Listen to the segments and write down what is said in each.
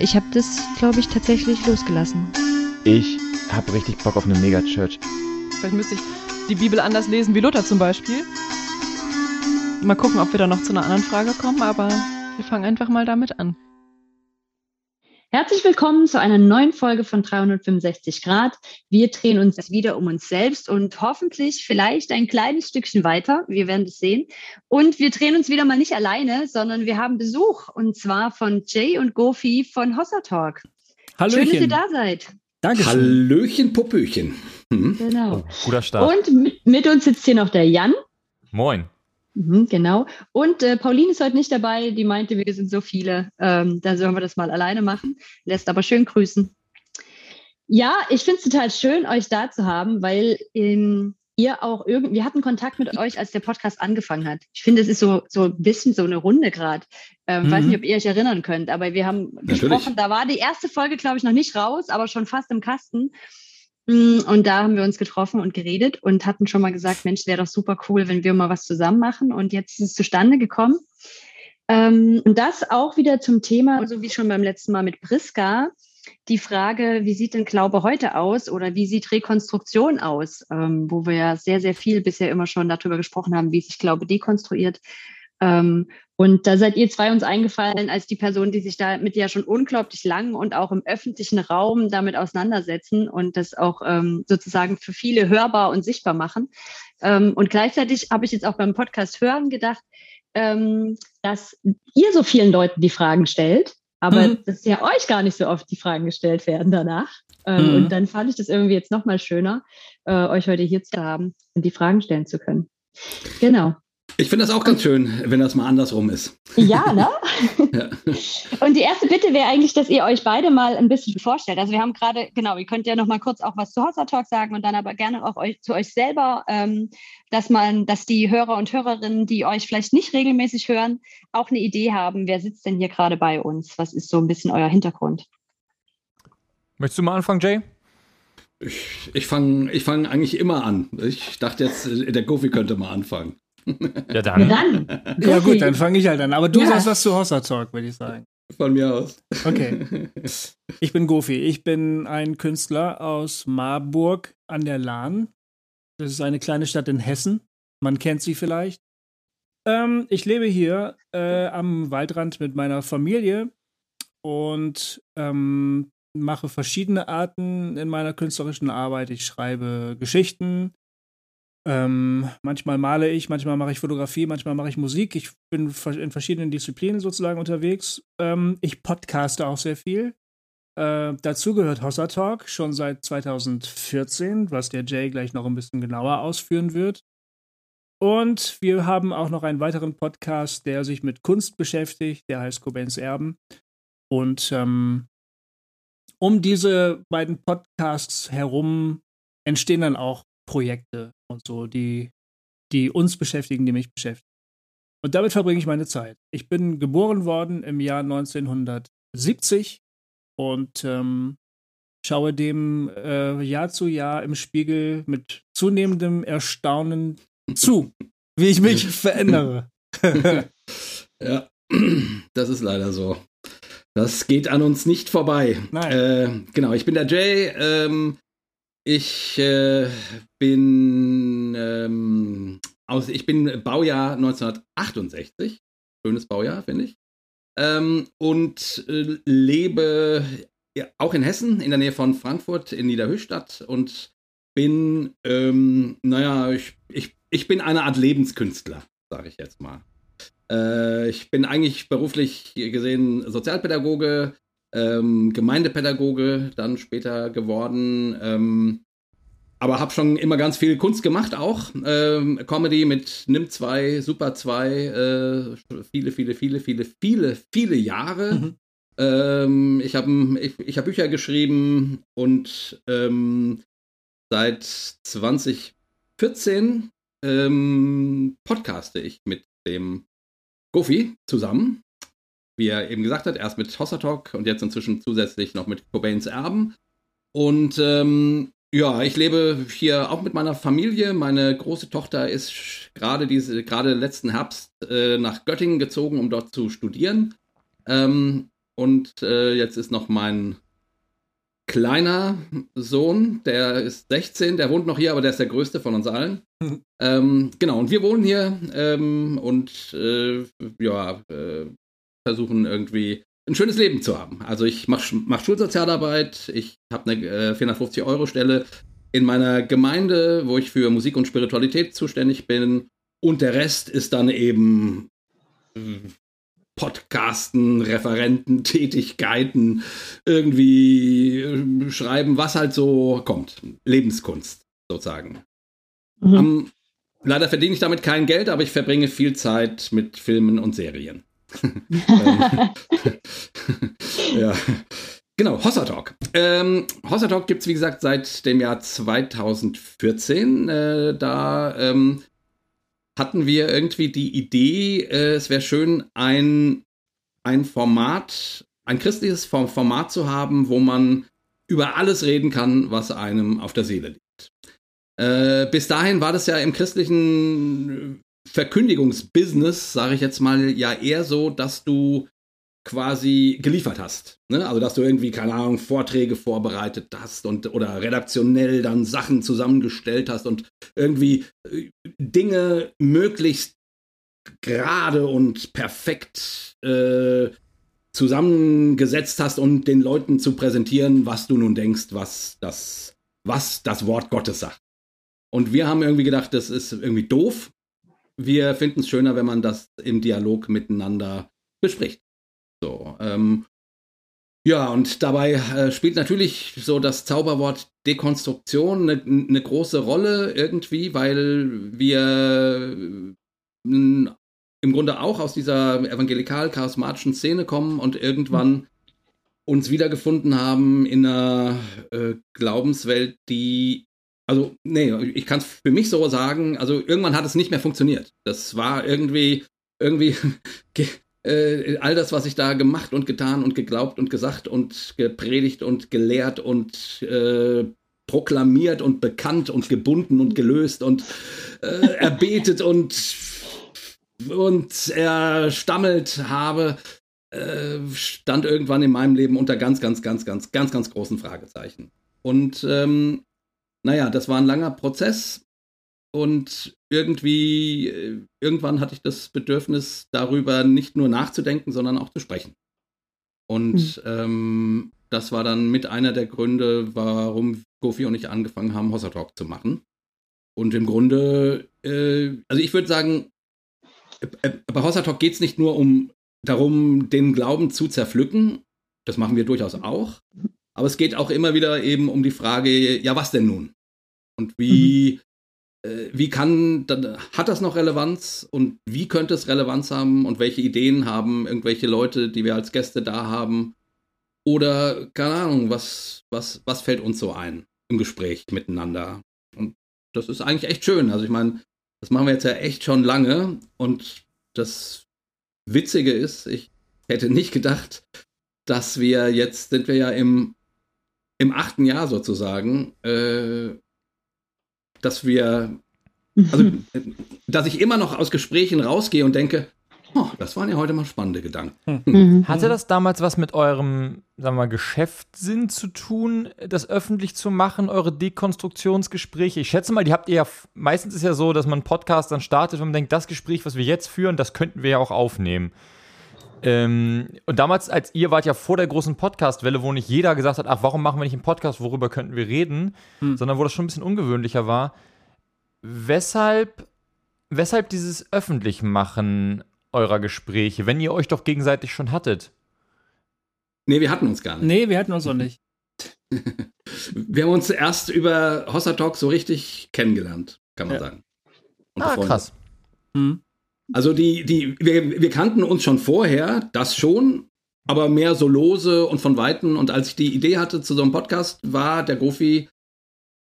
Ich habe das, glaube ich, tatsächlich losgelassen. Ich habe richtig Bock auf eine Megachurch. Vielleicht müsste ich die Bibel anders lesen wie Luther zum Beispiel. Mal gucken, ob wir da noch zu einer anderen Frage kommen, aber wir fangen einfach mal damit an. Herzlich willkommen zu einer neuen Folge von 365 Grad. Wir drehen uns wieder um uns selbst und hoffentlich vielleicht ein kleines Stückchen weiter. Wir werden es sehen. Und wir drehen uns wieder mal nicht alleine, sondern wir haben Besuch und zwar von Jay und Gofi von Hossa Talk. Hallöchen. Schön, dass ihr da seid. Danke. Hallöchen, Popöchen. Hm? Genau. Oh, guter Start. Und mit, mit uns sitzt hier noch der Jan. Moin. Mhm, genau. Und äh, Pauline ist heute nicht dabei. Die meinte, wir sind so viele. Ähm, da sollen wir das mal alleine machen. Lässt aber schön grüßen. Ja, ich finde es total schön, euch da zu haben, weil in, ihr auch irgendwie, wir hatten Kontakt mit euch, als der Podcast angefangen hat. Ich finde, es ist so, so ein bisschen so eine Runde gerade. Ähm, mhm. Weiß nicht, ob ihr euch erinnern könnt, aber wir haben Natürlich. gesprochen, da war die erste Folge, glaube ich, noch nicht raus, aber schon fast im Kasten. Mm, Und da haben wir uns getroffen und geredet und hatten schon mal gesagt, Mensch, wäre doch super cool, wenn wir mal was zusammen machen. Und jetzt ist es zustande gekommen. Ähm, und das auch wieder zum Thema, so wie schon beim letzten Mal mit Priska, die Frage, wie sieht denn Glaube heute aus oder wie sieht Rekonstruktion aus, ähm, wo wir ja sehr, sehr viel bisher immer schon darüber gesprochen haben, wie sich Glaube dekonstruiert. Und da seid ihr zwei uns eingefallen als die Person, die sich damit ja schon unglaublich lang und auch im öffentlichen Raum damit auseinandersetzen und das auch ähm, sozusagen für viele hörbar und sichtbar machen. Ähm, und gleichzeitig habe ich jetzt auch beim Podcast hören gedacht, ähm, dass ihr so vielen Leuten die Fragen stellt, aber Mhm. dass ja euch gar nicht so oft die Fragen gestellt werden danach. Ähm, Mhm. Und dann fand ich das irgendwie jetzt nochmal schöner, äh, euch heute hier zu haben und die Fragen stellen zu können. Genau. Ich finde das auch ganz schön, wenn das mal andersrum ist. Ja, ne? Ja. Und die erste Bitte wäre eigentlich, dass ihr euch beide mal ein bisschen vorstellt. Also wir haben gerade, genau, ihr könnt ja noch mal kurz auch was zu Hossa Talk sagen und dann aber gerne auch euch, zu euch selber, ähm, dass man, dass die Hörer und Hörerinnen, die euch vielleicht nicht regelmäßig hören, auch eine Idee haben, wer sitzt denn hier gerade bei uns? Was ist so ein bisschen euer Hintergrund? Möchtest du mal anfangen, Jay? Ich, ich fange ich fang eigentlich immer an. Ich dachte jetzt, der Goofy könnte mal anfangen. Ja, dann. Dann. Ja gut, dann fange ich halt an. Aber du Ja. sagst was zu Hossa Talk, würde ich sagen. Von mir aus. Okay. Ich bin Gofi. Ich bin ein Künstler aus Marburg an der Lahn. Das ist eine kleine Stadt in Hessen. Man kennt sie vielleicht. Ähm, ich lebe hier äh, am Waldrand mit meiner Familie und ähm, mache verschiedene Arten in meiner künstlerischen Arbeit. Ich schreibe Geschichten. Ähm, manchmal male ich, manchmal mache ich Fotografie, manchmal mache ich Musik. Ich bin in verschiedenen Disziplinen sozusagen unterwegs. Ähm, ich podcaste auch sehr viel. Äh, dazu gehört Hossa Talk schon seit 2014, was der Jay gleich noch ein bisschen genauer ausführen wird. Und wir haben auch noch einen weiteren Podcast, der sich mit Kunst beschäftigt, der heißt Cobains Erben. Und ähm, um diese beiden Podcasts herum entstehen dann auch Projekte und so, die, die uns beschäftigen, die mich beschäftigen. Und damit verbringe ich meine Zeit. Ich bin geboren worden im Jahr 1970 und ähm, schaue dem äh, Jahr zu Jahr im Spiegel mit zunehmendem Erstaunen zu, wie ich mich verändere. Ja, das ist leider so. Das geht an uns nicht vorbei. Nein. Äh, genau, ich bin der Jay. Ähm, ich äh, bin ähm, aus, ich bin Baujahr 1968. Schönes Baujahr, finde ich. Ähm, und äh, lebe auch in Hessen, in der Nähe von Frankfurt, in Niederhöchstadt und bin, ähm, naja, ich, ich, ich bin eine Art Lebenskünstler, sage ich jetzt mal. Äh, ich bin eigentlich beruflich gesehen Sozialpädagoge, ähm, Gemeindepädagoge, dann später geworden. Ähm, aber habe schon immer ganz viel Kunst gemacht, auch ähm, Comedy mit Nimm 2, Super 2, äh, viele, viele, viele, viele, viele, viele Jahre. Mhm. Ähm, ich habe ich, ich hab Bücher geschrieben und ähm, seit 2014 ähm, podcaste ich mit dem Goofy zusammen. Wie er eben gesagt hat, erst mit Hossa Talk und jetzt inzwischen zusätzlich noch mit Cobains Erben. Und ähm, ja, ich lebe hier auch mit meiner Familie. Meine große Tochter ist gerade diese, gerade letzten Herbst äh, nach Göttingen gezogen, um dort zu studieren. Ähm, Und äh, jetzt ist noch mein kleiner Sohn, der ist 16, der wohnt noch hier, aber der ist der größte von uns allen. ähm, genau, und wir wohnen hier ähm, und äh, ja, äh, versuchen irgendwie ein schönes Leben zu haben. Also ich mache mach Schulsozialarbeit, ich habe eine äh, 450-Euro-Stelle in meiner Gemeinde, wo ich für Musik und Spiritualität zuständig bin. Und der Rest ist dann eben Podcasten, Referenten, Tätigkeiten, irgendwie äh, schreiben, was halt so kommt. Lebenskunst sozusagen. Mhm. Um, leider verdiene ich damit kein Geld, aber ich verbringe viel Zeit mit Filmen und Serien. ja. Genau, Hossa Talk. Ähm, Hossa Talk gibt es, wie gesagt, seit dem Jahr 2014. Äh, da ähm, hatten wir irgendwie die Idee, äh, es wäre schön, ein, ein Format, ein christliches Format zu haben, wo man über alles reden kann, was einem auf der Seele liegt. Äh, bis dahin war das ja im christlichen Verkündigungsbusiness, sage ich jetzt mal, ja eher so, dass du quasi geliefert hast. Ne? Also dass du irgendwie, keine Ahnung, Vorträge vorbereitet hast und oder redaktionell dann Sachen zusammengestellt hast und irgendwie äh, Dinge möglichst gerade und perfekt äh, zusammengesetzt hast und den Leuten zu präsentieren, was du nun denkst, was das, was das Wort Gottes sagt. Und wir haben irgendwie gedacht, das ist irgendwie doof. Wir finden es schöner, wenn man das im Dialog miteinander bespricht. So, ähm, ja, und dabei äh, spielt natürlich so das Zauberwort Dekonstruktion eine, eine große Rolle irgendwie, weil wir äh, im Grunde auch aus dieser evangelikal-charismatischen Szene kommen und irgendwann uns wiedergefunden haben in einer äh, Glaubenswelt, die, also, nee, ich kann es für mich so sagen, also irgendwann hat es nicht mehr funktioniert. Das war irgendwie, irgendwie äh, all das, was ich da gemacht und getan und geglaubt und gesagt und gepredigt und gelehrt und äh, proklamiert und bekannt und gebunden und gelöst und äh, erbetet und und erstammelt habe, äh, stand irgendwann in meinem Leben unter ganz, ganz, ganz, ganz, ganz, ganz großen Fragezeichen. Und ähm, naja, das war ein langer Prozess und irgendwie, äh, irgendwann hatte ich das Bedürfnis, darüber nicht nur nachzudenken, sondern auch zu sprechen. Und mhm. ähm, das war dann mit einer der Gründe, warum Gofi und ich angefangen haben, Hossa Talk zu machen. Und im Grunde, äh, also ich würde sagen, äh, bei Hossa Talk geht es nicht nur um darum, den Glauben zu zerpflücken. Das machen wir durchaus auch. Aber es geht auch immer wieder eben um die Frage, ja, was denn nun? Und wie, mhm äh, wie kann, dann, hat das noch Relevanz und wie könnte es Relevanz haben und welche Ideen haben irgendwelche Leute, die wir als Gäste da haben? Oder, keine Ahnung, was, was, was fällt uns so ein im Gespräch miteinander? Und das ist eigentlich echt schön. Also ich meine, das machen wir jetzt ja echt schon lange und das Witzige ist, ich hätte nicht gedacht, dass wir jetzt sind wir ja im, im achten Jahr sozusagen, äh, dass wir, also, dass ich immer noch aus Gesprächen rausgehe und denke, oh, das waren ja heute mal spannende Gedanken. Hm. Mhm. Hatte das damals was mit eurem, sagen wir mal, Geschäftssinn zu tun, das öffentlich zu machen, eure Dekonstruktionsgespräche? Ich schätze mal, die habt ihr ja, meistens ist ja so, dass man einen Podcast dann startet und man denkt, das Gespräch, was wir jetzt führen, das könnten wir ja auch aufnehmen. Ähm, und damals, als ihr wart ja vor der großen Podcast-Welle, wo nicht jeder gesagt hat, ach, warum machen wir nicht einen Podcast, worüber könnten wir reden, hm. sondern wo das schon ein bisschen ungewöhnlicher war. Weshalb, weshalb dieses Öffentlichmachen eurer Gespräche, wenn ihr euch doch gegenseitig schon hattet? Nee, wir hatten uns gar nicht. Nee, wir hatten uns auch nicht. wir haben uns erst über Hossa Talk so richtig kennengelernt, kann man ja. sagen. Und ah, krass. Hm. Also die, die, wir, wir kannten uns schon vorher, das schon, aber mehr so lose und von Weitem. Und als ich die Idee hatte zu so einem Podcast, war der Gofi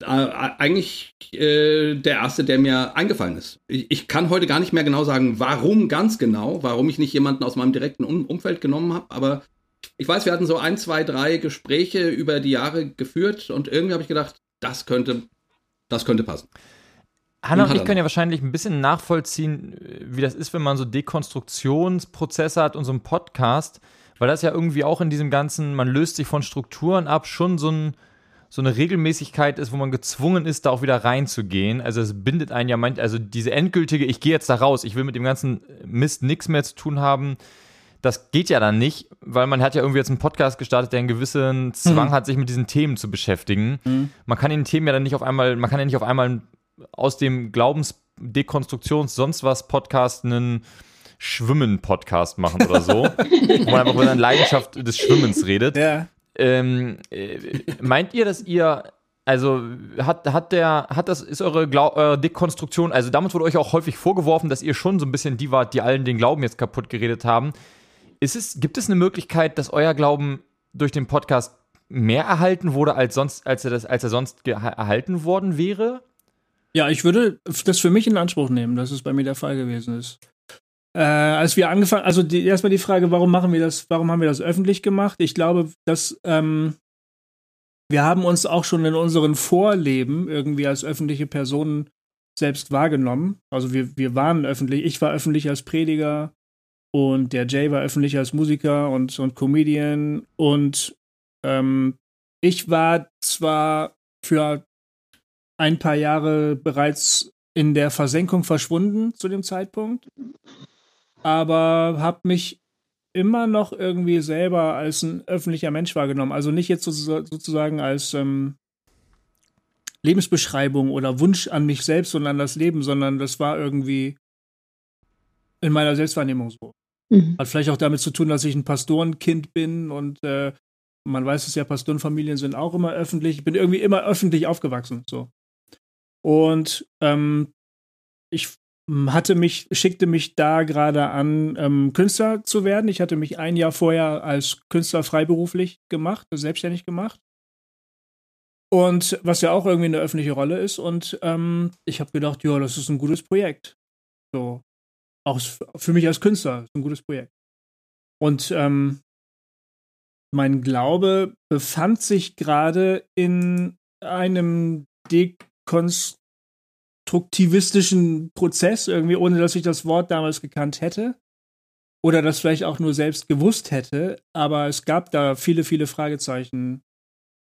äh, eigentlich äh, der erste, der mir eingefallen ist. Ich, ich, kann heute gar nicht mehr genau sagen, warum ganz genau, warum ich nicht jemanden aus meinem direkten um Umfeld genommen habe, aber ich weiß, wir hatten so ein, zwei, drei Gespräche über die Jahre geführt und irgendwie habe ich gedacht, das könnte, das könnte passen. Hanna und ich können ja wahrscheinlich ein bisschen nachvollziehen, wie das ist, wenn man so Dekonstruktionsprozesse hat und so einen Podcast. weil das ja irgendwie auch in diesem ganzen, man löst sich von Strukturen ab, schon so, ein, so eine Regelmäßigkeit ist, wo man gezwungen ist, da auch wieder reinzugehen. Also es bindet einen ja manch, also diese endgültige, ich gehe jetzt da raus, ich will mit dem ganzen Mist nichts mehr zu tun haben, das geht ja dann nicht, weil man hat ja irgendwie jetzt einen Podcast gestartet, der einen gewissen Zwang Mhm. hat, sich mit diesen Themen zu beschäftigen. Mhm. Man kann den Themen ja dann nicht auf einmal, man kann ja nicht auf einmal aus dem Glaubensdekonstruktions sonst was Podcast einen Schwimmen-Podcast machen oder so, wo man einfach über seine Leidenschaft des Schwimmens redet. Ja. Ähm, äh, meint ihr, dass ihr also hat, hat der, hat das, ist eure, Glau eure Dekonstruktion, also damit wurde euch auch häufig vorgeworfen, dass ihr schon so ein bisschen die wart, die allen den Glauben jetzt kaputt geredet haben. Ist es, gibt es eine Möglichkeit, dass euer Glauben durch den Podcast mehr erhalten wurde, als sonst, als er das, als er sonst erhalten worden wäre? Ja, ich würde das für mich in Anspruch nehmen, dass es bei mir der Fall gewesen ist. Äh, als wir angefangen, also die, erstmal die Frage, warum machen wir das, warum haben wir das öffentlich gemacht? Ich glaube, dass ähm, wir haben uns auch schon in unseren Vorleben irgendwie als öffentliche Personen selbst wahrgenommen. Also wir, wir waren öffentlich, ich war öffentlich als Prediger und der Jay war öffentlich als Musiker und, und Comedian und ähm, ich war zwar für ein paar Jahre bereits in der Versenkung verschwunden zu dem Zeitpunkt, aber habe mich immer noch irgendwie selber als ein öffentlicher Mensch wahrgenommen. Also nicht jetzt so, sozusagen als ähm, Lebensbeschreibung oder Wunsch an mich selbst und an das Leben, sondern das war irgendwie in meiner Selbstwahrnehmung so. Mhm. Hat vielleicht auch damit zu tun, dass ich ein Pastorenkind bin und äh, man weiß es ja, Pastorenfamilien sind auch immer öffentlich. Ich bin irgendwie immer öffentlich aufgewachsen. So. Und ähm, ich hatte mich, schickte mich da gerade an, ähm, Künstler zu werden. Ich hatte mich ein Jahr vorher als Künstler freiberuflich gemacht, selbstständig gemacht. Und was ja auch irgendwie eine öffentliche Rolle ist. Und ähm, ich habe gedacht, ja, das ist ein gutes Projekt. So. Auch für mich als Künstler ist ein gutes Projekt. Und ähm, mein Glaube befand sich gerade in einem dekonstruktivistischen Prozess, irgendwie, ohne dass ich das Wort damals gekannt hätte. Oder das vielleicht auch nur selbst gewusst hätte. Aber es gab da viele, viele Fragezeichen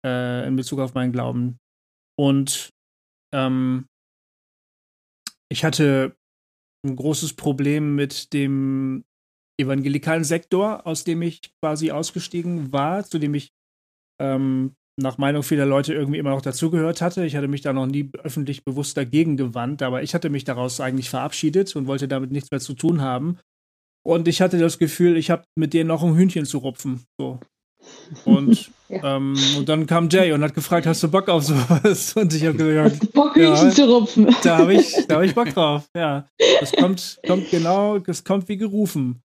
äh, in Bezug auf meinen Glauben. Und ähm, ich hatte ein großes Problem mit dem evangelikalen Sektor, aus dem ich quasi ausgestiegen war, zu dem ich ähm, nach Meinung vieler Leute irgendwie immer noch dazugehört hatte. Ich hatte mich da noch nie öffentlich bewusst dagegen gewandt, aber ich hatte mich daraus eigentlich verabschiedet und wollte damit nichts mehr zu tun haben. Und ich hatte das Gefühl, ich habe mit denen noch ein Hühnchen zu rupfen. So. Und, Ja. ähm, und dann kam Jay und hat gefragt, hast du Bock auf sowas? Und ich habe gesagt, Bock, Ja. Hühnchen zu rupfen. da habe ich, da hab ich Bock drauf. Ja, das kommt, kommt genau, das kommt wie gerufen.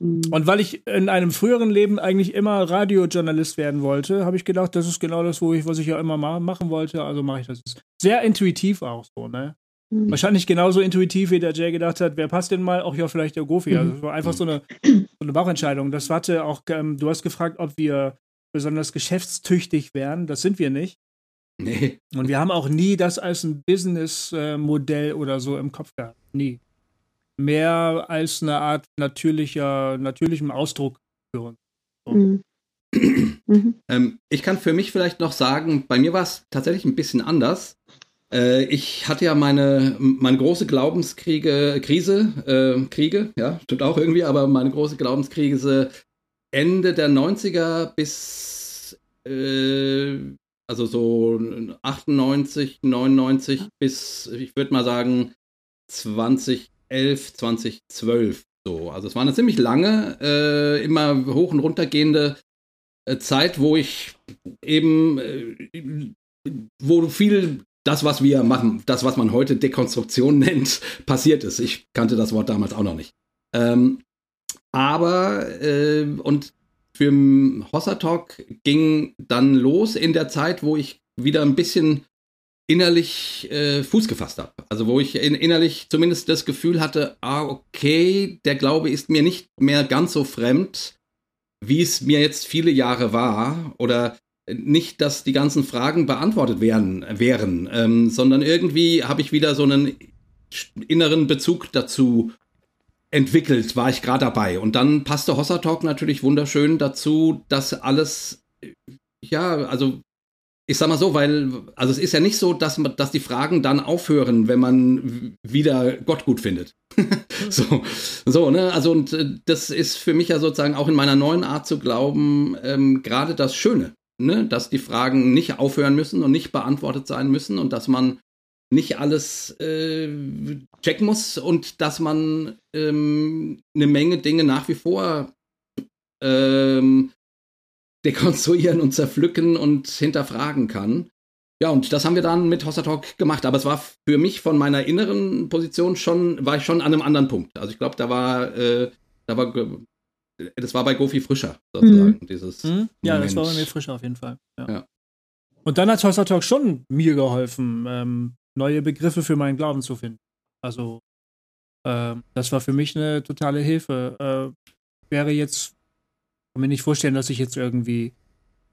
Mhm. Und weil ich in einem früheren Leben eigentlich immer Radiojournalist werden wollte, habe ich gedacht, das ist genau das, wo ich, was ich ja immer ma machen wollte. Also mache ich das. Ist Sehr intuitiv auch so, ne? Mhm. Wahrscheinlich genauso intuitiv, wie der Jay gedacht hat, wer passt denn mal? Auch ja, vielleicht der Gofi. Also es war einfach so eine, so eine Bauchentscheidung. Das hatte auch, ähm, du hast gefragt, ob wir besonders geschäftstüchtig wären. Das sind wir nicht. Nee. Und wir haben auch nie das als ein Business-Modell oder so im Kopf gehabt. Nie. Mehr als eine Art natürlicher, natürlichem Ausdruck für uns. Mhm. Mhm. Ähm, ich kann für mich vielleicht noch sagen, bei mir war es tatsächlich ein bisschen anders. Äh, ich hatte ja meine, meine große Glaubenskriege, Krise, äh, Kriege, ja, stimmt auch irgendwie, aber meine große Glaubenskrise Ende der 90er bis, äh, also so 98, 99 bis, ich würde mal sagen, 2011, 2012. So, also es war eine ziemlich lange, äh, immer hoch und runter gehende äh, Zeit, wo ich eben, äh, wo viel das, was wir machen, das, was man heute Dekonstruktion nennt, passiert ist. Ich kannte das Wort damals auch noch nicht. Ähm, aber, äh, und für Hossa Talk ging dann los in der Zeit, wo ich wieder ein bisschen innerlich äh, Fuß gefasst habe. Also wo ich in, innerlich zumindest das Gefühl hatte, ah, okay, der Glaube ist mir nicht mehr ganz so fremd, wie es mir jetzt viele Jahre war. Oder nicht, dass die ganzen Fragen beantwortet werden, wären, ähm, sondern irgendwie habe ich wieder so einen inneren Bezug dazu entwickelt, war ich gerade dabei. Und dann passte Hossa Talk natürlich wunderschön dazu, dass alles, ja, also ich sag mal so, weil, also es ist ja nicht so, dass, man, dass die Fragen dann aufhören, wenn man wieder Gott gut findet. so, so, ne, also und äh, das ist für mich ja sozusagen auch in meiner neuen Art zu glauben, ähm, gerade das Schöne, ne, dass die Fragen nicht aufhören müssen und nicht beantwortet sein müssen und dass man nicht alles äh, checken muss und dass man ähm, eine Menge Dinge nach wie vor ähm, dekonstruieren und zerpflücken und hinterfragen kann. Ja, und das haben wir dann mit Hossa Talk gemacht. Aber es war für mich von meiner inneren Position schon, war ich schon an einem anderen Punkt. Also ich glaube, da war, äh, da war, das war bei Gofi frischer, sozusagen, mhm. dieses. Mhm. Ja, Moment. das war bei mir frischer auf jeden Fall. Ja. ja. Und dann hat Hossa Talk schon mir geholfen, ähm, neue Begriffe für meinen Glauben zu finden. Also, äh, das war für mich eine totale Hilfe. Äh, wäre jetzt kann mir nicht vorstellen, dass ich jetzt irgendwie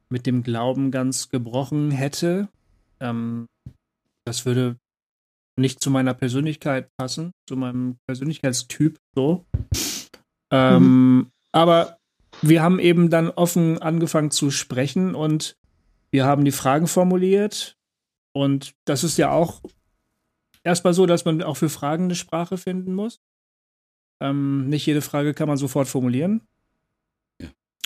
mit dem Glauben ganz gebrochen hätte. Ähm, das würde nicht zu meiner Persönlichkeit passen, zu meinem Persönlichkeitstyp so. Ähm, mhm. Aber wir haben eben dann offen angefangen zu sprechen und wir haben die Fragen formuliert. Und das ist ja auch erstmal so, dass man auch für Fragen eine Sprache finden muss. Ähm, nicht jede Frage kann man sofort formulieren.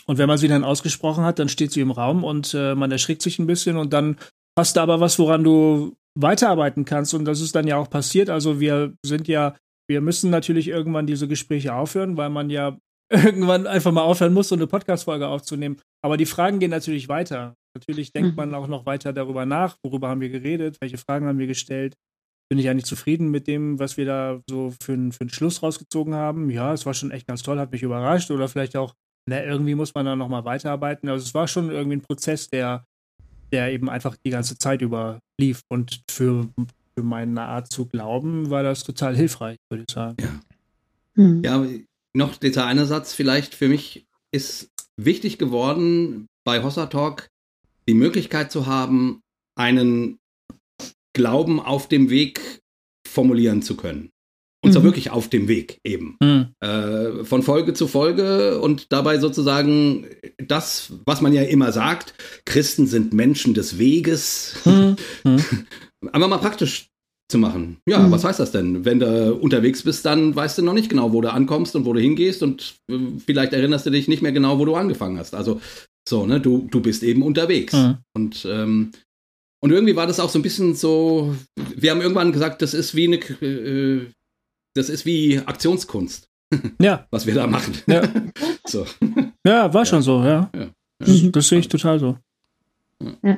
Und wenn man sie dann ausgesprochen hat, dann steht sie im Raum und äh, man erschrickt sich ein bisschen und dann hast du aber was, woran du weiterarbeiten kannst. Und das ist dann ja auch passiert. Also wir sind ja, wir müssen natürlich irgendwann diese Gespräche aufhören, weil man ja irgendwann einfach mal aufhören muss, so eine Podcast-Folge aufzunehmen. Aber die Fragen gehen natürlich weiter. Natürlich denkt mhm. man auch noch weiter darüber nach, worüber haben wir geredet, welche Fragen haben wir gestellt. Bin ich eigentlich zufrieden mit dem, was wir da so für, für einen Schluss rausgezogen haben? Ja, es war schon echt ganz toll, hat mich überrascht. Oder vielleicht auch ne, irgendwie muss man da nochmal weiterarbeiten. Also es war schon irgendwie ein Prozess, der, der eben einfach die ganze Zeit über lief. Und für, für meine Art zu glauben war das total hilfreich, würde ich sagen. Ja. Hm. ja, noch dieser eine Satz vielleicht für mich ist wichtig geworden bei Hossa Talk die Möglichkeit zu haben, einen Glauben auf dem Weg formulieren zu können. Und zwar mhm. wirklich auf dem Weg eben. Mhm. Äh, von Folge zu Folge und dabei sozusagen das, was man ja immer sagt, Christen sind Menschen des Weges. Mhm. Aber mal praktisch zu machen. Ja, mhm. was heißt das denn? Wenn du unterwegs bist, dann weißt du noch nicht genau, wo du ankommst und wo du hingehst und äh, vielleicht erinnerst du dich nicht mehr genau, wo du angefangen hast. Also so, ne, du, du bist eben unterwegs. Mhm. Und ähm, und irgendwie war das auch so ein bisschen so, wir haben irgendwann gesagt, das ist wie eine, äh, das ist wie Aktionskunst. Ja. Was wir da machen. Ja, so. ja war schon so, ja. ja. Das, das sehe ich total so. Ja.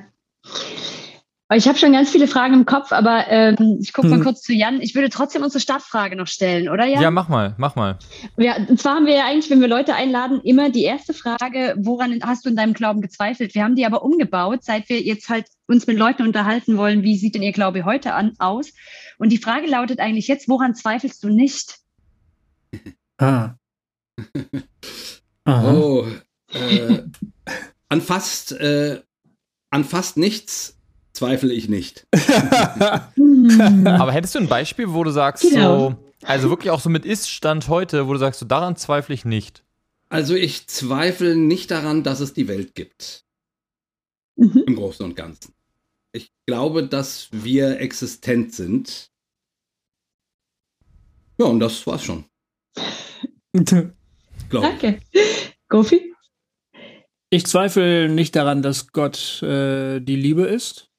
Ich habe schon ganz viele Fragen im Kopf, aber ähm, ich gucke mal hm. kurz zu Jan. Ich würde trotzdem unsere Startfrage noch stellen, oder Jan? Ja, mach mal, mach mal. Ja, und zwar haben wir ja eigentlich, wenn wir Leute einladen, immer die erste Frage, woran hast du in deinem Glauben gezweifelt? Wir haben die aber umgebaut, seit wir jetzt halt uns mit Leuten unterhalten wollen, wie sieht denn ihr Glaube heute an, aus? Und die Frage lautet eigentlich jetzt, woran zweifelst du nicht? Ah. oh, äh, an fast, äh, an fast nichts zweifle ich nicht. Aber hättest du ein Beispiel, wo du sagst, genau. so, also wirklich auch so mit Ist-Stand heute, wo du sagst, so daran zweifle ich nicht? Also ich zweifle nicht daran, dass es die Welt gibt. Mhm. Im Großen und Ganzen. Ich glaube, dass wir existent sind. Ja, und das war's schon. Danke. Gofi? Ich zweifle nicht daran, dass Gott äh, die Liebe ist.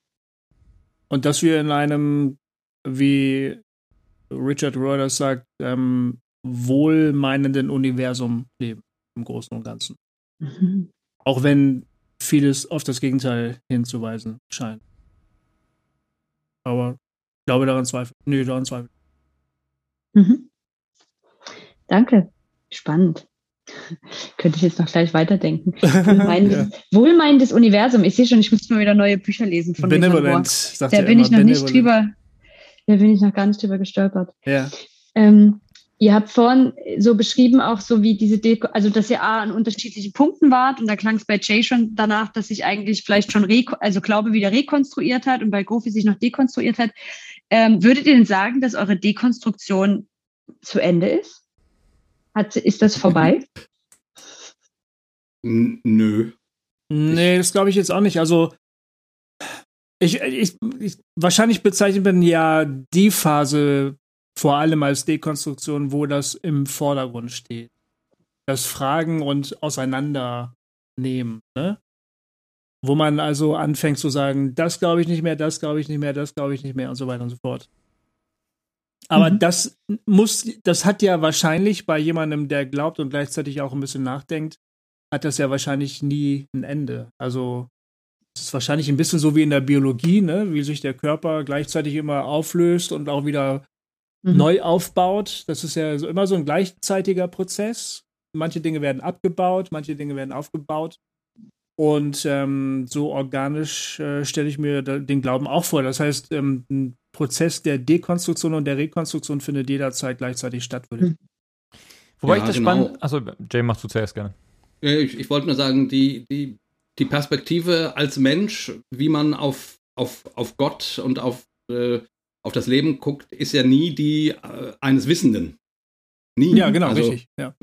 Und dass wir in einem, wie Richard Reuters sagt, ähm, wohlmeinenden Universum leben, im Großen und Ganzen. Mhm. Auch wenn vieles auf das Gegenteil hinzuweisen scheint. Aber ich glaube, daran zweifelt. Nee, daran zweifelt. Mhm. Danke. Spannend. Könnte ich jetzt noch gleich weiterdenken. Wohlmeinendes, ja. wohlmeinendes Universum. Ich sehe schon, ich muss mal wieder neue Bücher lesen von Benevolent. Da bin ich noch nicht drüber, da bin ich noch gar nicht drüber gestolpert. Ja. Ähm, ihr habt vorhin so beschrieben, auch so wie diese Deko, also dass ihr A an unterschiedlichen Punkten wart und da klang es bei Jay schon danach, dass sich eigentlich vielleicht schon Re also Glaube wieder rekonstruiert hat und bei Gofi sich noch dekonstruiert hat. Ähm, würdet ihr denn sagen, dass eure Dekonstruktion zu Ende ist? Hat, ist das vorbei? N nö. Nee, das glaube ich jetzt auch nicht. Also, ich, ich, ich, wahrscheinlich bezeichnet man ja die Phase vor allem als Dekonstruktion, wo das im Vordergrund steht. Das Fragen und Auseinandernehmen, ne? Wo man also anfängt zu sagen, das glaube ich nicht mehr, das glaube ich nicht mehr, das glaube ich nicht mehr und so weiter und so fort. Aber mhm. das muss, das hat ja wahrscheinlich bei jemandem, der glaubt und gleichzeitig auch ein bisschen nachdenkt, hat das ja wahrscheinlich nie ein Ende. Also es ist wahrscheinlich ein bisschen so wie in der Biologie, ne? wie sich der Körper gleichzeitig immer auflöst und auch wieder mhm. neu aufbaut. Das ist ja so immer so ein gleichzeitiger Prozess. Manche Dinge werden abgebaut, manche Dinge werden aufgebaut. Und ähm, so organisch äh, stelle ich mir den Glauben auch vor. Das heißt, ähm, ein Prozess der Dekonstruktion und der Rekonstruktion findet jederzeit gleichzeitig statt, würde mhm. Wobei ja, ich das genau. spannend. Achso, Jay, machst du zuerst gerne. Ich, ich wollte nur sagen, die, die, die Perspektive als Mensch, wie man auf, auf, auf Gott und auf, äh, auf das Leben guckt, ist ja nie die äh, eines Wissenden. Nie. Ja, genau, also, richtig. Ja.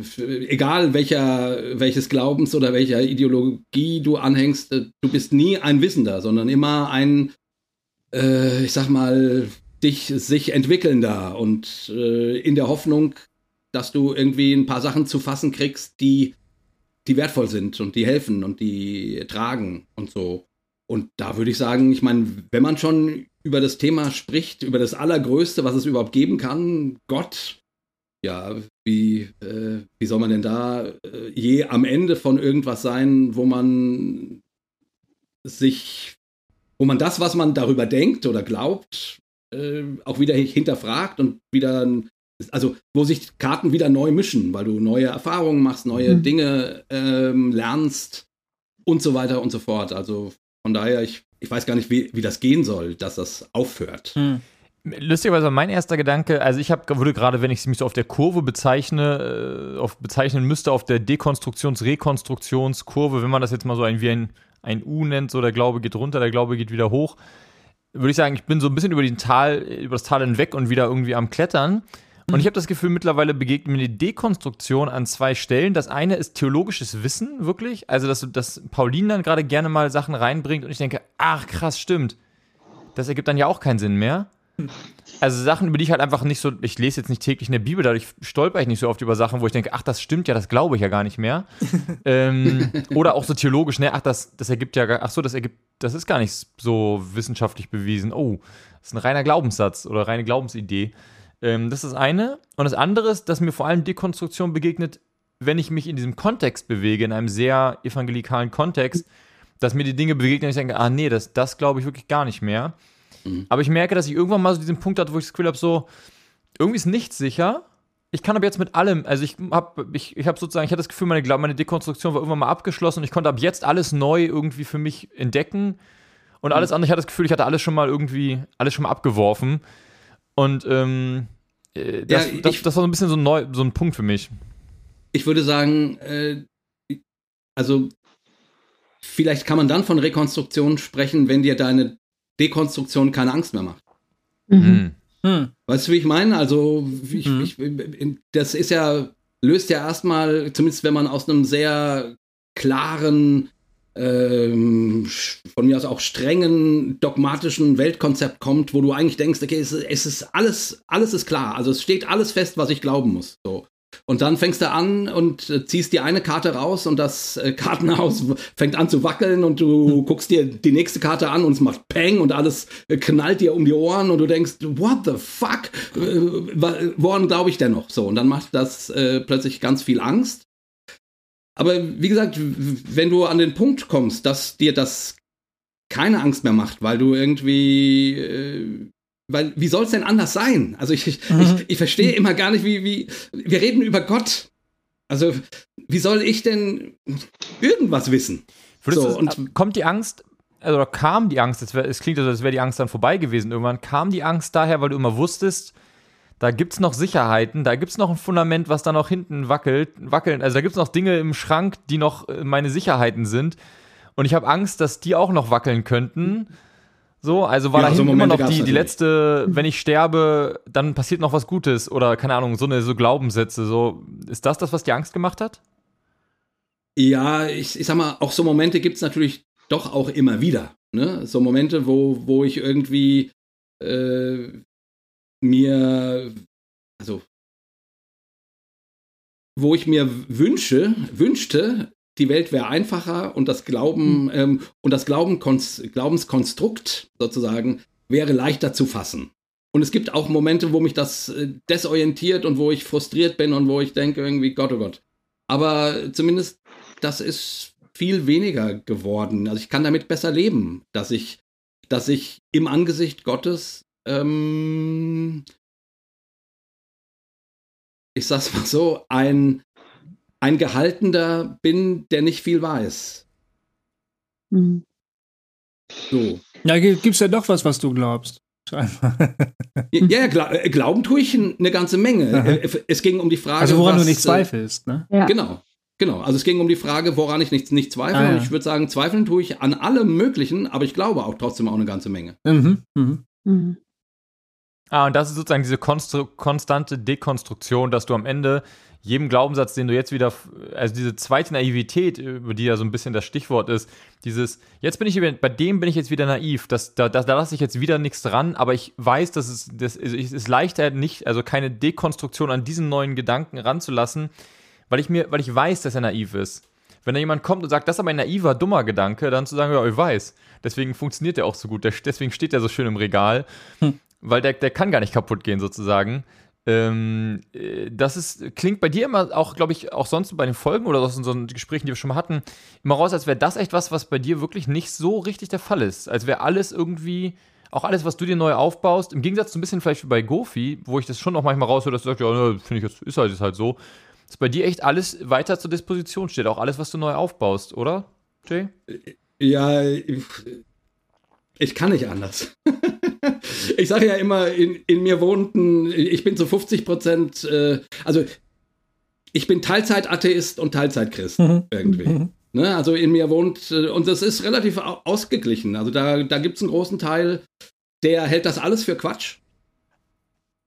Egal welcher, welches Glaubens oder welcher Ideologie du anhängst, äh, du bist nie ein Wissender, sondern immer ein, äh, ich sag mal, dich sich entwickelnder und äh, in der Hoffnung, dass du irgendwie ein paar Sachen zu fassen kriegst, die die wertvoll sind und die helfen und die tragen und so. Und da würde ich sagen, ich meine, wenn man schon über das Thema spricht, über das Allergrößte, was es überhaupt geben kann, Gott, ja, wie, äh, wie soll man denn da äh, je am Ende von irgendwas sein, wo man sich, wo man das, was man darüber denkt oder glaubt, äh, auch wieder hinterfragt und wieder also wo sich Karten wieder neu mischen, weil du neue Erfahrungen machst, neue mhm. Dinge ähm, lernst und so weiter und so fort. Also von daher, ich, ich weiß gar nicht, wie, wie das gehen soll, dass das aufhört. Mhm. Lustigerweise mein erster Gedanke, also ich habe würde gerade, wenn ich mich so auf der Kurve bezeichne, äh, auf bezeichnen müsste, auf der Dekonstruktions-Rekonstruktionskurve, wenn man das jetzt mal so ein, wie ein, ein U nennt, so der Glaube geht runter, der Glaube geht wieder hoch, würde ich sagen, ich bin so ein bisschen über, den Tal, über das Tal hinweg und wieder irgendwie am Klettern. Und ich habe das Gefühl, mittlerweile begegnet mir die Dekonstruktion an zwei Stellen. Das eine ist theologisches Wissen, wirklich. Also, dass, dass Pauline dann gerade gerne mal Sachen reinbringt und ich denke, ach krass, stimmt. Das ergibt dann ja auch keinen Sinn mehr. Also Sachen, über die ich halt einfach nicht so, ich lese jetzt nicht täglich in der Bibel, dadurch stolper ich nicht so oft über Sachen, wo ich denke, ach, das stimmt ja, das glaube ich ja gar nicht mehr. ähm, oder auch so theologisch, ne, ach, das, das ergibt ja, ach so, das ergibt, das ist gar nicht so wissenschaftlich bewiesen. Oh, das ist ein reiner Glaubenssatz oder reine Glaubensidee. Ähm, das ist das eine. Und das andere ist, dass mir vor allem Dekonstruktion begegnet, wenn ich mich in diesem Kontext bewege, in einem sehr evangelikalen Kontext, dass mir die Dinge begegnen und ich denke, ah nee, das, das glaube ich wirklich gar nicht mehr. Mhm. Aber ich merke, dass ich irgendwann mal so diesen Punkt hatte, wo ich das Gefühl habe, so, irgendwie ist nichts sicher. Ich kann aber jetzt mit allem, also ich habe ich, ich hab sozusagen, ich hatte das Gefühl, meine, meine Dekonstruktion war irgendwann mal abgeschlossen und ich konnte ab jetzt alles neu irgendwie für mich entdecken. Und alles mhm. andere, ich hatte das Gefühl, ich hatte alles schon mal irgendwie, alles schon mal abgeworfen. Und ähm, äh, das, ja, ich, das, das, war so ein bisschen so ein, neu, so ein Punkt für mich. Ich würde sagen, äh, also vielleicht kann man dann von Rekonstruktion sprechen, wenn dir deine Dekonstruktion keine Angst mehr macht. Mhm. Mhm. Weißt du, wie ich meine? Also, ich, mhm. ich, das ist ja, löst ja erstmal, zumindest wenn man aus einem sehr klaren ähm, von mir aus auch strengen dogmatischen Weltkonzept kommt, wo du eigentlich denkst, okay, es, es, ist alles, alles ist klar. Also es steht alles fest, was ich glauben muss. So. Und dann fängst du an und äh, ziehst die eine Karte raus und das äh, Kartenhaus fängt an zu wackeln und du hm. guckst dir die nächste Karte an und es macht Peng und alles äh, knallt dir um die Ohren und du denkst, what the fuck? Äh, woran glaube ich denn noch? So, und dann macht das äh, plötzlich ganz viel Angst. Aber wie gesagt, wenn du an den Punkt kommst, dass dir das keine Angst mehr macht, weil du irgendwie, äh, weil wie soll es denn anders sein? Also ich, ich, mhm. ich, ich verstehe immer gar nicht, wie, wie, wir reden über Gott. Also wie soll ich denn irgendwas wissen? So, es, und kommt die Angst, also kam die Angst, es, wär, es klingt so, als wäre die Angst dann vorbei gewesen irgendwann, kam die Angst daher, weil du immer wusstest, da gibt es noch Sicherheiten, da gibt es noch ein Fundament, was da noch hinten wackelt, wackeln. Also da gibt es noch Dinge im Schrank, die noch äh, meine Sicherheiten sind. Und ich habe Angst, dass die auch noch wackeln könnten. So, also war Ja, da so immer noch die, die letzte, wenn ich sterbe, dann passiert noch was Gutes oder keine Ahnung, so eine so Glaubenssätze. So, ist das das, was dir Angst gemacht hat? Ja, ich, ich sag mal, auch so Momente gibt's natürlich doch auch immer wieder. Ne? So Momente, wo, wo ich irgendwie äh, mir, also, wo ich mir wünsche, wünschte, die Welt wäre einfacher und das Glauben ähm, und das Glauben Glaubenskonstrukt sozusagen wäre leichter zu fassen. Und es gibt auch Momente, wo mich das äh, desorientiert und wo ich frustriert bin und wo ich denke irgendwie Gott, oh Gott. Aber zumindest das ist viel weniger geworden. Also ich kann damit besser leben, dass ich, dass ich im Angesicht Gottes, ähm, ich sag's mal so, ein, ein Gehaltener bin, der nicht viel weiß. Mhm. So. Ja, gi- gibt's ja doch was, was du glaubst. Ja, ja äh, glauben tue ich eine ganze Menge. Aha. Äh, Es ging um die Frage. Also woran was, du nicht äh, zweifelst, ne? Ja. Genau. Genau, also es ging um die Frage, woran ich nicht, nicht zweifle. Ah, ja. Und ich würde sagen, zweifeln tue ich an allem Möglichen, aber ich glaube auch trotzdem auch eine ganze Menge. Mhm. Mhm. Mhm. Ah, und das ist sozusagen diese konstru konstante Dekonstruktion, dass du am Ende jedem Glaubenssatz, den du jetzt wieder, also diese zweite Naivität, über die ja so ein bisschen das Stichwort ist, dieses, jetzt bin ich, bei dem bin ich jetzt wieder naiv, das, da, da, da lasse ich jetzt wieder nichts dran, aber ich weiß, dass es, das ist, es ist leichter nicht, also keine Dekonstruktion an diesen neuen Gedanken ranzulassen, weil ich mir, weil ich weiß, dass er naiv ist. Wenn da jemand kommt und sagt, das ist aber ein naiver, dummer Gedanke, dann zu sagen, ja, ich weiß. Deswegen funktioniert der auch so gut. Deswegen steht der so schön im Regal, weil der, der kann gar nicht kaputt gehen, sozusagen. Ähm, äh, das ist, klingt bei dir immer auch, glaube ich, auch sonst bei den Folgen oder aus unseren Gesprächen, die wir schon mal hatten, immer raus, als wäre das echt was, was bei dir wirklich nicht so richtig der Fall ist. Als wäre alles irgendwie, auch alles, was du dir neu aufbaust, im Gegensatz so ein bisschen vielleicht wie bei Gofi, wo ich das schon auch manchmal raushöre, dass du sagst, ja, ne, finde ich ist halt, ist halt so, dass bei dir echt alles weiter zur Disposition steht, auch alles, was du neu aufbaust, oder, Jay? Ja, ich, kann nicht anders. ich sage ja immer, in, in mir wohnt ein, ich bin zu 50 Prozent, äh, also ich bin Teilzeit-Atheist und Teilzeit-Christ Mhm. irgendwie. Mhm. Ne, also in mir wohnt, äh, und das ist relativ au- ausgeglichen. Also da, da gibt es einen großen Teil, der hält das alles für Quatsch.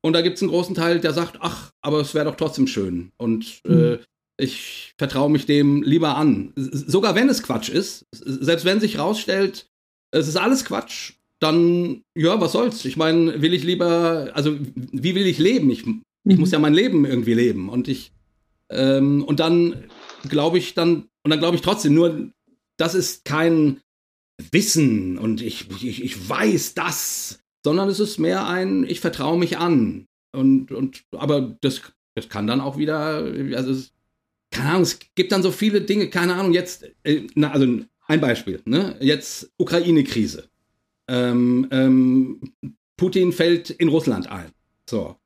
Und da gibt es einen großen Teil, der sagt, ach, aber es wäre doch trotzdem schön. Und äh, ich vertraue mich dem lieber an. Sogar wenn es Quatsch ist, selbst wenn sich rausstellt, es ist alles Quatsch, dann, ja, was soll's? Ich meine, will ich lieber, also wie will ich leben? Ich, ich muss ja mein Leben irgendwie leben. Und ich, ähm, und dann glaube ich dann, und dann glaube ich trotzdem, nur das ist kein Wissen und ich, ich, ich weiß das, sondern es ist mehr ein, ich vertraue mich an. Und, und aber das, das kann dann auch wieder, also es, keine Ahnung, es gibt dann so viele Dinge, keine Ahnung, jetzt, äh, na, also ein Beispiel, ne? Jetzt Ukraine-Krise. Ähm, ähm, Putin fällt in Russland ein. So.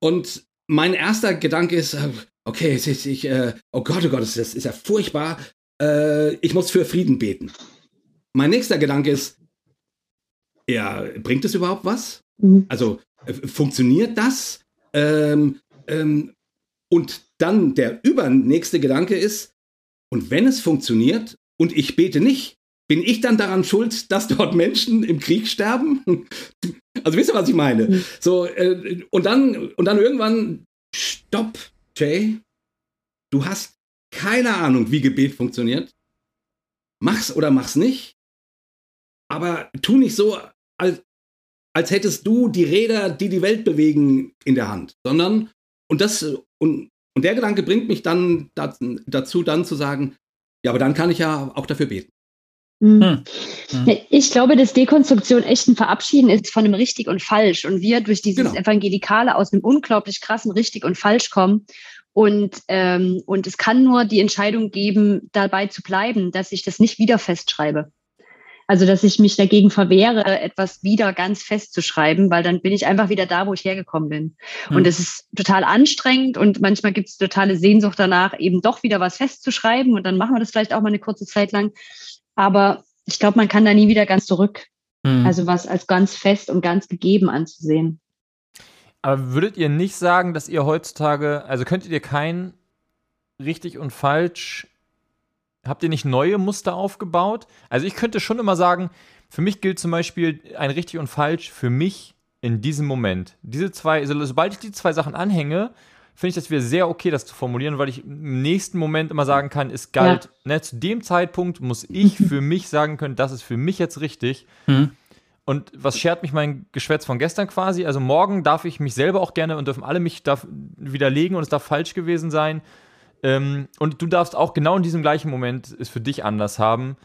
Und mein erster Gedanke ist, äh, okay, ist, ich, äh, oh Gott, oh Gott, das ist, ist ja furchtbar. Äh, ich muss für Frieden beten. Mein nächster Gedanke ist, ja, bringt es überhaupt was? Mhm. Also äh, funktioniert das? Ähm, ähm, und dann der übernächste Gedanke ist, und wenn es funktioniert und ich bete nicht, bin ich dann daran schuld, dass dort Menschen im Krieg sterben? Also wisst ihr, was ich meine? Mhm. So, äh, und dann, und dann irgendwann, stopp, Jay, du hast keine Ahnung, wie Gebet funktioniert. Mach's oder mach's nicht. Aber tu nicht so, als, als hättest du die Räder, die die Welt bewegen, in der Hand, sondern und das und, und der Gedanke bringt mich dann da, dazu, dann zu sagen, ja, aber dann kann ich ja auch dafür beten. Mhm. Hm. Ja, Ich glaube, dass Dekonstruktion echt ein Verabschieden ist von einem richtig und falsch und wir durch dieses Genau. Evangelikale aus einem unglaublich krassen richtig und falsch kommen. Und, ähm, und es kann nur die Entscheidung geben, dabei zu bleiben, dass ich das nicht wieder festschreibe. Also, dass ich mich dagegen verwehre, etwas wieder ganz festzuschreiben, weil dann bin ich einfach wieder da, wo ich hergekommen bin. Hm. Und es ist total anstrengend und manchmal gibt es totale Sehnsucht danach, eben doch wieder was festzuschreiben und dann machen wir das vielleicht auch mal eine kurze Zeit lang. Aber ich glaube, man kann da nie wieder ganz zurück. Hm. Also was als ganz fest und ganz gegeben anzusehen. Aber würdet ihr nicht sagen, dass ihr heutzutage, also könntet ihr kein richtig und falsch, habt ihr nicht neue Muster aufgebaut? Also ich könnte schon immer sagen, für mich gilt zum Beispiel ein richtig und falsch für mich in diesem Moment. Diese zwei, also sobald ich die zwei Sachen anhänge, finde ich das wieder sehr okay, das zu formulieren, weil ich im nächsten Moment immer sagen kann, es galt, ne, zu dem Zeitpunkt muss ich für mich sagen können, das ist für mich jetzt richtig. Mhm. Und was schert mich mein Geschwätz von gestern quasi? Also morgen darf ich mich selber auch gerne und dürfen alle mich widerlegen und es darf falsch gewesen sein. Ähm, und du darfst auch genau in diesem gleichen Moment es für dich anders haben.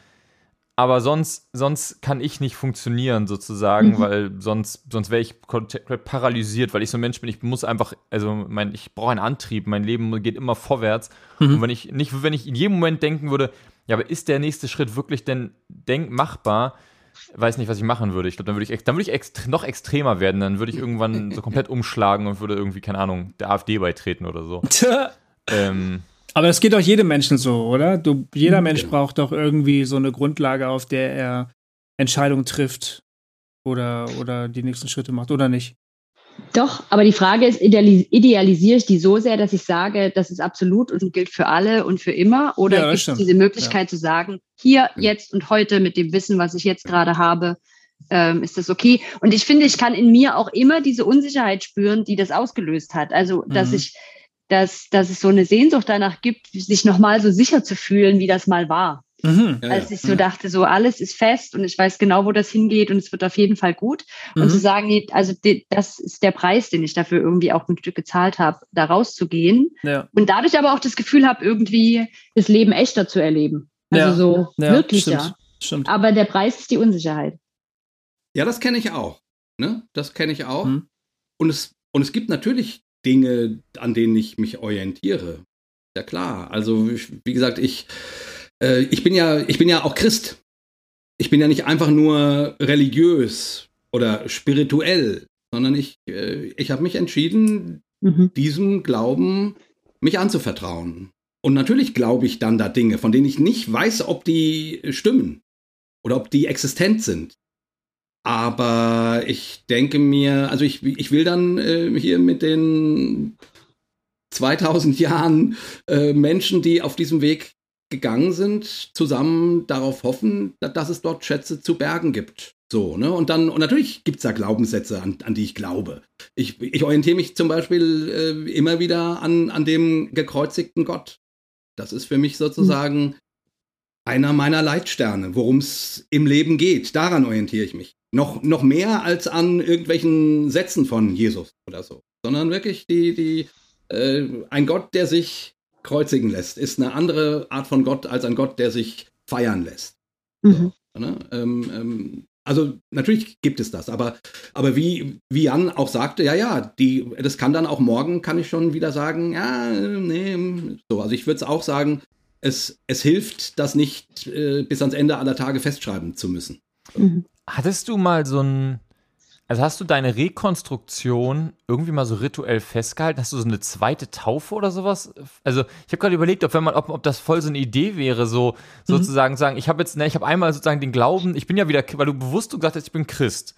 Aber sonst, sonst kann ich nicht funktionieren, sozusagen, Mhm. weil sonst, sonst wäre ich paralysiert, weil ich so ein Mensch bin, ich muss einfach, also mein, ich brauche einen Antrieb, mein Leben geht immer vorwärts. Mhm. Und wenn ich nicht, wenn ich in jedem Moment denken würde, ja, aber ist der nächste Schritt wirklich denn denk machbar, weiß nicht, was ich machen würde. Ich glaube, dann würde ich, dann würde ich ext noch extremer werden. Dann würde ich irgendwann so komplett umschlagen und würde irgendwie, keine Ahnung, der AfD beitreten oder so. Ähm, Aber das geht doch jedem Menschen so, oder? Du, jeder Mensch Genau. braucht doch irgendwie so eine Grundlage, auf der er Entscheidungen trifft oder, oder die nächsten Schritte macht, oder nicht? Doch, aber die Frage ist, idealis idealisiere ich die so sehr, dass ich sage, das ist absolut und gilt für alle und für immer? Oder Ja, gibt es diese Möglichkeit zu sagen, hier, jetzt und heute mit dem Wissen, was ich jetzt gerade habe, ähm, ist das okay? Und ich finde, ich kann in mir auch immer diese Unsicherheit spüren, die das ausgelöst hat. Also, dass Mhm. ich, dass, dass es so eine Sehnsucht danach gibt, sich nochmal so sicher zu fühlen, wie das mal war. Mhm. Ja, Als ja. ich so dachte, so alles ist fest und ich weiß genau, wo das hingeht und es wird auf jeden Fall gut. Und Mhm. zu sagen, nee, also das ist der Preis, den ich dafür irgendwie auch ein Stück gezahlt habe, da rauszugehen. Ja. Und dadurch aber auch das Gefühl habe, irgendwie das Leben echter zu erleben. Also Ja. so Ja, wirklicher. Stimmt. stimmt. Aber der Preis ist die Unsicherheit. Ja, das kenne ich auch. Ne? Das kenne ich auch. Mhm. Und, es, und es gibt natürlich Dinge, an denen ich mich orientiere. Ja klar. Also, wie gesagt, ich, äh, ich, bin ja, ich bin ja auch Christ. Ich bin ja nicht einfach nur religiös oder spirituell, sondern ich, äh, ich habe mich entschieden, Mhm. diesem Glauben mich anzuvertrauen. Und natürlich glaube ich dann da Dinge, von denen ich nicht weiß, ob die stimmen oder ob die existent sind. Aber ich denke mir, also ich, ich will dann äh, hier mit den 2000 Jahren äh, Menschen, die auf diesem Weg gegangen sind, zusammen darauf hoffen, da- dass es dort Schätze zu bergen gibt. So, ne? Und dann, und natürlich gibt es da Glaubenssätze, an, an die ich glaube. Ich, ich orientiere mich zum Beispiel äh, immer wieder an, an dem gekreuzigten Gott. Das ist für mich sozusagen einer meiner Leitsterne, worum es im Leben geht. Daran orientiere ich mich. Noch, noch mehr als an irgendwelchen Sätzen von Jesus oder so. Sondern wirklich die, die, äh, ein Gott, der sich kreuzigen lässt, ist eine andere Art von Gott als ein Gott, der sich feiern lässt. Mhm. Ne? Ähm, ähm, also natürlich gibt es das, aber, aber wie, wie Jan auch sagte, ja, ja, die, das kann dann auch morgen, kann ich schon wieder sagen, ja, nee, so. Also ich würde es auch sagen, es, es hilft, das nicht äh, bis ans Ende aller Tage festschreiben zu müssen. Mhm. Hattest du mal so ein, also hast du deine Rekonstruktion irgendwie mal so rituell festgehalten? Hast du so eine zweite Taufe oder sowas? Also ich habe gerade überlegt, ob, wenn man, ob, ob das voll so eine Idee wäre, so sozusagen sagen, ich habe jetzt, ne, ich habe einmal sozusagen den Glauben, ich bin ja wieder, weil du bewusst gesagt hast, ich bin Christ.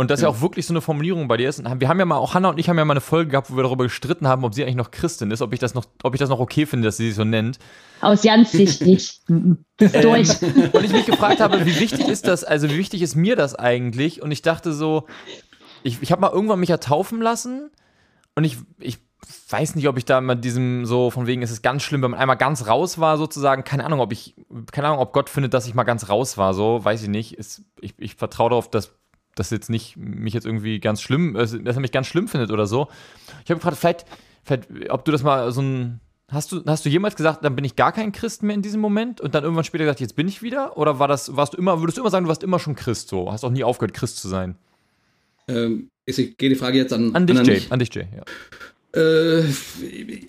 Und das ja. Ja. auch wirklich so eine Formulierung bei dir ist. Wir haben ja mal, auch Hannah und ich haben ja mal eine Folge gehabt, wo wir darüber gestritten haben, ob sie eigentlich noch Christin ist, ob ich das noch, ob ich das noch okay finde, dass sie sich so nennt. Aus Jans Sicht nicht. Mhm. Ist durch. Ähm, und ich mich gefragt habe, wie wichtig ist das, also wie wichtig ist mir das eigentlich? Und ich dachte so, ich, ich habe mal irgendwann mich ja taufen lassen und ich, ich weiß nicht, ob ich da mit diesem so von wegen, es ist ganz schlimm, wenn man einmal ganz raus war, sozusagen, keine Ahnung, ob ich, keine Ahnung, ob Gott findet, dass ich mal ganz raus war, so, weiß ich nicht. Ist, ich, ich vertraue darauf, dass das jetzt nicht mich jetzt irgendwie ganz schlimm, dass er mich ganz schlimm findet oder so. Ich habe gefragt, vielleicht, vielleicht, ob du das mal so ein Hast du, hast du jemals gesagt, dann bin ich gar kein Christ mehr in diesem Moment und dann irgendwann später gesagt, jetzt bin ich wieder? Oder war das, warst du immer, würdest du immer sagen, du warst immer schon Christ so? Hast auch nie aufgehört, Christ zu sein? Ähm, ist, geht die Frage jetzt an, An dich, an Jay. mich? An dich, Jay, ja. Äh,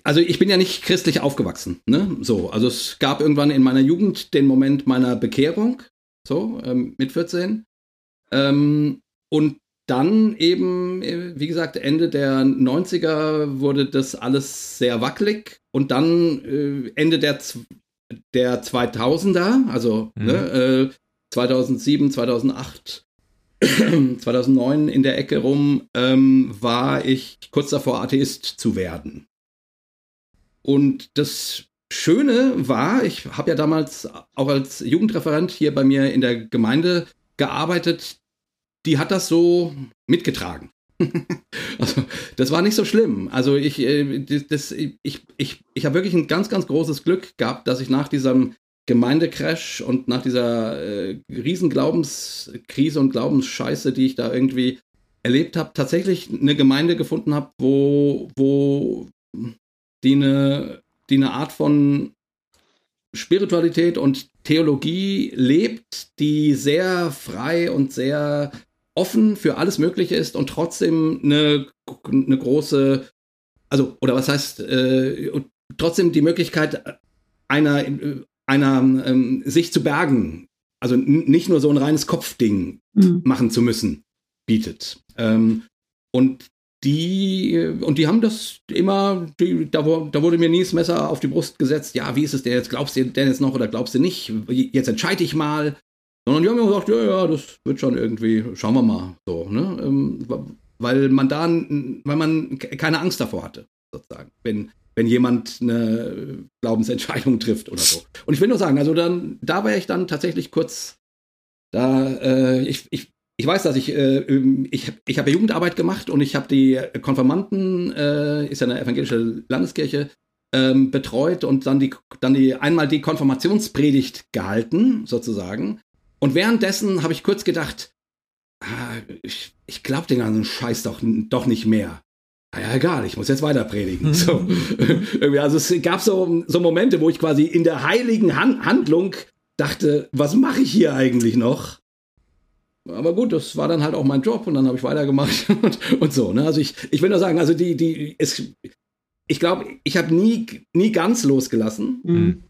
also ich bin ja nicht christlich aufgewachsen. Ne? So, also es gab irgendwann in meiner Jugend den Moment meiner Bekehrung, so ähm, mit 14. Ähm, und dann eben, äh, wie gesagt, Ende der 90er wurde das alles sehr wackelig und dann äh, Ende der, der 2000er, also Mhm. ne, äh, 2007, 2008, 2009 in der Ecke rum, ähm, war ich kurz davor, Atheist zu werden. Und das Schöne war, ich habe ja damals auch als Jugendreferent hier bei mir in der Gemeinde gearbeitet, die hat das so mitgetragen. also, das war nicht so schlimm. Also ich, äh, das, ich, ich, ich habe wirklich ein ganz, ganz großes Glück gehabt, dass ich nach diesem Gemeindecrash und nach dieser äh, riesen Glaubenskrise und Glaubensscheiße, die ich da irgendwie erlebt habe, tatsächlich eine Gemeinde gefunden habe, wo, wo die eine, die eine Art von Spiritualität und Theologie lebt, die sehr frei und sehr offen für alles Mögliche ist und trotzdem eine, eine große, also, oder was heißt, äh, trotzdem die Möglichkeit einer, einer ähm, sich zu bergen, also nicht nur so ein reines Kopfding mhm. machen zu müssen, bietet. Ähm, und die, und die haben das immer, die, da, da, wurde mir nie das Messer auf die Brust gesetzt, ja, wie ist es denn jetzt, glaubst du denn jetzt noch oder glaubst du nicht, jetzt entscheide ich mal, sondern die haben gesagt, ja, ja, das wird schon irgendwie, schauen wir mal, so, ne, ähm, weil man da, weil man keine Angst davor hatte, sozusagen, wenn, wenn jemand eine Glaubensentscheidung trifft oder so. Und ich will nur sagen, also dann, da wäre ich dann tatsächlich kurz, da, äh, ich, ich, ich weiß, dass ich, äh, ich, ich habe Jugendarbeit gemacht und ich habe die Konfirmanden, äh, ist ja eine evangelische Landeskirche, ähm, betreut und dann die, dann die einmal die Konfirmationspredigt gehalten, sozusagen. Und währenddessen habe ich kurz gedacht, ah, ich, ich glaube den ganzen Scheiß doch, doch nicht mehr. Ah ja, egal, ich muss jetzt weiter predigen. So. also es gab so, so Momente, wo ich quasi in der heiligen Han Handlung dachte, was mache ich hier eigentlich noch? aber gut, das war dann halt auch mein Job und dann habe ich weitergemacht und, und so. Ne? Also ich, ich will nur sagen, also die, die, es, ich glaube, ich habe nie, nie ganz losgelassen, mhm.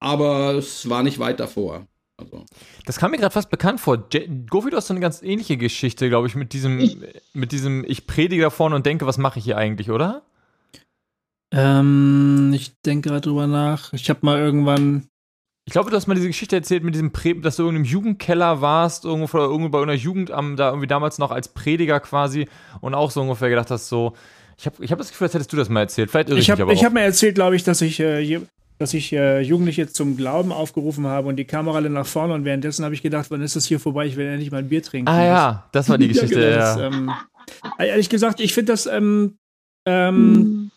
aber es war nicht weit davor. Also. Das kam mir gerade fast bekannt vor. Gofi, du hast so eine ganz ähnliche Geschichte, glaube ich, mit diesem, ich, mit diesem, ich predige da vorne und denke, was mache ich hier eigentlich, oder? Ähm, ich denke gerade drüber nach. Ich habe mal irgendwann ich glaube, du hast mal diese Geschichte erzählt mit diesem, Pre dass du in einem Jugendkeller warst, irgendwo, oder irgendwo bei einer Jugendamt, da irgendwie damals noch als Prediger quasi und auch so ungefähr gedacht hast, so, ich habe ich hab das Gefühl, als hättest du das mal erzählt. Vielleicht irre ich, ich Ich habe mir erzählt, glaube ich, dass ich, äh, dass ich äh, Jugendliche zum Glauben aufgerufen habe und die Kamera alle nach vorne und währenddessen habe ich gedacht, wann ist das hier vorbei? Ich will endlich mal ein Bier trinken. Ah ja, das war die Geschichte, ja. Genau, ja. Das, ähm, ehrlich gesagt, ich finde das, ähm, ähm, mhm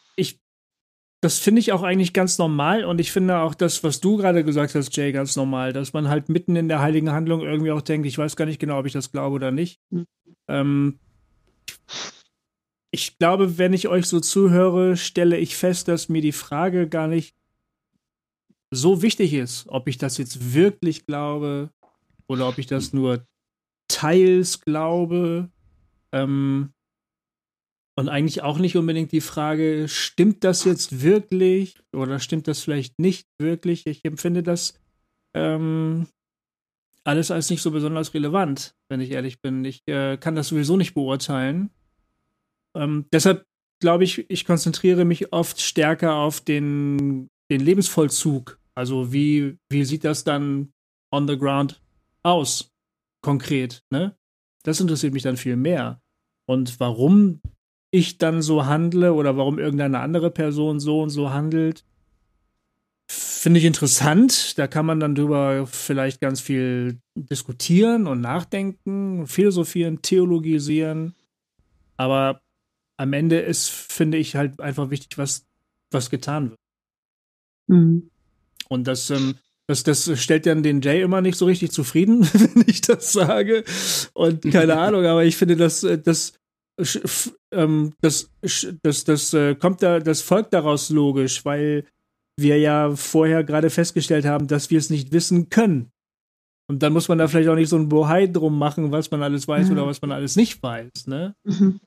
das finde ich auch eigentlich ganz normal und ich finde auch das, was du gerade gesagt hast, Jay, ganz normal, dass man halt mitten in der heiligen Handlung irgendwie auch denkt, ich weiß gar nicht genau, ob ich das glaube oder nicht. Mhm. Ähm, ich glaube, wenn ich euch so zuhöre, stelle ich fest, dass mir die Frage gar nicht so wichtig ist, ob ich das jetzt wirklich glaube oder ob ich das nur teils glaube. Ähm, und eigentlich auch nicht unbedingt die Frage, stimmt das jetzt wirklich oder stimmt das vielleicht nicht wirklich? Ich empfinde das ähm, alles als nicht so besonders relevant, wenn ich ehrlich bin. Ich äh, kann das sowieso nicht beurteilen. Ähm, deshalb glaube ich, ich konzentriere mich oft stärker auf den, den Lebensvollzug. Also wie, wie sieht das dann on the ground aus, konkret, ne? Das interessiert mich dann viel mehr. Und warum ich dann so handle oder warum irgendeine andere Person so und so handelt, finde ich interessant. Da kann man dann drüber vielleicht ganz viel diskutieren und nachdenken, philosophieren, theologisieren. Aber am Ende ist, finde ich, halt einfach wichtig, was, was getan wird. Mhm. Und das, ähm, das, das stellt dann den Jay immer nicht so richtig zufrieden, wenn ich das sage. Und keine Ahnung, aber ich finde, das, äh, das, ähm, das, das, das äh, kommt da, das folgt daraus logisch, weil wir ja vorher gerade festgestellt haben, dass wir es nicht wissen können. Und dann muss man da vielleicht auch nicht so ein Bohai drum machen, was man alles weiß mhm. oder was man alles nicht weiß, ne? Mhm.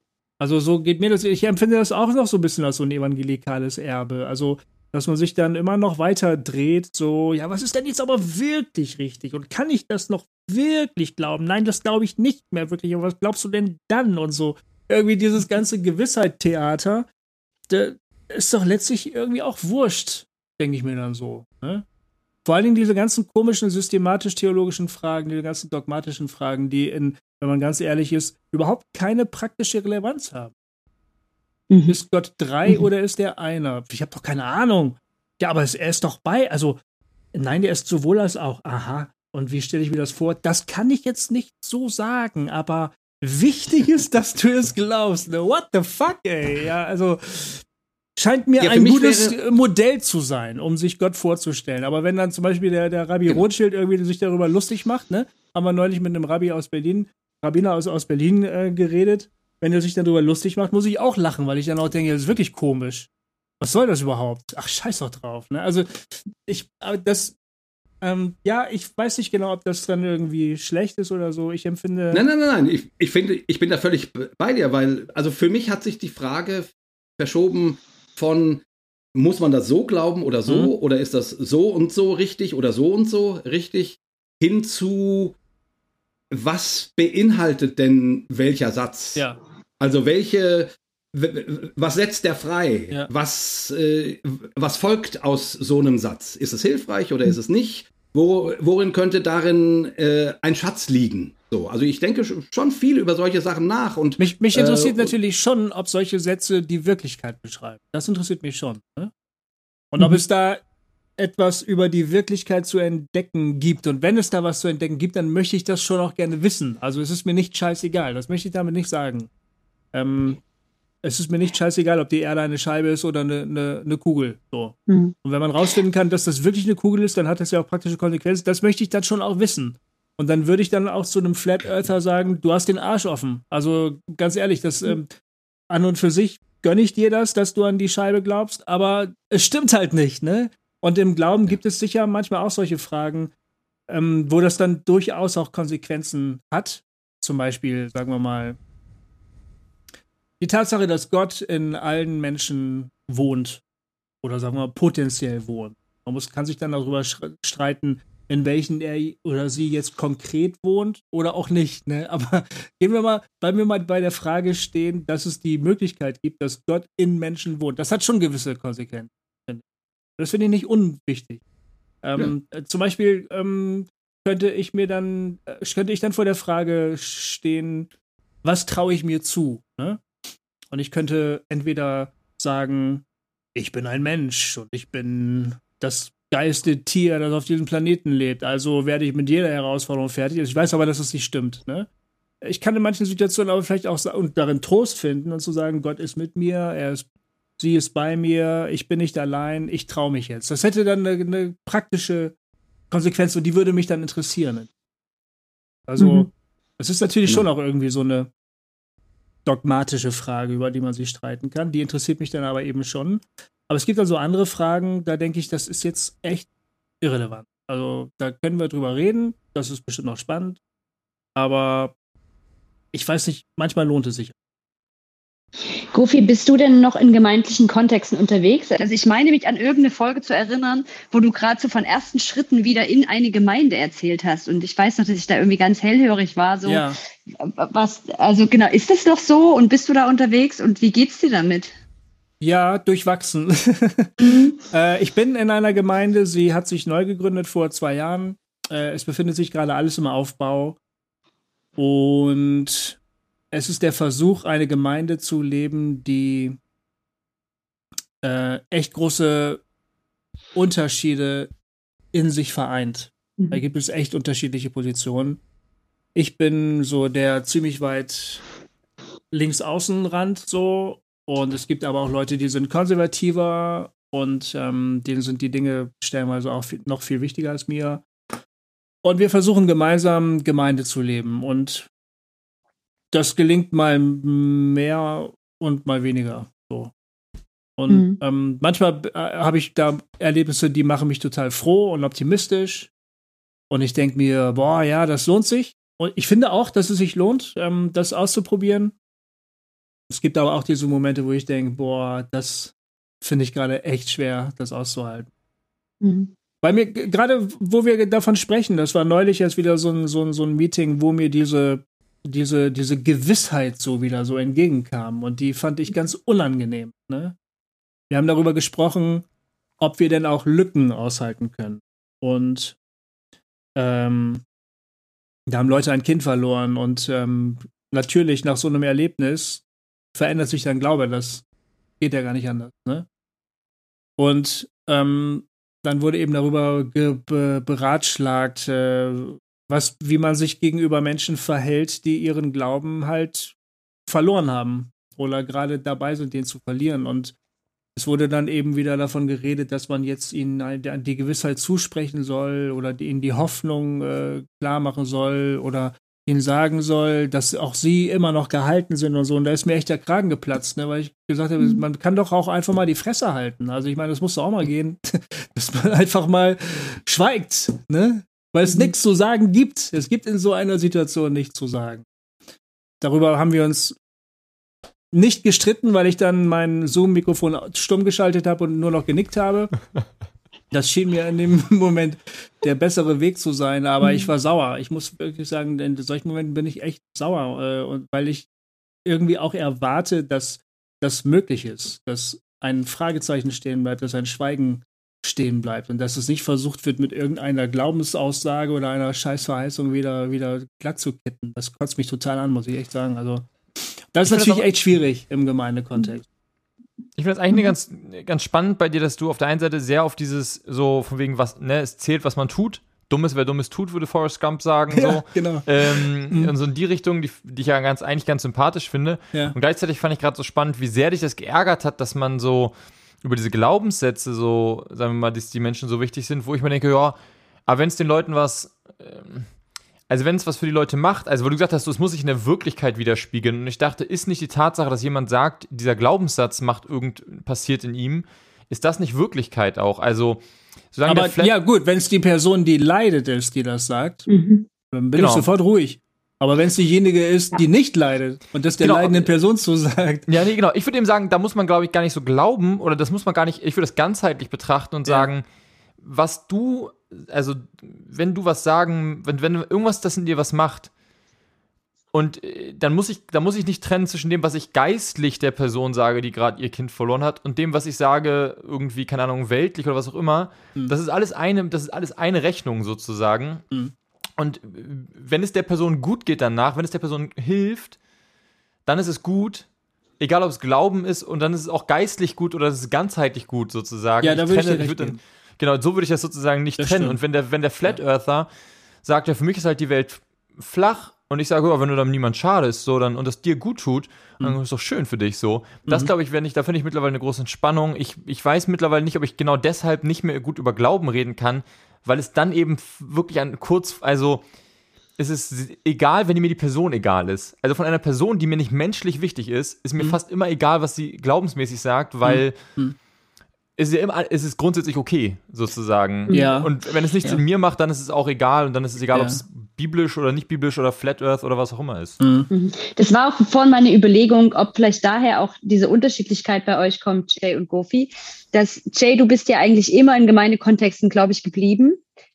Also so geht mir das, ich empfinde das auch noch so ein bisschen als so ein evangelikales Erbe. Also, dass man sich dann immer noch weiter dreht, so, ja, was ist denn jetzt aber wirklich richtig? Und kann ich das noch wirklich glauben? Nein, das glaube ich nicht mehr wirklich. Aber was glaubst du denn dann? Und so irgendwie dieses ganze Gewissheit-Theater, ist doch letztlich irgendwie auch wurscht, denke ich mir dann so. Ne? Vor allen Dingen diese ganzen komischen systematisch-theologischen Fragen, diese ganzen dogmatischen Fragen, die in, wenn man ganz ehrlich ist, überhaupt keine praktische Relevanz haben. Mhm. Ist Gott drei mhm. oder ist der einer? Ich habe doch keine Ahnung. Ja, aber er ist doch bei. Also, nein, der ist sowohl als auch. Aha. Und wie stelle ich mir das vor? Das kann ich jetzt nicht so sagen, aber wichtig ist, dass du es glaubst. Ne? What the fuck, ey? Ja, also scheint mir Ja, ein gutes wäre- Modell zu sein, um sich Gott vorzustellen. Aber wenn dann zum Beispiel der, der Rabbi Genau. Rothschild irgendwie sich darüber lustig macht, ne? Haben wir neulich mit einem Rabbi aus Berlin, Rabbiner aus, aus Berlin äh, geredet. Wenn er sich dann darüber lustig macht, muss ich auch lachen, weil ich dann auch denke, das ist wirklich komisch. Was soll das überhaupt? Ach, scheiß doch drauf. Ne? Also, ich, das, ähm, ja, ich weiß nicht genau, ob das dann irgendwie schlecht ist oder so. Ich empfinde. Nein, nein, nein, nein. Ich, ich finde, ich bin da völlig bei dir, weil, also für mich hat sich die Frage verschoben von, muss man das so glauben oder so, Mhm. oder ist das so und so richtig oder so und so richtig, hin zu, was beinhaltet denn welcher Satz? Ja. Also welche, was setzt der frei? Ja. Was, äh, was folgt aus so einem Satz? Ist es hilfreich oder ist es nicht? Wo, worin könnte darin äh, ein Schatz liegen? So, also ich denke sch- schon viel über solche Sachen nach und Mich, mich interessiert Äh, natürlich schon, ob solche Sätze die Wirklichkeit beschreiben. Das interessiert mich schon. Ne? Und ob Mhm. es da etwas über die Wirklichkeit zu entdecken gibt. Und wenn es da was zu entdecken gibt, dann möchte ich das schon auch gerne wissen. Also es ist mir nicht scheißegal. Das möchte ich damit nicht sagen. Ähm, es ist mir nicht scheißegal, ob die Erde eine Scheibe ist oder eine, eine, eine Kugel. So. Mhm. Und wenn man rausfinden kann, dass das wirklich eine Kugel ist, dann hat das ja auch praktische Konsequenzen. Das möchte ich dann schon auch wissen. Und dann würde ich dann auch zu einem Flat Earther sagen, du hast den Arsch offen. Also ganz ehrlich, das ähm, an und für sich gönne ich dir das, dass du an die Scheibe glaubst, aber es stimmt halt nicht, ne? Und im Glauben gibt es sicher manchmal auch solche Fragen, ähm, wo das dann durchaus auch Konsequenzen hat. Zum Beispiel, sagen wir mal, die Tatsache, dass Gott in allen Menschen wohnt oder sagen wir mal potenziell wohnt. Man muss, kann sich dann darüber streiten, in welchen er oder sie jetzt konkret wohnt oder auch nicht. Ne? Aber gehen wir mal, bleiben wir mal bei der Frage stehen, dass es die Möglichkeit gibt, dass Gott in Menschen wohnt. Das hat schon gewisse Konsequenzen. Das finde ich nicht unwichtig. Ähm, äh, Zum Beispiel ähm, könnte ich mir dann, äh, könnte ich dann vor der Frage stehen, was traue ich mir zu? Ne? Und ich könnte entweder sagen, ich bin ein Mensch und ich bin das geilste Tier, das auf diesem Planeten lebt. Also werde ich mit jeder Herausforderung fertig. Ich weiß aber, dass es nicht stimmt. Ne? Ich kann in manchen Situationen aber vielleicht auch und darin Trost finden und zu sagen, Gott ist mit mir, er ist, sie ist bei mir, ich bin nicht allein, ich traue mich jetzt. Das hätte dann eine, eine praktische Konsequenz und die würde mich dann interessieren. Also, Mhm. es ist natürlich Genau. schon auch irgendwie so eine dogmatische Frage, über die man sich streiten kann. Die interessiert mich dann aber eben schon. Aber es gibt also andere Fragen, da denke ich, das ist jetzt echt irrelevant. Also da können wir drüber reden, das ist bestimmt noch spannend. Aber ich weiß nicht, manchmal lohnt es sich. Gofi, bist du denn noch in gemeindlichen Kontexten unterwegs? Also ich meine mich an irgendeine Folge zu erinnern, wo du gerade so von ersten Schritten wieder in eine Gemeinde erzählt hast. Und ich weiß noch, dass ich da irgendwie ganz hellhörig war. So, Ja, was, also genau, ist das doch so? Und bist du da unterwegs? Und wie geht's dir damit? ja, durchwachsen. äh, ich bin in einer Gemeinde, sie hat sich neu gegründet vor zwei Jahren. Äh, es befindet sich gerade alles im Aufbau. Und es ist der Versuch, eine Gemeinde zu leben, die äh, echt große Unterschiede in sich vereint. Da gibt es echt unterschiedliche Positionen. Ich bin so der ziemlich weit linksaußenrand so und es gibt aber auch Leute, die sind konservativer und ähm, denen sind die Dinge stellenweise auch viel, noch viel wichtiger als mir. Und wir versuchen gemeinsam Gemeinde zu leben und das gelingt mal mehr und mal weniger. So. Und Mhm. ähm, manchmal äh, habe ich da Erlebnisse, die machen mich total froh und optimistisch. Und ich denke mir, boah, ja, das lohnt sich. Und ich finde auch, dass es sich lohnt, ähm, das auszuprobieren. Es gibt aber auch diese Momente, wo ich denke, boah, das finde ich gerade echt schwer, das auszuhalten. Mhm. Weil mir gerade, wo wir davon sprechen, das war neulich jetzt wieder so ein, so ein, so ein Meeting, wo mir diese, diese, diese Gewissheit so wieder so entgegenkam. Und die fand ich ganz unangenehm. Ne? Wir haben darüber gesprochen, ob wir denn auch Lücken aushalten können. Und ähm, da haben Leute ein Kind verloren und ähm, natürlich nach so einem Erlebnis verändert sich dein Glaube. Das geht ja gar nicht anders. Ne? Und ähm, dann wurde eben darüber be beratschlagt, äh, was, wie man sich gegenüber Menschen verhält, die ihren Glauben halt verloren haben oder gerade dabei sind, den zu verlieren. Und es wurde dann eben wieder davon geredet, dass man jetzt ihnen die Gewissheit zusprechen soll oder ihnen die Hoffnung äh, klar machen soll oder ihnen sagen soll, dass auch sie immer noch gehalten sind und so. Und da ist mir echt der Kragen geplatzt, ne? weil ich gesagt habe, mhm. man kann doch auch einfach mal die Fresse halten. Also ich meine, das muss doch auch mal gehen, dass man einfach mal schweigt, ne? Weil es mhm. nichts zu sagen gibt. Es gibt in so einer Situation nichts zu sagen. Darüber haben wir uns nicht gestritten, weil ich dann mein Zoom-Mikrofon stumm geschaltet habe und nur noch genickt habe. Das schien mir in dem Moment der bessere Weg zu sein, aber ich war sauer. Ich muss wirklich sagen, in solchen Momenten bin ich echt sauer, äh, und weil ich irgendwie auch erwarte, dass das möglich ist, dass ein Fragezeichen stehen bleibt, dass ein Schweigen stehen bleibt und dass es nicht versucht wird, mit irgendeiner Glaubensaussage oder einer Scheißverheißung wieder, wieder glatt zu kitten. Das kotzt mich total an, muss ich echt sagen. Also, das ist natürlich echt schwierig im Gemeindekontext. Ich finde das eigentlich mhm. ganz, ganz spannend bei dir, dass du auf der einen Seite sehr auf dieses, so von wegen, was, ne, es zählt, was man tut. Dummes, wer Dummes tut, würde Forrest Gump sagen. So. Ja, genau. Ähm, mhm. Und so in die Richtung, die, die ich ja ganz, eigentlich ganz sympathisch finde. Ja. Und gleichzeitig fand ich gerade so spannend, wie sehr dich das geärgert hat, dass man so über diese Glaubenssätze so, sagen wir mal, dass die Menschen so wichtig sind, wo ich mir denke, ja, aber wenn es den Leuten was, ähm, also wenn es was für die Leute macht, also wo du gesagt hast, es muss sich in der Wirklichkeit widerspiegeln. Und ich dachte, ist nicht die Tatsache, dass jemand sagt, dieser Glaubenssatz macht irgend passiert in ihm, ist das nicht Wirklichkeit auch? Also solange Aber ja gut, wenn es die Person, die leidet, ist, die das sagt, mhm. dann bin genau. ich sofort ruhig. Aber wenn es diejenige ist, die nicht leidet und das der genau. leidenden Person zusagt. Ja, nee, genau. Ich würde eben sagen, da muss man, glaube ich, gar nicht so glauben oder das muss man gar nicht, ich würde das ganzheitlich betrachten und ja. sagen, was du also wenn du was sagen, wenn, wenn irgendwas das in dir was macht, und äh, dann muss ich, dann muss ich nicht trennen zwischen dem, was ich geistlich der Person sage, die gerade ihr Kind verloren hat, und dem, was ich sage, irgendwie, keine Ahnung, weltlich oder was auch immer. Mhm. Das ist alles eine, das ist alles eine Rechnung sozusagen. Mhm. Und wenn es der Person gut geht danach, wenn es der Person hilft, dann ist es gut. Egal, ob es Glauben ist, und dann ist es auch geistlich gut oder es ist ganzheitlich gut sozusagen. Ja, da würde ich, ich, ich würde Genau, so würde ich das sozusagen nicht das trennen. Stimmt. Und wenn der, wenn der Flat Earther sagt, ja, für mich ist halt die Welt flach und ich sage, oh, wenn du dann niemand schadest, so dann und das dir gut tut, mhm. dann ist doch schön für dich so. Das mhm. glaube ich, wenn ich, da finde ich mittlerweile eine große Entspannung. Ich, ich weiß mittlerweile nicht, ob ich genau deshalb nicht mehr gut über Glauben reden kann, weil es dann eben wirklich ein kurz, also es ist egal, wenn mir die Person egal ist. Also von einer Person, die mir nicht menschlich wichtig ist, ist mir mhm. fast immer egal, was sie glaubensmäßig sagt, weil mhm ist ja immer, es ist grundsätzlich okay, sozusagen. Ja. Und wenn es nichts ja. in mir macht, dann ist es auch egal und dann ist es egal, ja. ob es biblisch oder nicht biblisch oder Flat Earth oder was auch immer ist. Mhm. mhm. Das war auch vorhin meine Überlegung, ob vielleicht daher auch diese Unterschiedlichkeit bei euch kommt, Jay und Gofi. Dass Jay, du bist ja eigentlich immer in Gemeindekontexten, glaube ich, geblieben,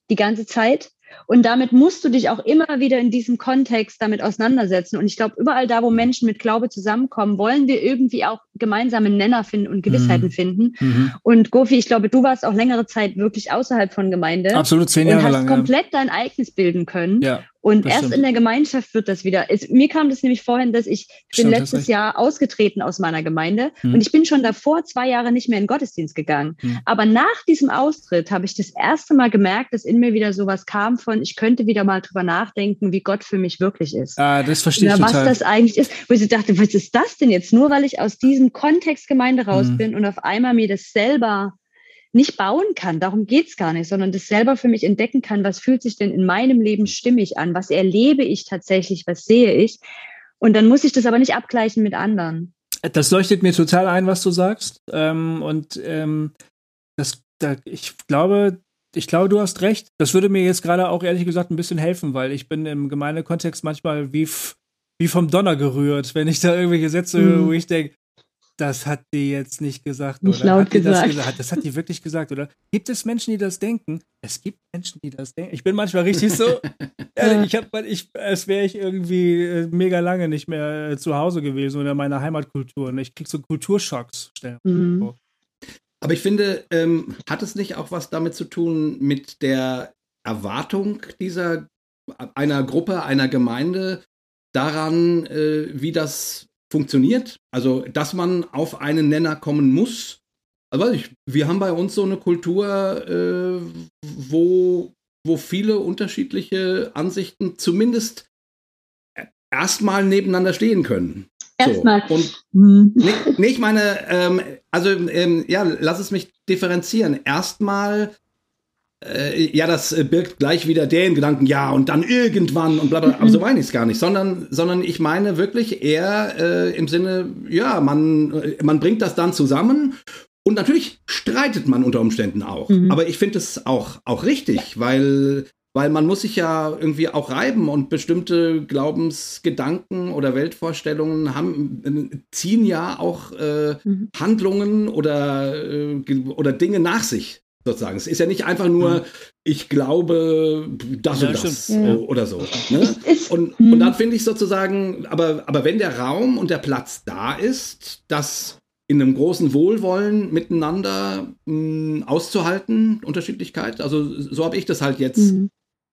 die ganze Zeit. Und damit musst du dich auch immer wieder in diesem Kontext damit auseinandersetzen. Und ich glaube, überall da, wo Menschen mit Glaube zusammenkommen, wollen wir irgendwie auch gemeinsame Nenner finden und Gewissheiten mhm. finden. Mhm. Und Gofi, ich glaube, du warst auch längere Zeit wirklich außerhalb von Gemeinde. Absolut, zehn Jahre lang. Und hast komplett ja. dein eigenes bilden können. Ja. Und das erst stimmt. in der Gemeinschaft wird das wieder. Es, mir kam das nämlich vorhin, dass ich stimmt, bin letztes Jahr ausgetreten aus meiner Gemeinde hm. und ich bin schon davor zwei Jahre nicht mehr in Gottesdienst gegangen. Hm. Aber nach diesem Austritt habe ich das erste Mal gemerkt, dass in mir wieder sowas kam von, ich könnte wieder mal drüber nachdenken, wie Gott für mich wirklich ist. Ah, das verstehe ich total. Was das eigentlich ist. Wo ich dachte, was ist das denn jetzt? Nur weil ich aus diesem Kontext Gemeinde raus hm. bin und auf einmal mir das selber nicht bauen kann. Darum geht es gar nicht, sondern das selber für mich entdecken kann, was fühlt sich denn in meinem Leben stimmig an, was erlebe ich tatsächlich, was sehe ich. Und dann muss ich das aber nicht abgleichen mit anderen. Das leuchtet mir total ein, was du sagst. Ähm, und ähm, das, da, ich glaube, ich glaube, du hast recht. Das würde mir jetzt gerade auch ehrlich gesagt ein bisschen helfen, weil ich bin im Gemeindekontext manchmal wie, wie vom Donner gerührt, wenn ich da irgendwelche Sätze höre, mhm. wo ich denke, das hat die jetzt nicht gesagt. Nicht oder? laut hat gesagt. Das, gesagt. das hat die wirklich gesagt, oder? Gibt es Menschen, die das denken? Es gibt Menschen, die das denken. Ich bin manchmal richtig so, äh, ich habe, ich, als wäre ich irgendwie äh, mega lange nicht mehr äh, zu Hause gewesen oder in meiner Heimatkultur. Und ich krieg so Kulturschocks. Mhm. Aber ich finde, ähm, hat es nicht auch was damit zu tun mit der Erwartung dieser einer Gruppe, einer Gemeinde daran, äh, wie das funktioniert. Also, dass man auf einen Nenner kommen muss, also ich, wir haben bei uns so eine Kultur, äh, wo, wo viele unterschiedliche Ansichten zumindest erstmal nebeneinander stehen können. Erstmal. So. Und hm. nee, nee, ich meine, ähm, also ähm, ja, lass es mich differenzieren. Erstmal äh, ja, das äh, birgt gleich wieder den Gedanken, ja, und dann irgendwann und bla bla, aber so meine ich es gar nicht, sondern, sondern ich meine wirklich eher äh, im Sinne, ja, man, äh, man bringt das dann zusammen und natürlich streitet man unter Umständen auch. Mhm. Aber ich finde es auch, auch richtig, weil, weil man muss sich ja irgendwie auch reiben und bestimmte Glaubensgedanken oder Weltvorstellungen haben, ziehen ja auch äh, mhm. Handlungen oder, äh, oder Dinge nach sich sozusagen. Es ist ja nicht einfach nur, mhm. ich glaube das ja, und das ja. oder so. Ne? Und, und dann finde ich sozusagen, aber, aber wenn der Raum und der Platz da ist, das in einem großen Wohlwollen miteinander mh, auszuhalten, Unterschiedlichkeit. Also so habe ich das halt jetzt mhm.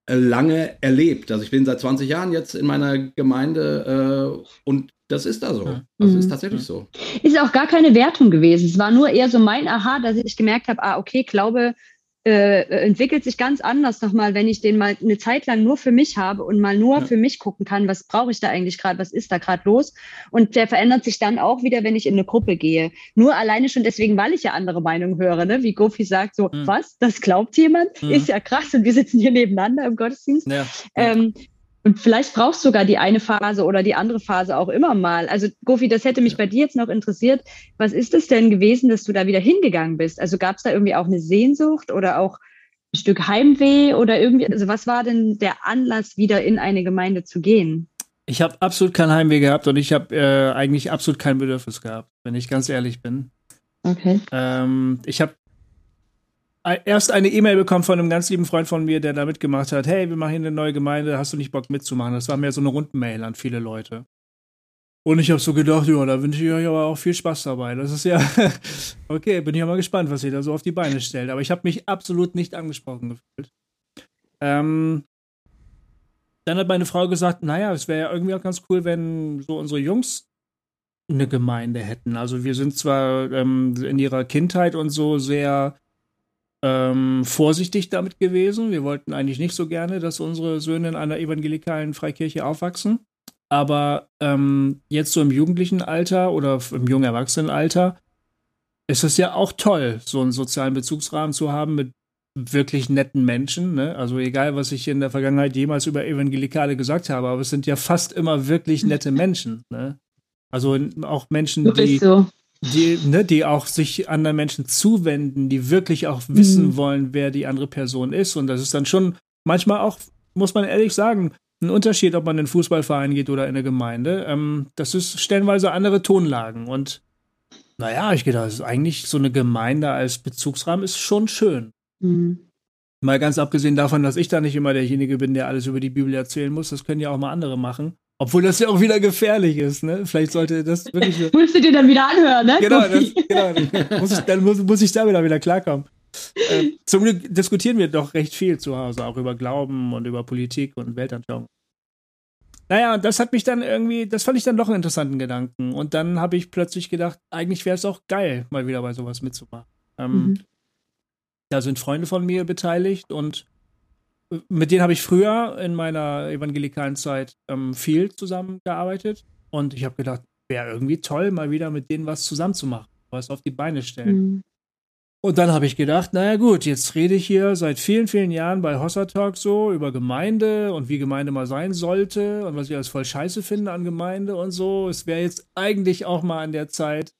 lange erlebt. Also ich bin seit 20 Jahren jetzt in meiner Gemeinde äh, und das ist da so. Das mhm. ist tatsächlich so. Ist auch gar keine Wertung gewesen. Es war nur eher so mein Aha, dass ich gemerkt habe, ah, okay, Glaube äh, entwickelt sich ganz anders nochmal, wenn ich den mal eine Zeit lang nur für mich habe und mal nur ja. für mich gucken kann, was brauche ich da eigentlich gerade, was ist da gerade los. Und der verändert sich dann auch wieder, wenn ich in eine Gruppe gehe. Nur alleine schon deswegen, weil ich ja andere Meinungen höre, ne? wie Gofi sagt, so, mhm. was, das glaubt jemand? Mhm. Ist ja krass und wir sitzen hier nebeneinander im Gottesdienst. Ja. Ähm, und vielleicht brauchst du sogar die eine Phase oder die andere Phase auch immer mal. Also, Gofi, das hätte mich bei dir jetzt noch interessiert. Was ist es denn gewesen, dass du da wieder hingegangen bist? Also gab es da irgendwie auch eine Sehnsucht oder auch ein Stück Heimweh oder irgendwie, also was war denn der Anlass, wieder in eine Gemeinde zu gehen? Ich habe absolut kein Heimweh gehabt und ich habe äh, eigentlich absolut kein Bedürfnis gehabt, wenn ich ganz ehrlich bin. Okay. Ähm, ich habe erst eine E-Mail bekommen von einem ganz lieben Freund von mir, der da mitgemacht hat, hey, wir machen hier eine neue Gemeinde, hast du nicht Bock mitzumachen? Das war mehr so eine Rundenmail an viele Leute. Und ich habe so gedacht, ja, da wünsche ich euch aber auch viel Spaß dabei. Das ist ja, okay, bin ich ja mal gespannt, was ihr da so auf die Beine stellt. Aber ich habe mich absolut nicht angesprochen gefühlt. Ähm, dann hat meine Frau gesagt, naja, es wäre ja irgendwie auch ganz cool, wenn so unsere Jungs eine Gemeinde hätten. Also wir sind zwar ähm, in ihrer Kindheit und so sehr ähm, vorsichtig damit gewesen. Wir wollten eigentlich nicht so gerne, dass unsere Söhne in einer evangelikalen Freikirche aufwachsen. Aber ähm, jetzt so im jugendlichen Alter oder im jungen Erwachsenenalter ist es ja auch toll, so einen sozialen Bezugsrahmen zu haben mit wirklich netten Menschen. Ne? Also egal, was ich in der Vergangenheit jemals über Evangelikale gesagt habe, aber es sind ja fast immer wirklich nette Menschen. Ne? Also auch Menschen, die, so die, ne, die auch sich anderen Menschen zuwenden, die wirklich auch wissen mhm. wollen, wer die andere Person ist. Und das ist dann schon manchmal auch, muss man ehrlich sagen, ein Unterschied, ob man in einen Fußballverein geht oder in eine Gemeinde. Ähm, das ist stellenweise andere Tonlagen. Und naja, ich gedacht, ist eigentlich so eine Gemeinde als Bezugsrahmen ist schon schön. Mhm. Mal ganz abgesehen davon, dass ich da nicht immer derjenige bin, der alles über die Bibel erzählen muss. Das können ja auch mal andere machen. Obwohl das ja auch wieder gefährlich ist, ne? Vielleicht sollte das wirklich. Musst du dir dann wieder anhören, ne? Genau, das, genau. Dann muss ich, dann muss, muss ich da wieder, wieder klarkommen. Äh, zum Glück diskutieren wir doch recht viel zu Hause, auch über Glauben und über Politik und Weltanschauung. Naja, und das hat mich dann irgendwie, das fand ich dann doch einen interessanten Gedanken. Und dann habe ich plötzlich gedacht, eigentlich wäre es auch geil, mal wieder bei sowas mitzumachen. Ähm, mhm. Da sind Freunde von mir beteiligt und mit denen habe ich früher in meiner evangelikalen Zeit ähm, viel zusammengearbeitet. Und ich habe gedacht, wäre irgendwie toll, mal wieder mit denen was zusammenzumachen, was auf die Beine stellen. Mhm. Und dann habe ich gedacht, naja gut, jetzt rede ich hier seit vielen, vielen Jahren bei Hossa Talk so über Gemeinde und wie Gemeinde mal sein sollte und was ich alles voll scheiße finde an Gemeinde und so. Es wäre jetzt eigentlich auch mal an der Zeit,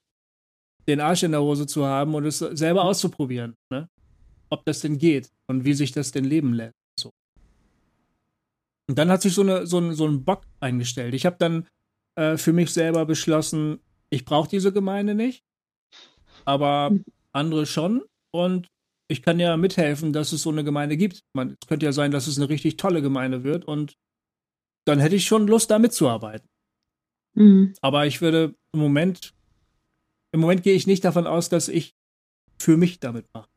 den Arsch in der Hose zu haben und es selber auszuprobieren, ne? ob das denn geht und wie sich das denn leben lässt. Und dann hat sich so, eine, so, ein, so ein Bock eingestellt. Ich habe dann äh, für mich selber beschlossen, ich brauche diese Gemeinde nicht, aber andere schon. Und ich kann ja mithelfen, dass es so eine Gemeinde gibt. Man, es könnte ja sein, dass es eine richtig tolle Gemeinde wird und dann hätte ich schon Lust, da mitzuarbeiten. Mhm. Aber ich würde im Moment, im Moment gehe ich nicht davon aus, dass ich für mich damit mache.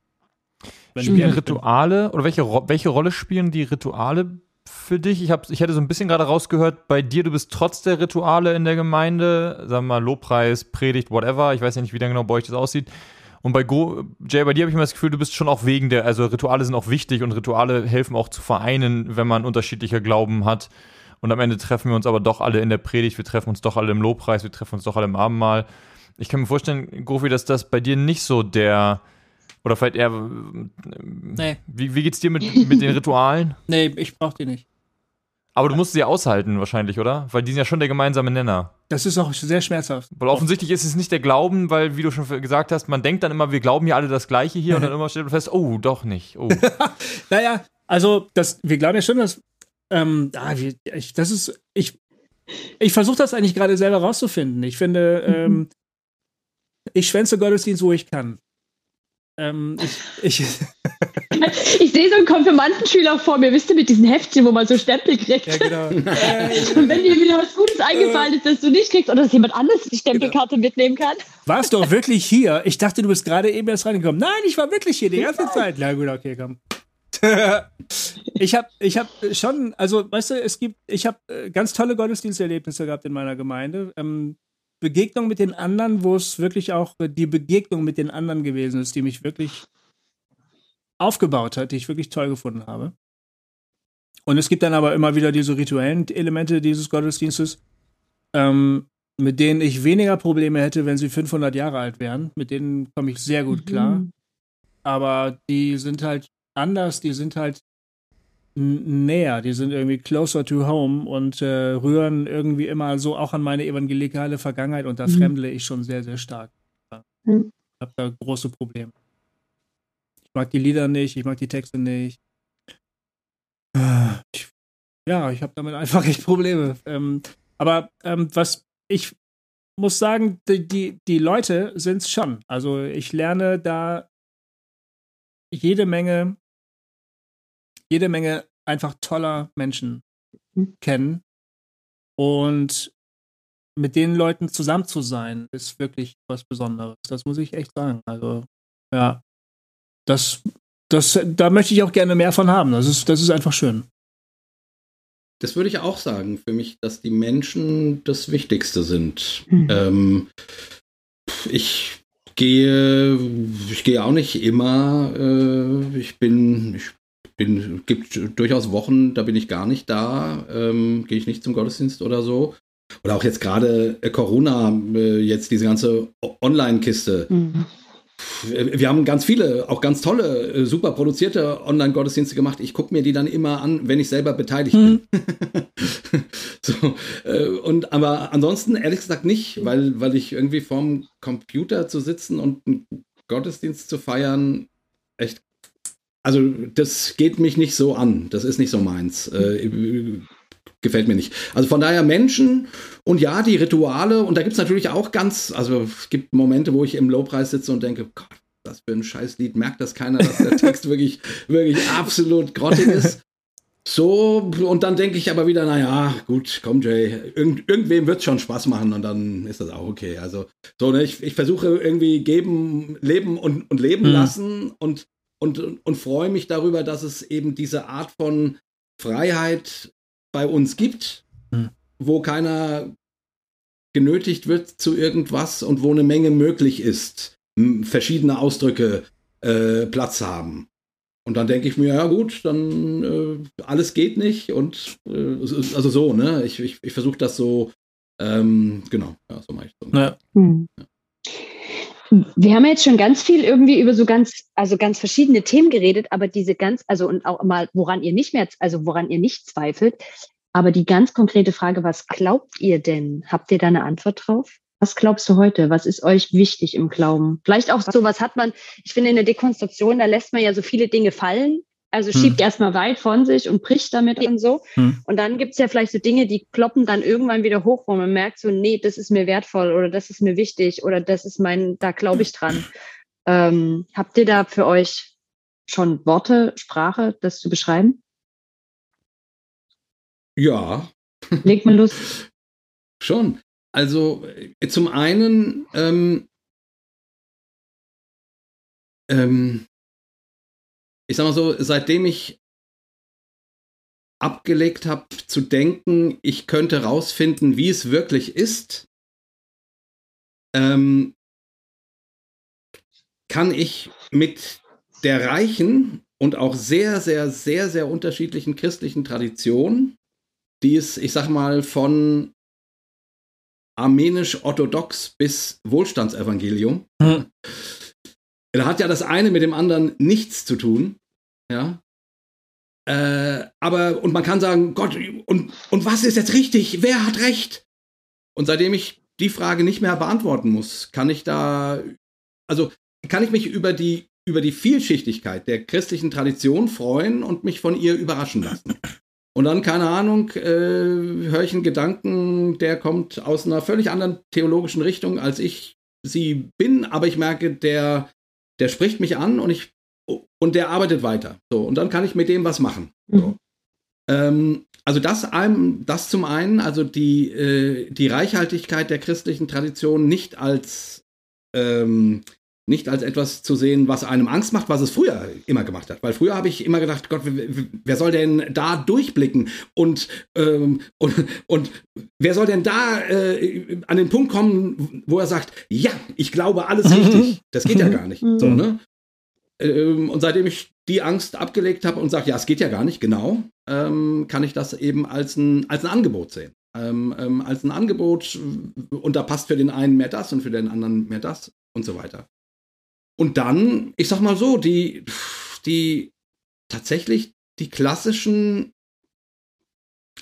Spielen Rituale oder welche, welche Rolle spielen die Rituale für dich? Ich, hab, ich hätte so ein bisschen gerade rausgehört, bei dir, du bist trotz der Rituale in der Gemeinde, sagen wir mal Lobpreis, Predigt, whatever, ich weiß ja nicht, wie dann genau bei euch das aussieht. Und bei Go, Jay, bei dir habe ich immer das Gefühl, du bist schon auch wegen der, also Rituale sind auch wichtig und Rituale helfen auch zu vereinen, wenn man unterschiedlicher Glauben hat. Und am Ende treffen wir uns aber doch alle in der Predigt, wir treffen uns doch alle im Lobpreis, wir treffen uns doch alle im Abendmahl. Ich kann mir vorstellen, Gofi, dass das bei dir nicht so der, oder vielleicht eher, Nee. wie, wie geht's dir mit, mit den Ritualen? Nee, ich brauch die nicht. Aber du musst sie aushalten wahrscheinlich, oder? Weil die sind ja schon der gemeinsame Nenner. Das ist auch sehr schmerzhaft. Weil offensichtlich ist es nicht der Glauben, weil, wie du schon gesagt hast, man denkt dann immer, wir glauben ja alle das Gleiche hier und dann immer stellt man fest, oh, doch nicht. Oh. Naja, also das, wir glauben ja schon, dass ähm, ah, wir, ich, das ist, ich, ich versuche das eigentlich gerade selber rauszufinden. Ich finde, ähm, ich schwänze Gottesdienst, wo ich kann. Ähm, ich, ich, Ich sehe so einen Konfirmandenschüler vor mir, wisst ihr, mit diesen Heftchen, wo man so Stempel kriegt. ja, genau. Äh, Und wenn dir wieder was Gutes eingefallen ist, das du nicht kriegst oder dass jemand anderes die Stempelkarte mitnehmen kann. warst du auch wirklich hier? Ich dachte, du bist gerade eben erst reingekommen. Nein, ich war wirklich hier die ganze Zeit. Na gut, okay, komm. ich habe ich hab schon, also weißt du, es gibt, ich habe ganz tolle Gottesdiensterlebnisse gehabt in meiner Gemeinde. Ähm, Begegnung mit den anderen, wo es wirklich auch die Begegnung mit den anderen gewesen ist, die mich wirklich aufgebaut hat, die ich wirklich toll gefunden habe. Und es gibt dann aber immer wieder diese rituellen Elemente dieses Gottesdienstes, ähm, mit denen ich weniger Probleme hätte, wenn sie 500 Jahre alt wären. Mit denen komme ich sehr gut klar. Aber die sind halt anders, die sind halt näher, die sind irgendwie closer to home und äh, rühren irgendwie immer so auch an meine evangelikale Vergangenheit und da Mhm. fremdle ich schon sehr, sehr stark. Mhm. Ich habe da große Probleme. Ich mag die Lieder nicht, ich mag die Texte nicht. Äh, Ich, ja, ich habe damit einfach echt Probleme. Ähm, aber ähm, was ich muss sagen, die, die, die Leute sind es schon. Also ich lerne da jede Menge, jede Menge einfach toller Menschen Mhm. kennen. Und mit den Leuten zusammen zu sein, ist wirklich was Besonderes. Das muss ich echt sagen. Also, ja. Das, das, da möchte ich auch gerne mehr von haben. Das ist, das ist einfach schön. Das würde ich auch sagen für mich, dass die Menschen das Wichtigste sind. Mhm. Ähm, ich gehe, ich gehe auch nicht immer. Äh, ich bin, ich bin, gibt durchaus Wochen, da bin ich gar nicht da. Ähm, gehe ich nicht zum Gottesdienst oder so. Oder auch jetzt gerade äh, Corona, äh, jetzt diese ganze Online-Kiste. Mhm. Wir haben ganz viele, auch ganz tolle, äh, super produzierte Online-Gottesdienste gemacht. Ich gucke mir die dann immer an, wenn ich selber beteiligt Mhm. bin. so, äh, und aber ansonsten ehrlich gesagt nicht, weil, weil ich irgendwie vorm Computer zu sitzen und einen Gottesdienst zu feiern, echt. Also, das geht mich nicht so an. Das ist nicht so meins. Äh, gefällt mir nicht. Also von daher Menschen und ja, die Rituale. Und da gibt es natürlich auch ganz, also es gibt Momente, wo ich im Lobpreis sitze und denke, Gott, das für ein Scheißlied. Merkt das keiner, dass der Text wirklich, wirklich absolut grottig ist. So, und dann denke ich aber wieder, naja, gut, komm, Jay, irgend, irgendwem wird es schon Spaß machen und dann ist das auch okay. Also, so, ne, ich, ich versuche irgendwie geben, leben und, und leben Mhm. lassen und, und, und freue mich darüber, dass es eben diese Art von Freiheit bei uns gibt, Mhm. wo keiner genötigt wird zu irgendwas und wo eine Menge möglich ist, verschiedene Ausdrücke äh, Platz haben. Und dann denke ich mir, ja gut, dann äh, alles geht nicht und äh, also so, ne? Ich, ich, ich versuche das so, ähm, genau, ja, so mache ich so. Ja. Hm. Wir haben jetzt schon ganz viel irgendwie über so ganz, also ganz verschiedene Themen geredet, aber diese ganz, also und auch mal, woran ihr nicht mehr, also woran ihr nicht zweifelt, aber die ganz konkrete Frage, was glaubt ihr denn? Habt ihr da eine Antwort drauf? Was glaubst du heute? Was ist euch wichtig im Glauben? Vielleicht auch so, was hat man, ich finde in der Dekonstruktion, da lässt man ja so viele Dinge fallen. Also Hm. schiebt erstmal weit von sich und bricht damit und so. Hm. Und dann gibt's ja vielleicht so Dinge, die kloppen dann irgendwann wieder hoch, wo man merkt, so, nee, das ist mir wertvoll oder das ist mir wichtig oder das ist mein, da glaube ich dran. Ähm, habt ihr da für euch schon Worte, Sprache, das zu beschreiben? Ja, Legt mal los. Schon. Also äh, zum einen, ähm, ähm, ich sag mal so, seitdem ich abgelegt habe zu denken, ich könnte rausfinden, wie es wirklich ist, ähm, kann ich mit der reichen und auch sehr, sehr, sehr, sehr unterschiedlichen christlichen Tradition, die es, ich sag mal, von armenisch-orthodox bis Wohlstandsevangelium. Hm. Da hat ja das eine mit dem anderen nichts zu tun. Ja. Äh, aber, und man kann sagen, Gott, und, und was ist jetzt richtig? Wer hat recht? Und seitdem ich die Frage nicht mehr beantworten muss, kann ich da, also kann ich mich über die, über die Vielschichtigkeit der christlichen Tradition freuen und mich von ihr überraschen lassen. Und dann, keine Ahnung, äh, höre ich einen Gedanken, der kommt aus einer völlig anderen theologischen Richtung, als ich sie bin, aber ich merke, der, der spricht mich an und ich und der arbeitet weiter. So, und dann kann ich mit dem was machen. So. Mhm. Ähm, also das, einem, das zum einen, also die, äh, die Reichhaltigkeit der christlichen Tradition nicht als ähm, nicht als etwas zu sehen, was einem Angst macht, was es früher immer gemacht hat. Weil früher habe ich immer gedacht, Gott, wer soll denn da durchblicken und, ähm, und, und wer soll denn da äh, an den Punkt kommen, wo er sagt, ja, ich glaube alles richtig. Das geht ja gar nicht. So, ne? Ähm, und seitdem ich die Angst abgelegt habe und sage, ja, es geht ja gar nicht, genau, ähm, kann ich das eben als ein, als ein Angebot sehen. Ähm, ähm, als ein Angebot und da passt für den einen mehr das und für den anderen mehr das und so weiter. Und dann, ich sag mal so, die, die tatsächlich die klassischen,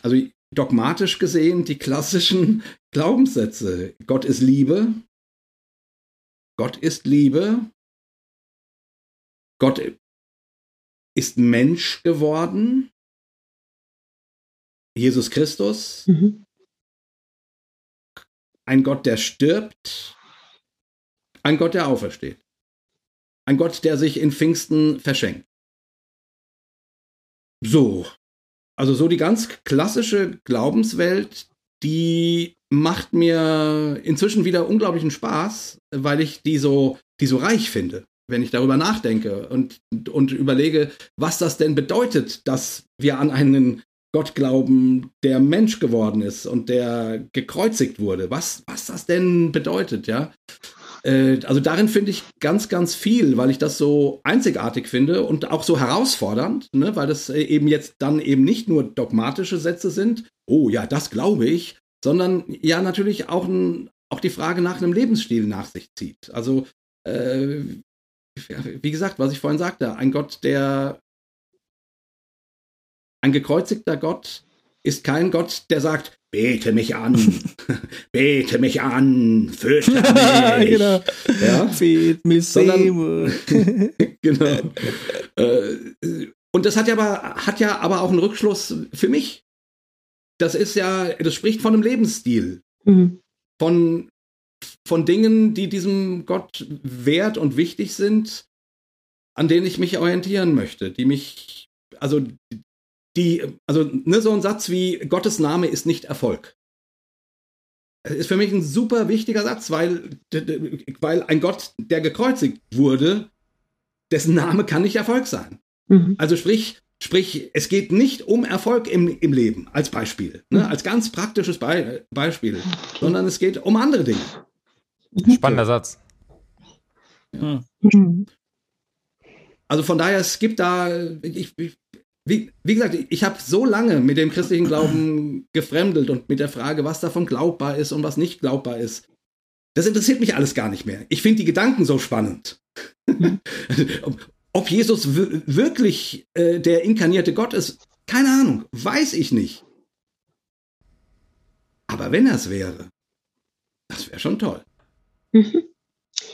also dogmatisch gesehen, die klassischen Glaubenssätze. Gott ist Liebe. Gott ist Liebe. Gott ist Mensch geworden. Jesus Christus. Mhm. Ein Gott, der stirbt. Ein Gott, der aufersteht. Ein Gott, der sich in Pfingsten verschenkt. So. Also so die ganz klassische Glaubenswelt, die macht mir inzwischen wieder unglaublichen Spaß, weil ich die so, die so reich finde, wenn ich darüber nachdenke und, und überlege, was das denn bedeutet, dass wir an einen Gott glauben, der Mensch geworden ist und der gekreuzigt wurde. Was, was das denn bedeutet, ja. Äh, also darin finde ich ganz, ganz viel, weil ich das so einzigartig finde und auch so herausfordernd, ne? weil das äh, eben jetzt dann eben nicht nur dogmatische Sätze sind, oh ja, das glaube ich, sondern ja natürlich auch, ein, auch die Frage nach einem Lebensstil nach sich zieht. Also äh, wie gesagt, was ich vorhin sagte, ein Gott, der ein gekreuzigter Gott ist kein Gott, der sagt, bete mich an, bete mich an, fürchte mich. genau. Ja? Bet mich Sondern, genau. Äh, und das hat ja aber, hat ja aber auch einen Rückschluss für mich. Das ist ja, das spricht von einem Lebensstil. Mhm. Von, von Dingen, die diesem Gott wert und wichtig sind, an denen ich mich orientieren möchte, die mich, also die, also ne, so ein Satz wie Gottes Name ist nicht Erfolg. Ist für mich ein super wichtiger Satz, weil, weil ein Gott, der gekreuzigt wurde, dessen Name kann nicht Erfolg sein. Mhm. Also sprich, sprich, es geht nicht um Erfolg im, im Leben, als Beispiel, ne, mhm. als ganz praktisches Be Beispiel, sondern es geht um andere Dinge. Spannender Satz. Ja. Mhm. Also von daher, es gibt da, ich, ich, wie, wie gesagt, ich habe so lange mit dem christlichen Glauben gefremdelt und mit der Frage, was davon glaubbar ist und was nicht glaubbar ist. Das interessiert mich alles gar nicht mehr. Ich finde die Gedanken so spannend. Mhm. Ob Jesus wirklich äh, der inkarnierte Gott ist, keine Ahnung, weiß ich nicht. Aber wenn er es wäre, das wäre schon toll. Mhm.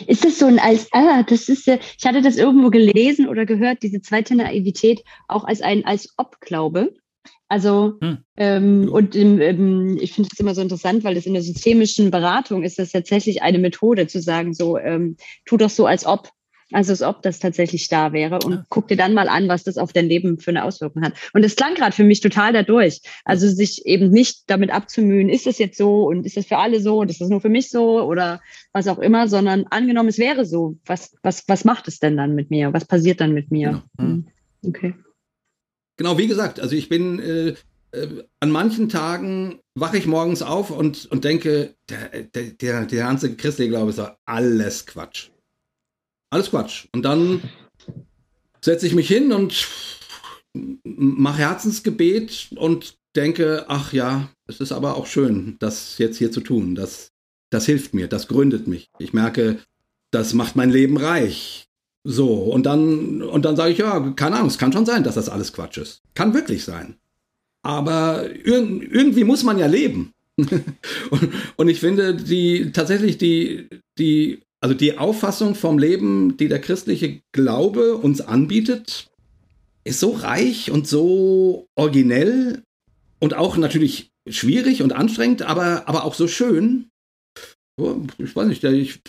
Ist das so ein als, ah, das ist ja, ich hatte das irgendwo gelesen oder gehört, diese zweite Naivität auch als ein als Ob-Glaube. Also, hm. ähm, und im, im, ich finde es immer so interessant, weil das in der systemischen Beratung ist das tatsächlich eine Methode zu sagen, so, ähm, tu doch so, als ob. Also als ob das tatsächlich da wäre und ja. guck dir dann mal an, was das auf dein Leben für eine Auswirkung hat. Und es klang gerade für mich total dadurch. Also sich eben nicht damit abzumühen, ist das jetzt so und ist das für alle so und ist das nur für mich so oder was auch immer, sondern angenommen, es wäre so. Was, was, was macht es denn dann mit mir? Was passiert dann mit mir? Genau. Mhm. Okay. Genau, wie gesagt, also ich bin äh, äh, an manchen Tagen wache ich morgens auf und, und denke, der, der, der, der ganze christliche Glaube ist doch alles Quatsch. Alles Quatsch. Und dann setze ich mich hin und mache Herzensgebet und denke, ach ja, es ist aber auch schön, das jetzt hier zu tun. Das, das hilft mir, das gründet mich. Ich merke, das macht mein Leben reich. So, und dann, und dann sage ich, ja, keine Ahnung, es kann schon sein, dass das alles Quatsch ist. Kann wirklich sein. Aber ir irgendwie muss man ja leben. und, und, ich finde, die tatsächlich die, die, also die Auffassung vom Leben, die der christliche Glaube uns anbietet, ist so reich und so originell und auch natürlich schwierig und anstrengend, aber, aber auch so schön. Ich weiß nicht, ich,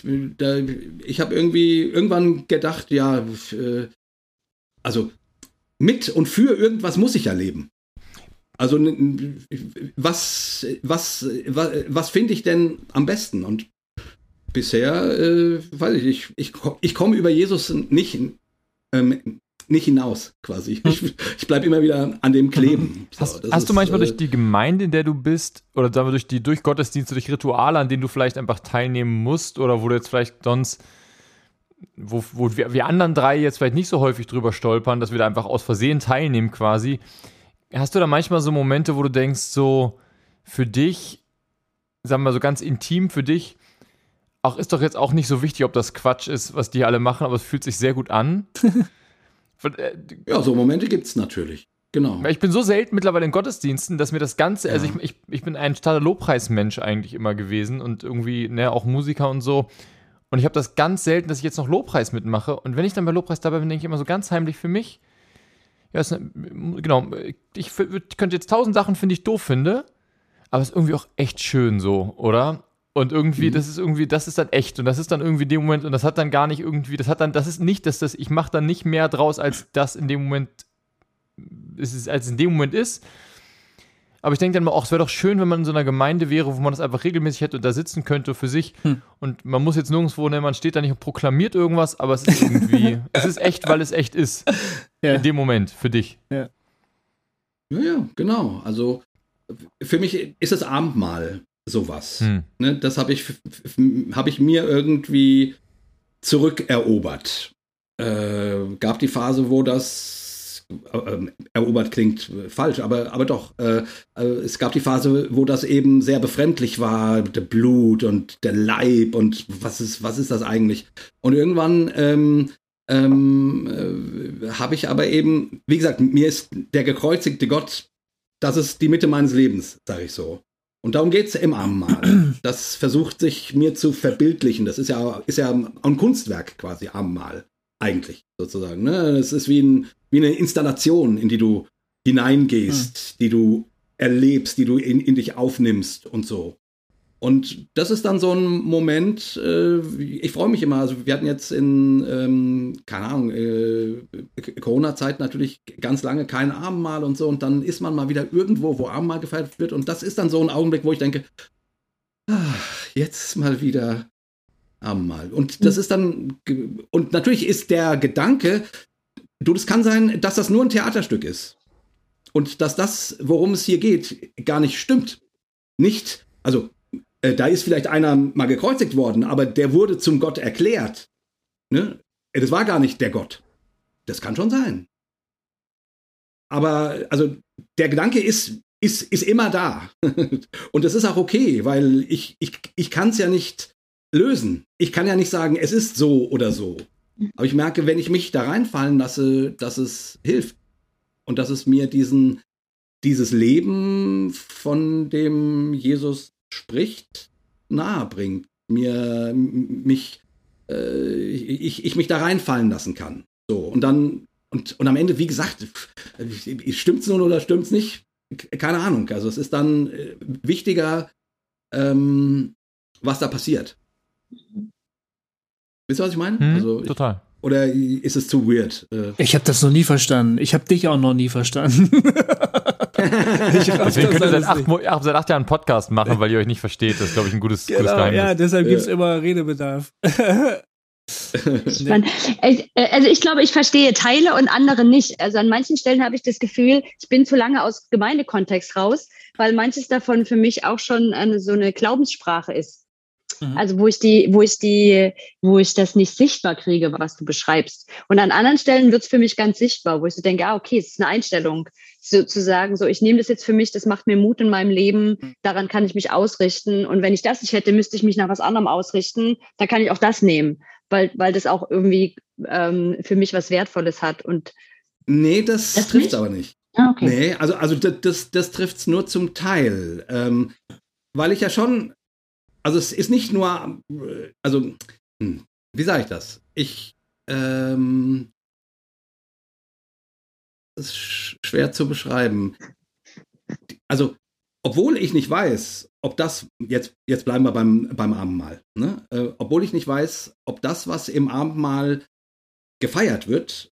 ich habe irgendwie irgendwann gedacht, ja, äh, also mit und für irgendwas muss ich ja leben. Also was, was, was, was finde ich denn am besten? Und bisher, äh, weiß ich, ich, ich, ich komme über Jesus nicht, ähm, nicht hinaus, quasi. Ich, ich bleibe immer wieder an dem kleben. So, hast, hast ist, du manchmal äh, durch die Gemeinde, in der du bist, oder sagen wir durch die durch Gottesdienste, durch Rituale, an denen du vielleicht einfach teilnehmen musst, oder wo du jetzt vielleicht sonst, wo, wo wir, wir anderen drei jetzt vielleicht nicht so häufig drüber stolpern, dass wir da einfach aus Versehen teilnehmen quasi. Hast du da manchmal so Momente, wo du denkst, so für dich, sagen wir mal so ganz intim für dich, auch ist doch jetzt auch nicht so wichtig, ob das Quatsch ist, was die alle machen, aber es fühlt sich sehr gut an. Äh, ja, so Momente gibt es natürlich. Genau. Ich bin so selten mittlerweile in Gottesdiensten, dass mir das Ganze, also ja. also ich, ich, ich bin ein totaler Lobpreismensch eigentlich immer gewesen und irgendwie, ne, auch Musiker und so. Und ich habe das ganz selten, dass ich jetzt noch Lobpreis mitmache. Und wenn ich dann bei Lobpreis dabei bin, denke ich immer so ganz heimlich für mich, ja, ist, genau, ich, ich könnte jetzt tausend Sachen, finde ich, doof finde, aber es ist irgendwie auch echt schön so, oder? Und irgendwie, mhm. das ist irgendwie, das ist dann echt und das ist dann irgendwie in dem Moment und das hat dann gar nicht irgendwie, das hat dann, das ist nicht, dass das, ich mache dann nicht mehr draus, als das in dem Moment ist, als in dem Moment ist. Aber ich denke dann mal, auch es wäre doch schön, wenn man in so einer Gemeinde wäre, wo man das einfach regelmäßig hätte und da sitzen könnte für sich. Hm. Und man muss jetzt nirgendwo, ne, man steht da nicht und proklamiert irgendwas, aber es ist irgendwie, es ist echt, weil es echt ist. Ja. In dem Moment, für dich. Ja. Ja, ja, genau. Also für mich ist das Abendmahl sowas. Hm. Ne, das habe ich, hab ich mir irgendwie zurückerobert. Äh, gab die Phase, wo das äh, erobert klingt falsch, aber, aber doch. Äh, äh, es gab die Phase, wo das eben sehr befremdlich war, der Blut und der Leib und was ist, was ist das eigentlich? Und irgendwann ähm, ähm, äh, habe ich aber eben, wie gesagt, mir ist der gekreuzigte Gott, das ist die Mitte meines Lebens, sage ich so. Und darum geht es im Abendmahl. Das versucht sich mir zu verbildlichen. Das ist ja, ist ja ein Kunstwerk quasi, Abendmahl. Eigentlich, sozusagen. Ne? Es ist wie, ein, wie eine Installation, in die du hineingehst, mhm. die du erlebst, die du in, in dich aufnimmst und so. Und das ist dann so ein Moment, äh, ich freue mich immer. Also wir hatten jetzt in, ähm, keine Ahnung, äh, Corona-Zeit natürlich ganz lange kein Abendmahl und so. Und dann ist man mal wieder irgendwo, wo Abendmahl gefeiert wird. Und das ist dann so ein Augenblick, wo ich denke, ach, jetzt mal wieder Abendmahl. Und das ist dann, und natürlich ist der Gedanke, du, das kann sein, dass das nur ein Theaterstück ist. Und dass das, worum es hier geht, gar nicht stimmt. Nicht, also äh, da ist vielleicht einer mal gekreuzigt worden, aber der wurde zum Gott erklärt. Ne? Äh, das war gar nicht der Gott. Das kann schon sein. Aber also der Gedanke ist, ist, ist immer da. Und das ist auch okay, weil ich, ich, ich kann es ja nicht lösen. Ich kann ja nicht sagen, es ist so oder so. Aber ich merke, wenn ich mich da reinfallen lasse, dass es hilft. Und dass es mir diesen, dieses Leben, von dem Jesus spricht, nahe bringt, mir mich äh, ich, ich mich da reinfallen lassen kann. So und dann und, und am Ende, wie gesagt, stimmt's nun oder stimmt's nicht? Keine Ahnung. Also es ist dann äh, wichtiger, ähm, was da passiert. Wisst ihr, was ich meine? Hm, also ich, total. Oder ist es zu weird? Äh, ich habe das noch nie verstanden. Ich habe dich auch noch nie verstanden. Deswegen könnt ihr seit acht, acht, seit acht Jahren einen Podcast machen, weil ihr euch nicht versteht. Das ist, glaube ich, ein gutes, genau, gutes Geheimnis. Ja, deshalb gibt es immer Redebedarf. Äh, also ich glaube, ich verstehe Teile und andere nicht. Also an manchen Stellen habe ich das Gefühl, ich bin zu lange aus Gemeindekontext raus, weil manches davon für mich auch schon eine, so eine Glaubenssprache ist. Mhm. Also wo ich die, wo ich die, wo ich das nicht sichtbar kriege, was du beschreibst. Und an anderen Stellen wird es für mich ganz sichtbar, wo ich so denke, ah, okay, es ist eine Einstellung, so, zu sagen, so ich nehme das jetzt für mich, das macht mir Mut in meinem Leben, mhm. daran kann ich mich ausrichten. Und wenn ich das nicht hätte, müsste ich mich nach was anderem ausrichten, dann kann ich auch das nehmen, weil, weil das auch irgendwie ähm, für mich was Wertvolles hat. Und nee, das, das trifft aber nicht. Ah, okay. Nee, also, also das, das, trifft es nur zum Teil. Ähm, weil ich ja schon also es ist nicht nur, also, hm, wie sage ich das? Ich, ähm, ist schwer zu beschreiben. Also, obwohl ich nicht weiß, ob das, jetzt, jetzt bleiben wir beim, beim Abendmahl, ne? Äh, obwohl ich nicht weiß, ob das, was im Abendmahl gefeiert wird,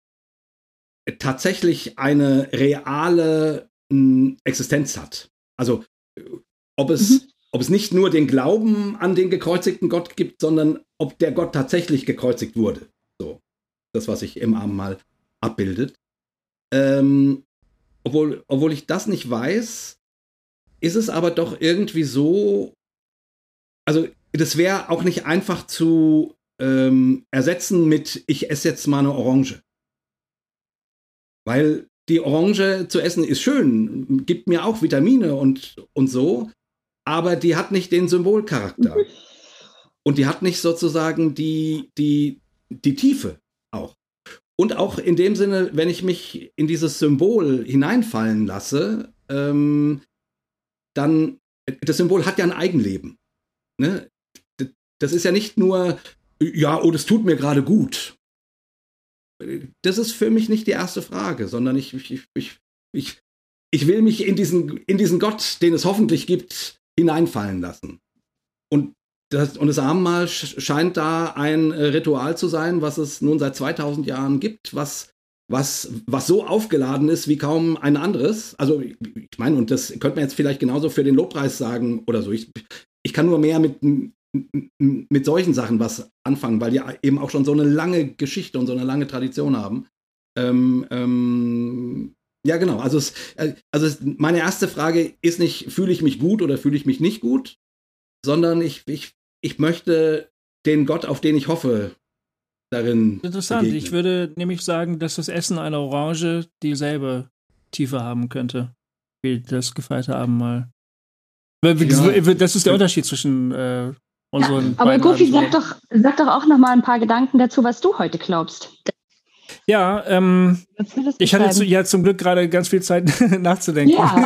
tatsächlich eine reale mh, hm, Existenz hat. Also, ob es, mhm ob es nicht nur den Glauben an den gekreuzigten Gott gibt, sondern ob der Gott tatsächlich gekreuzigt wurde. So, das, was sich im Abendmahl abbildet. Ähm, obwohl, obwohl ich das nicht weiß, ist es aber doch irgendwie so, also das wäre auch nicht einfach zu ähm, ersetzen mit, ich esse jetzt mal eine Orange. Weil die Orange zu essen ist schön, gibt mir auch Vitamine und, und so, aber die hat nicht den Symbolcharakter. Und die hat nicht sozusagen die, die, die Tiefe. Und auch in dem Sinne, wenn ich mich in dieses Symbol hineinfallen lasse, ähm, dann, das Symbol hat ja ein Eigenleben. Ne? Das ist ja nicht nur, ja, oh, das tut mir gerade gut. Das ist für mich nicht die erste Frage, sondern ich, ich, ich, ich, ich will mich in diesen, in diesen Gott, den es hoffentlich gibt, hineinfallen lassen. Und das, und das Abendmahl scheint da ein äh, Ritual zu sein, was es nun seit 2000 Jahren gibt, was, was, was so aufgeladen ist wie kaum ein anderes. Also, ich meine, und das könnte man jetzt vielleicht genauso für den Lobpreis sagen oder so. Ich, ich kann nur mehr mit, mit solchen Sachen was anfangen, weil die eben auch schon so eine lange Geschichte und so eine lange Tradition haben. Ähm, ähm, ja, genau. Also, es, äh, also es, meine erste Frage ist nicht, fühle ich mich gut oder fühle ich mich nicht gut, sondern ich, ich, ich möchte den Gott, auf den ich hoffe, darin. Interessant. Begegnen. Ich würde nämlich sagen, dass das Essen einer Orange dieselbe Tiefe haben könnte wie das gefeierte Abendmahl. Ja. Das ist der Unterschied zwischen äh, unseren. Ja, aber Gofi, sag doch, sag doch auch noch mal ein paar Gedanken dazu, was du heute glaubst. Ja, ähm, ich hatte zu, ja zum Glück gerade ganz viel Zeit nachzudenken. Ja.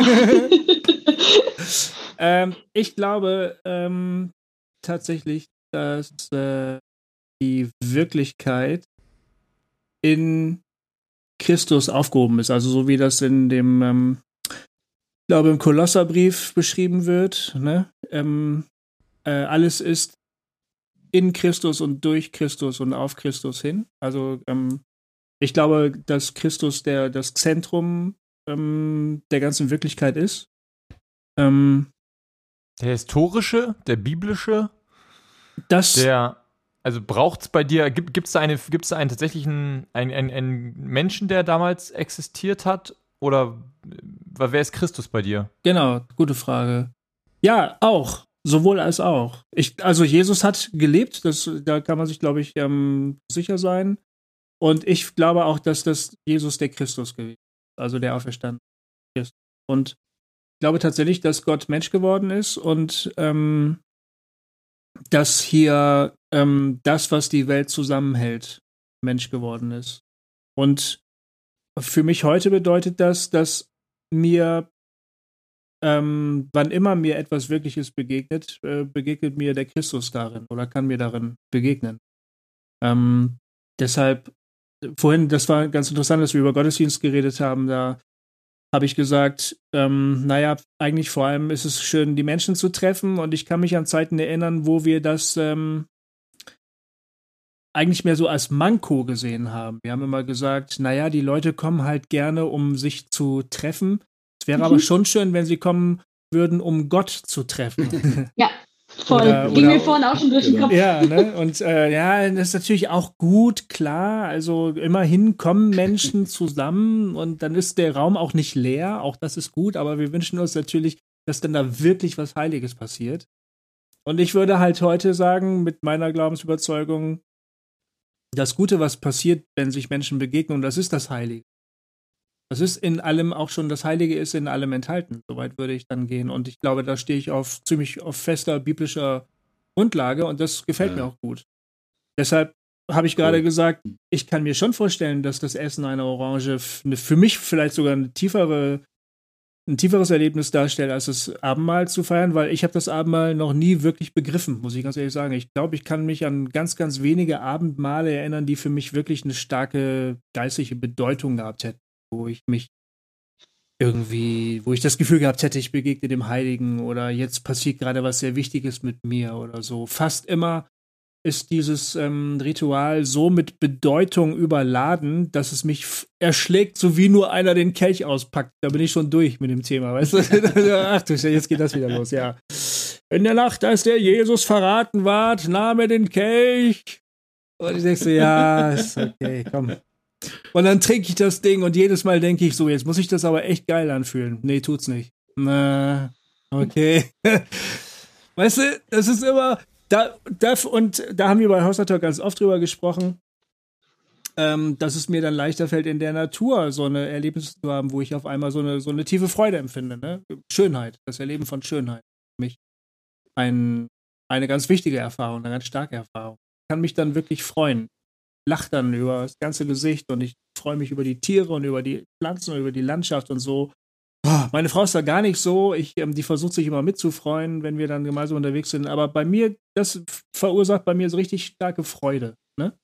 ähm, ich glaube ähm, tatsächlich, dass äh, die Wirklichkeit in Christus aufgehoben ist. Also so wie das in dem, ähm, ich glaube, im Kolosserbrief beschrieben wird. Ne? Ähm, äh, alles ist in Christus und durch Christus und auf Christus hin. Also ähm, ich glaube, dass Christus der, das Zentrum ähm, der ganzen Wirklichkeit ist. Ähm, der historische, der biblische, das, der, also braucht es bei dir, gibt es da, eine, gibt's da einen tatsächlichen, einen, einen, einen Menschen, der damals existiert hat? Oder wer ist Christus bei dir? Genau, gute Frage. Ja, auch. Sowohl als auch. Ich, also Jesus hat gelebt, das, da kann man sich, glaube ich, ähm, sicher sein. Und ich glaube auch, dass das Jesus der Christus gewesen ist, also der auferstanden ist. Und ich glaube tatsächlich, dass Gott Mensch geworden ist und ähm, dass hier ähm, das, was die Welt zusammenhält, Mensch geworden ist. Und für mich heute bedeutet das, dass mir, ähm, wann immer mir etwas Wirkliches begegnet, äh, begegnet mir der Christus darin oder kann mir darin begegnen. Ähm, deshalb vorhin, das war ganz interessant, dass wir über Gottesdienst geredet haben. Da habe ich gesagt, ähm, naja, eigentlich vor allem ist es schön, die Menschen zu treffen. Und ich kann mich an Zeiten erinnern, wo wir das ähm, eigentlich mehr so als Manko gesehen haben. Wir haben immer gesagt, naja, die Leute kommen halt gerne, um sich zu treffen. Es wäre mhm. aber schon schön, wenn sie kommen würden, um Gott zu treffen. Ja. Voll. Oder, Ging oder, mir vorhin auch schon durch den Kopf. Ja, ne? Und äh, ja, das ist natürlich auch gut, klar. Also immerhin kommen Menschen zusammen und dann ist der Raum auch nicht leer. Auch das ist gut, aber wir wünschen uns natürlich, dass dann da wirklich was Heiliges passiert. Und ich würde halt heute sagen, mit meiner Glaubensüberzeugung, das Gute, was passiert, wenn sich Menschen begegnen, das ist das Heilige. Das ist in allem auch schon, das Heilige ist in allem enthalten. Soweit würde ich dann gehen. Und ich glaube, da stehe ich auf ziemlich auf fester biblischer Grundlage und das gefällt ja. mir auch gut. Deshalb habe ich gerade cool. gesagt, ich kann mir schon vorstellen, dass das Essen einer Orange für mich vielleicht sogar eine tiefere, ein tieferes Erlebnis darstellt, als das Abendmahl zu feiern, weil ich habe das Abendmahl noch nie wirklich begriffen, muss ich ganz ehrlich sagen. Ich glaube, ich kann mich an ganz, ganz wenige Abendmale erinnern, die für mich wirklich eine starke geistliche Bedeutung gehabt hätten, wo ich mich irgendwie, wo ich das Gefühl gehabt hätte, ich begegne dem Heiligen oder jetzt passiert gerade was sehr Wichtiges mit mir oder so. Fast immer ist dieses ähm, Ritual so mit Bedeutung überladen, dass es mich erschlägt, so wie nur einer den Kelch auspackt. Da bin ich schon durch mit dem Thema, weißt du? Ach du, jetzt geht das wieder los, ja. In der Nacht, als der Jesus verraten ward, nahm er den Kelch. Und ich denke so, ja, ist okay, komm. Und dann trinke ich das Ding und jedes Mal denke ich so, jetzt muss ich das aber echt geil anfühlen. Nee, tut's nicht. Na, okay. weißt du, das ist immer, da, da, und da haben wir bei House Talk ganz oft drüber gesprochen, ähm, dass es mir dann leichter fällt, in der Natur so eine Erlebnis zu haben, wo ich auf einmal so eine, so eine tiefe Freude empfinde. Ne? Schönheit, das Erleben von Schönheit. Für mich ein, eine ganz wichtige Erfahrung, eine ganz starke Erfahrung. Ich kann mich dann wirklich freuen. Lach dann über das ganze Gesicht und ich freue mich über die Tiere und über die Pflanzen und über die Landschaft und so. Meine Frau ist da gar nicht so. Ich, ähm, die versucht sich immer mitzufreuen, wenn wir dann gemeinsam unterwegs sind. Aber bei mir, das verursacht bei mir so richtig starke Freude. Ne?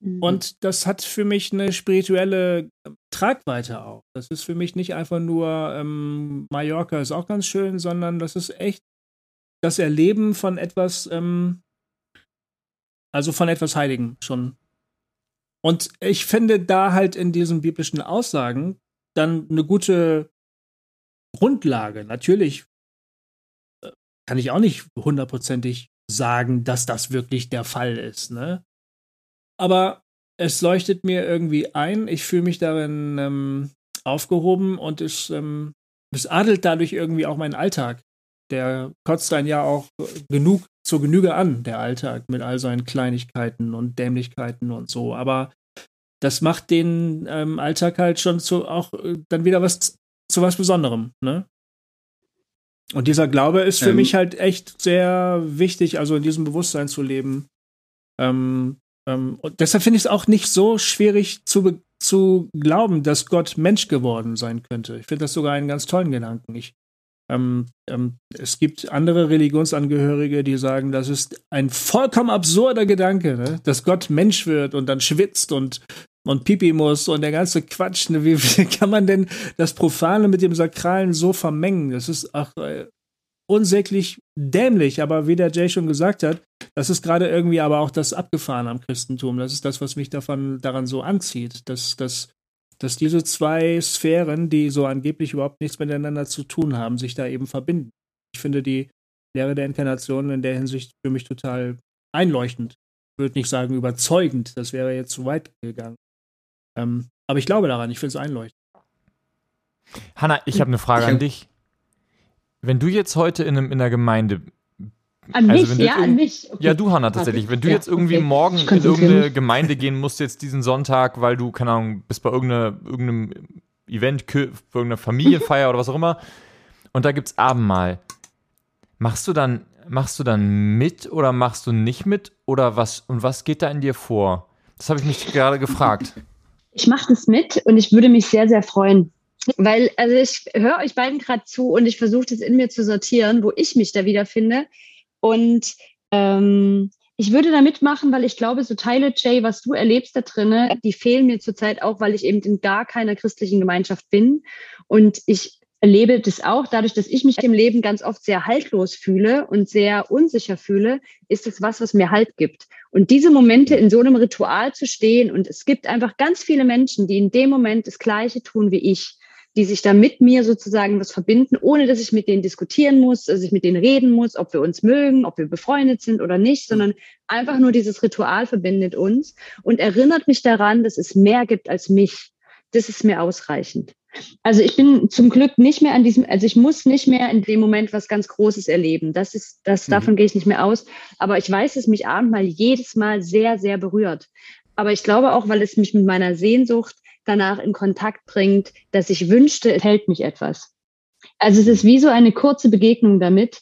Mhm. Und das hat für mich eine spirituelle ähm, Tragweite auch. Das ist für mich nicht einfach nur ähm, Mallorca ist auch ganz schön, sondern das ist echt das Erleben von etwas, ähm, also von etwas Heiligen schon. Und ich finde da halt in diesen biblischen Aussagen dann eine gute Grundlage. Natürlich äh, kann ich auch nicht hundertprozentig sagen, dass das wirklich der Fall ist, ne? Aber es leuchtet mir irgendwie ein, ich fühle mich darin ähm, aufgehoben und es, ähm, es adelt dadurch irgendwie auch meinen Alltag. Der kotzt einen ja auch genug zur Genüge an, der Alltag, mit all seinen Kleinigkeiten und Dämlichkeiten und so. Aber das macht den ähm, Alltag halt schon zu auch äh, dann wieder was zu was Besonderem, ne? Und dieser Glaube ist für ähm, mich halt echt sehr wichtig, also in diesem Bewusstsein zu leben. Ähm, ähm, und deshalb finde ich es auch nicht so schwierig zu, zu glauben, dass Gott Mensch geworden sein könnte. Ich finde das sogar einen ganz tollen Gedanken. Ich, ähm, ähm, es gibt andere Religionsangehörige, die sagen, das ist ein vollkommen absurder Gedanke, ne? dass Gott Mensch wird und dann schwitzt und und Pipi muss und der ganze Quatsch. Ne? Wie, wie, kann man denn das Profane mit dem Sakralen so vermengen? Das ist ach, äh, unsäglich dämlich, aber wie der Jay schon gesagt hat, das ist gerade irgendwie aber auch das Abgefahren am Christentum. Das ist das, was mich davon, daran so anzieht, dass, dass, dass diese zwei Sphären, die so angeblich überhaupt nichts miteinander zu tun haben, sich da eben verbinden. Ich finde die Lehre der Inkarnation in der Hinsicht für mich total einleuchtend. Ich würde nicht sagen überzeugend, das wäre jetzt zu weit gegangen. Ähm, aber ich glaube daran, ich finde es einleuchtend. Hanna, ich habe eine Frage an dich. Wenn du jetzt heute in, einem, in einer Gemeinde an also mich, ja, an mich. Okay. Ja, du, Hanna, tatsächlich. Wenn du ja, jetzt irgendwie okay. morgen in irgendeine Gemeinde gehen musst, jetzt diesen Sonntag, weil du, keine Ahnung, bist bei irgendeiner, irgendeinem Event, irgendeiner Familienfeier oder was auch immer, und da gibt's Abendmahl. Machst du dann, machst du dann mit oder machst du nicht mit? Oder was, und was geht da in dir vor? Das habe ich mich gerade gefragt. Ich mache das mit und ich würde mich sehr, sehr freuen. Weil, also ich höre euch beiden gerade zu und ich versuche das in mir zu sortieren, wo ich mich da wiederfinde. Und ähm, ich würde da mitmachen, weil ich glaube, so Teile, Jay, was du erlebst da drinnen, die fehlen mir zurzeit auch, weil ich eben in gar keiner christlichen Gemeinschaft bin. Und ich erlebe das auch, dadurch, dass ich mich im Leben ganz oft sehr haltlos fühle und sehr unsicher fühle, ist es was, was mir Halt gibt. Und diese Momente in so einem Ritual zu stehen und es gibt einfach ganz viele Menschen, die in dem Moment das Gleiche tun wie ich, die sich da mit mir sozusagen was verbinden, ohne dass ich mit denen diskutieren muss, dass ich mit denen reden muss, ob wir uns mögen, ob wir befreundet sind oder nicht, sondern einfach nur dieses Ritual verbindet uns und erinnert mich daran, dass es mehr gibt als mich. Das ist mir ausreichend. Also ich bin zum Glück nicht mehr an diesem, also ich muss nicht mehr in dem Moment was ganz Großes erleben. Das ist, das, Mhm. davon gehe ich nicht mehr aus. Aber ich weiß, dass mich Abendmahl jedes Mal sehr, sehr berührt. Aber ich glaube auch, weil es mich mit meiner Sehnsucht danach in Kontakt bringt, dass ich wünschte, es hält mich etwas. Also es ist wie so eine kurze Begegnung damit.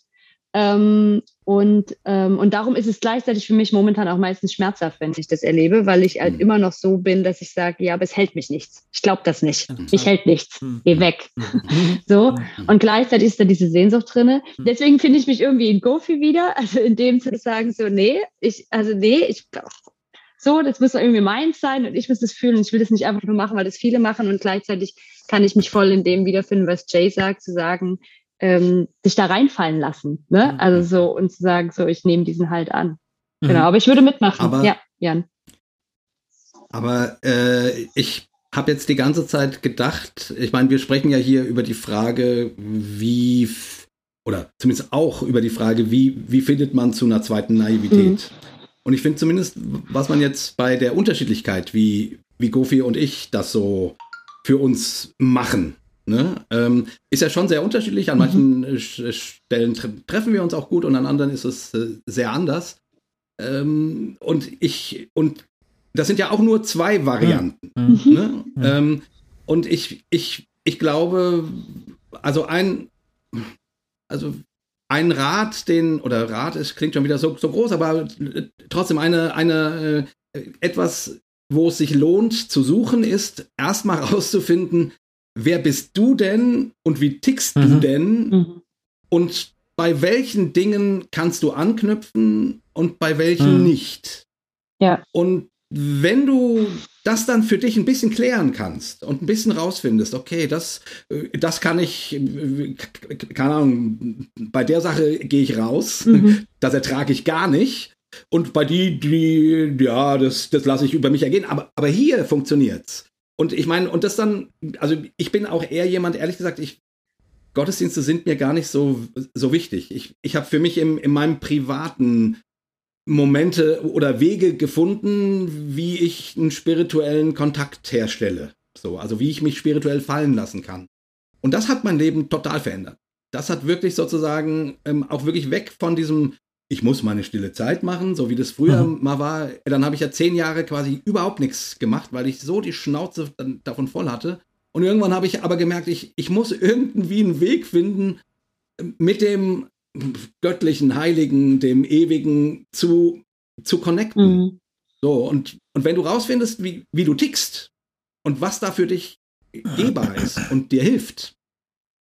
Ähm, und, ähm, und darum ist es gleichzeitig für mich momentan auch meistens schmerzhaft, wenn ich das erlebe, weil ich halt Mhm. immer noch so bin, dass ich sage, ja, aber es hält mich nichts. Ich glaube das nicht. Ich hält nichts. Mhm. Geh weg. Mhm. So. Mhm. Und gleichzeitig ist da diese Sehnsucht drinne. Mhm. Deswegen finde ich mich irgendwie in Gofi wieder. Also in dem zu sagen, so, nee, ich, also nee, ich so, das muss irgendwie meins sein und ich muss das fühlen. Ich will das nicht einfach nur machen, weil das viele machen und gleichzeitig kann ich mich voll in dem wiederfinden, was Jay sagt, zu sagen, ähm, sich da reinfallen lassen. Ne? Mhm. Also so und zu sagen, so, ich nehme diesen halt an. Mhm. Genau, aber ich würde mitmachen. Aber- ja, Jan. Aber äh, ich habe jetzt die ganze Zeit gedacht, ich meine, wir sprechen ja hier über die Frage, wie, oder zumindest auch über die Frage, wie, wie findet man zu einer zweiten Naivität? Und ich finde zumindest, was man jetzt bei der Unterschiedlichkeit, wie, wie Gofi und ich das so für uns machen, ne, ähm, ist ja schon sehr unterschiedlich. An manchen äh, Sch- Stellen tre treffen wir uns auch gut und an anderen ist es äh, sehr anders. Ähm, und ich, und das sind ja auch nur zwei Varianten. Mhm. Ne? Ähm, und ich, ich, ich glaube, also ein, also ein Rat, den, oder Rat ist, klingt schon wieder so, so groß, aber äh, trotzdem eine, eine, äh, etwas, wo es sich lohnt zu suchen, ist erstmal rauszufinden, wer bist du denn und wie tickst du Mhm. denn Mhm. und bei welchen Dingen kannst du anknüpfen und bei welchen Mhm. nicht. Ja. Und wenn du das dann für dich ein bisschen klären kannst und ein bisschen rausfindest, okay, das, äh, das kann ich, äh, keine Ahnung, bei der Sache gehe ich raus, Mhm. das ertrage ich gar nicht. Und bei die, die, ja, das, das lasse ich über mich ergehen. Aber, aber hier funktioniert's. Und ich meine, und das dann, also ich bin auch eher jemand, ehrlich gesagt, ich, Gottesdienste sind mir gar nicht so, so wichtig. Ich, ich habe für mich im, in meinem privaten Momente oder Wege gefunden, wie ich einen spirituellen Kontakt herstelle. So, also wie ich mich spirituell fallen lassen kann. Und das hat mein Leben total verändert. Das hat wirklich sozusagen ähm, auch wirklich weg von diesem, ich muss meine stille Zeit machen, so wie das früher Mhm. mal war. Dann habe ich ja zehn Jahre quasi überhaupt nichts gemacht, weil ich so die Schnauze dann davon voll hatte. Und irgendwann habe ich aber gemerkt, ich, ich muss irgendwie einen Weg finden, mit dem göttlichen, heiligen, dem ewigen zu, zu connecten. Mhm. So, und, und wenn du rausfindest, wie, wie du tickst und was da für dich gehbar ist und dir hilft,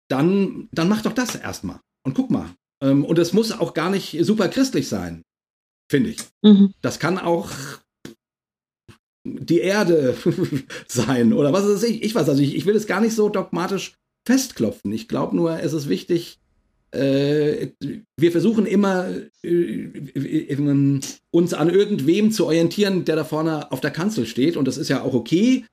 dann, dann mach doch das erstmal. Und guck mal. Ähm, und es muss auch gar nicht super christlich sein, finde ich. Mhm. Das kann auch die Erde sein oder was weiß ich. Ich weiß, also ich, ich will es gar nicht so dogmatisch festklopfen. Ich glaube nur, es ist wichtig, äh, wir versuchen immer, äh, äh, uns an irgendwem zu orientieren, der da vorne auf der Kanzel steht. Und das ist ja auch okay.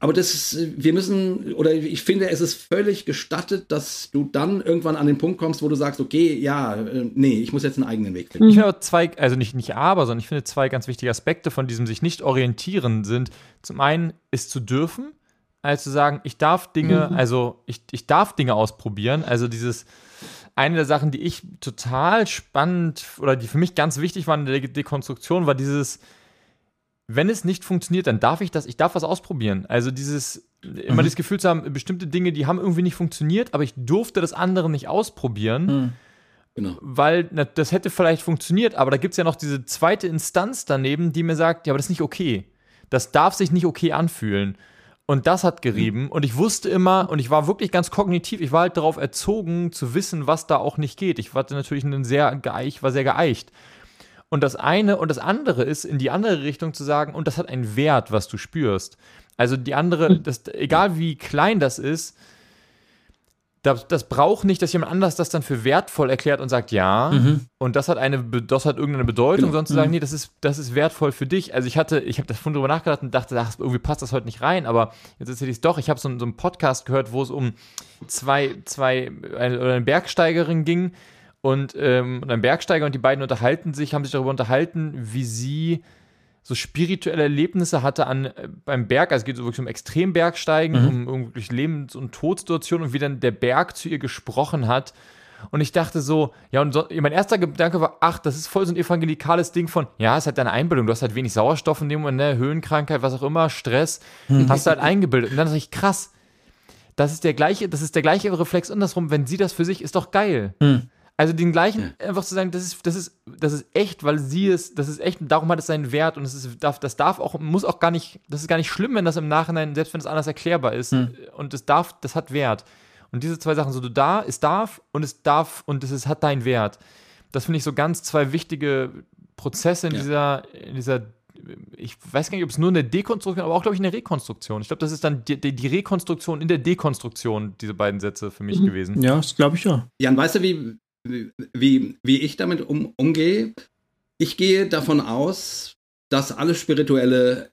Aber das ist, wir müssen, oder ich finde, es ist völlig gestattet, dass du dann irgendwann an den Punkt kommst, wo du sagst, okay, ja, äh, nee, ich muss jetzt einen eigenen Weg finden. Ich finde zwei, also nicht, nicht aber, sondern ich finde zwei ganz wichtige Aspekte von diesem sich nicht orientieren sind. Zum einen ist zu dürfen, also zu sagen, ich darf Dinge, Mhm. also ich, ich darf Dinge ausprobieren. Also dieses, eine der Sachen, die ich total spannend oder die für mich ganz wichtig waren in der Dekonstruktion, war dieses, wenn es nicht funktioniert, dann darf ich das, ich darf was ausprobieren. Also dieses, immer Mhm. das Gefühl zu haben, bestimmte Dinge, die haben irgendwie nicht funktioniert, aber ich durfte das andere nicht ausprobieren Mhm. Genau. weil na, das hätte vielleicht funktioniert, aber da gibt es ja noch diese zweite Instanz daneben, die mir sagt, ja, aber das ist nicht okay. Das darf sich nicht okay anfühlen. Und das hat gerieben. Und ich wusste immer, und ich war wirklich ganz kognitiv, ich war halt darauf erzogen, zu wissen, was da auch nicht geht. Ich war natürlich ein sehr geeicht, war sehr geeicht. Und das eine und das andere ist, in die andere Richtung zu sagen, und das hat einen Wert, was du spürst. Also die andere, das, egal wie klein das ist, das, das braucht nicht, dass jemand anders das dann für wertvoll erklärt und sagt, ja, Mhm. und das hat eine, das hat irgendeine Bedeutung, Genau. sondern zu sagen, Mhm. nee, das ist, das ist wertvoll für dich. Also ich hatte, ich habe davon drüber nachgedacht und dachte, ach, irgendwie passt das heute nicht rein, aber jetzt erzähle ich es doch. Ich habe so, einen- so einen Podcast gehört, wo es um zwei, zwei, eine, oder eine Bergsteigerin ging und, ähm, und ein Bergsteiger und die beiden unterhalten sich, haben sich darüber unterhalten, wie sie so spirituelle Erlebnisse hatte an, äh, beim Berg, also es geht so wirklich um Extrembergsteigen, Mhm. um, um wirklich Lebens- und Todsituationen und wie dann der Berg zu ihr gesprochen hat. Und ich dachte so, ja, und so, mein erster Gedanke war, ach, das ist voll so ein evangelikales Ding von, ja, es ist halt deine Einbildung, du hast halt wenig Sauerstoff in dem Moment, ne, Höhenkrankheit, was auch immer, Stress, hast du halt eingebildet. Und dann dachte ich, krass, das ist der gleiche, das ist der gleiche Reflex andersrum, wenn sie das für sich ist doch geil. Hm. Also den gleichen, einfach zu sagen, das ist, das ist, das ist echt, weil sie es, das ist echt, und darum hat es seinen Wert und es ist, darf, das darf auch, muss auch gar nicht, das ist gar nicht schlimm, wenn das im Nachhinein, selbst wenn es anders erklärbar ist, und es darf, das hat Wert. Und diese zwei Sachen, so du da, es darf und es darf und es ist, hat deinen Wert. Das finde ich so ganz zwei wichtige Prozesse in Ja. dieser, in dieser, ich weiß gar nicht, ob es nur eine Dekonstruktion, aber auch, glaube ich, eine Rekonstruktion. Ich glaube, das ist dann die, die, die Rekonstruktion in der Dekonstruktion, diese beiden Sätze für mich gewesen. Ja, das glaube ich ja. Jan, weißt du, wie, wie, wie ich damit um, umgehe? Ich gehe davon aus, dass alle spirituelle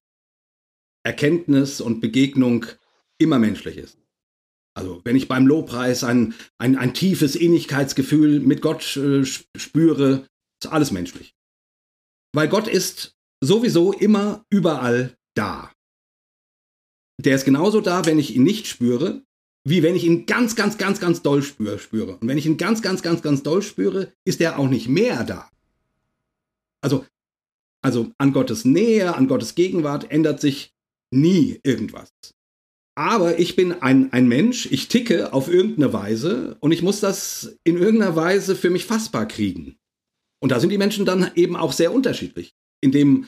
Erkenntnis und Begegnung immer menschlich ist. Also wenn ich beim Lobpreis ein, ein, ein tiefes Ähnlichkeitsgefühl mit Gott äh, spüre, ist alles menschlich. Weil Gott ist sowieso immer überall da. Der ist genauso da, wenn ich ihn nicht spüre, wie wenn ich ihn ganz, ganz, ganz, ganz doll spüre, spüre. Und wenn ich ihn ganz, ganz, ganz, ganz doll spüre, ist er auch nicht mehr da. Also, also an Gottes Nähe, an Gottes Gegenwart ändert sich nie irgendwas. Aber ich bin ein, ein Mensch, ich ticke auf irgendeine Weise und ich muss das in irgendeiner Weise für mich fassbar kriegen. Und da sind die Menschen dann eben auch sehr unterschiedlich. In dem,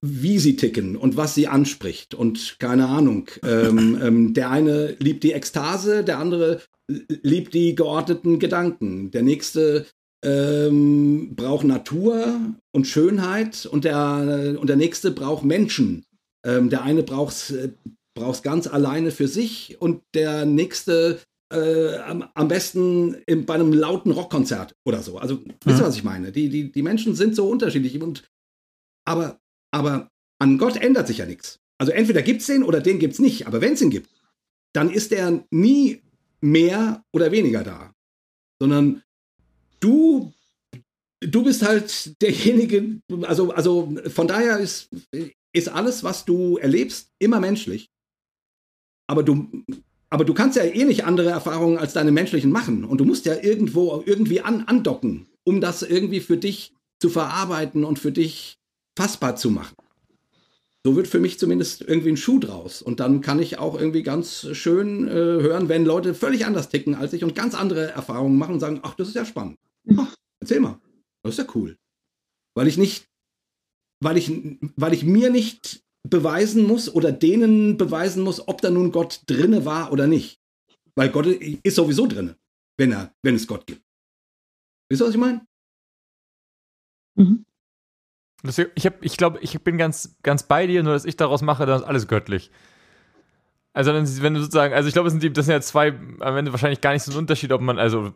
wie sie ticken und was sie anspricht und keine Ahnung. Ähm, ähm, der eine liebt die Ekstase, der andere liebt die geordneten Gedanken. Der nächste ähm, braucht Natur und Schönheit und der, und der nächste braucht Menschen. Ähm, der eine braucht es ganz alleine für sich und der nächste äh, am, am besten in, bei einem lauten Rockkonzert oder so. Also, wisst ihr, was ich meine? Die, die, die Menschen sind so unterschiedlich und aber aber an Gott ändert sich ja nichts. Also entweder gibt es den oder den gibt es nicht. Aber wenn es ihn gibt, dann ist er nie mehr oder weniger da. Sondern du, du bist halt derjenige, also, also von daher ist, ist alles, was du erlebst, immer menschlich. Aber du, aber du kannst ja eh nicht andere Erfahrungen als deine menschlichen machen. Und du musst ja irgendwo irgendwie an, andocken, um das irgendwie für dich zu verarbeiten und für dich fassbar zu machen. So wird für mich zumindest irgendwie ein Schuh draus. Und dann kann ich auch irgendwie ganz schön äh, hören, wenn Leute völlig anders ticken als ich und ganz andere Erfahrungen machen und sagen, ach, das ist ja spannend. Ach, erzähl mal. Das ist ja cool. Weil ich nicht, weil ich, weil ich mir nicht beweisen muss oder denen beweisen muss, ob da nun Gott drinne war oder nicht. Weil Gott ist sowieso drinne, wenn er, wenn es Gott gibt. Wisst ihr, was ich meine? Mhm. Ich, hab, ich glaube, ich bin ganz, ganz bei dir, nur dass ich daraus mache, dann ist alles göttlich. Also, wenn du sozusagen, also ich glaube, das das sind ja zwei, am Ende wahrscheinlich gar nicht so ein Unterschied, ob man, also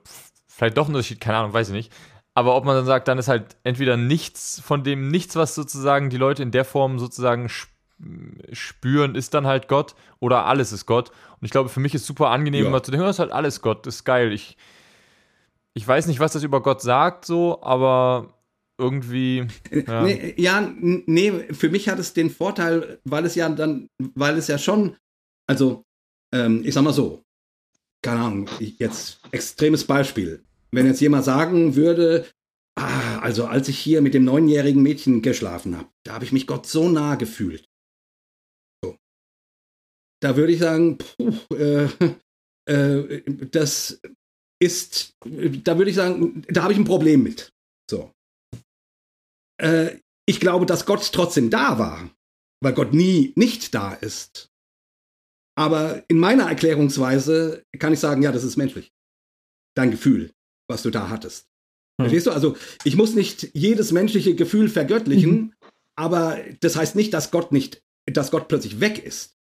vielleicht doch ein Unterschied, keine Ahnung, weiß ich nicht. Aber ob man dann sagt, dann ist halt entweder nichts von dem, nichts, was sozusagen die Leute in der Form sozusagen spüren, ist dann halt Gott oder alles ist Gott. Und ich glaube, für mich ist super angenehm, ja. immer zu denken, das ist halt alles Gott, das ist geil. Ich, ich weiß nicht, was das über Gott sagt, so, aber irgendwie. Ja. Nee, ja, nee, für mich hat es den Vorteil, weil es ja dann, weil es ja schon, also, ähm, ich sag mal so, keine Ahnung, jetzt extremes Beispiel. Wenn jetzt jemand sagen würde, ah, also als ich hier mit dem neunjährigen Mädchen geschlafen habe, da habe ich mich Gott so nah gefühlt. So. Da würde ich sagen, puh, äh, äh, das ist, da würde ich sagen, da habe ich ein Problem mit. So äh, ich glaube, dass Gott trotzdem da war, weil Gott nie nicht da ist. Aber in meiner Erklärungsweise kann ich sagen, ja, das ist menschlich. Dein Gefühl, was du da hattest. Hm. Verstehst du? Also, ich muss nicht jedes menschliche Gefühl vergöttlichen, mhm. aber das heißt nicht, dass Gott nicht, dass Gott plötzlich weg ist.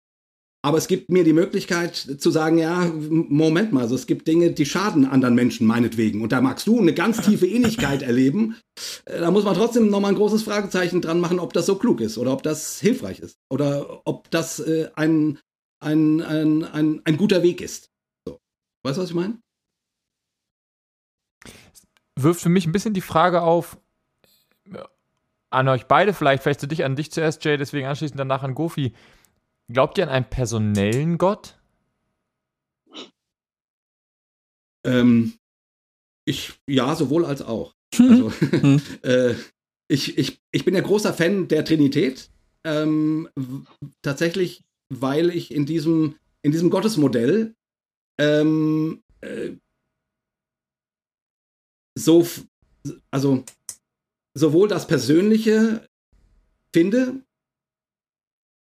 Aber es gibt mir die Möglichkeit zu sagen, ja, Moment mal, also es gibt Dinge, die schaden anderen Menschen meinetwegen. Und da magst du eine ganz tiefe Ähnlichkeit erleben. Da muss man trotzdem nochmal ein großes Fragezeichen dran machen, ob das so klug ist oder ob das hilfreich ist oder ob das äh, ein, ein, ein, ein, ein guter Weg ist. So. Weißt du, was ich meine? Wirft für mich ein bisschen die Frage auf, an euch beide vielleicht, vielleicht zu dich, an dich zuerst, Jay, deswegen anschließend danach an Gofi. Glaubt ihr an einen personellen Gott? Ähm, ich, ja, sowohl als auch. Also, äh, ich, ich, ich bin ja großer Fan der Trinität. Ähm, tatsächlich, weil ich in diesem, in diesem Gottesmodell ähm, äh, so, also sowohl das Persönliche finde,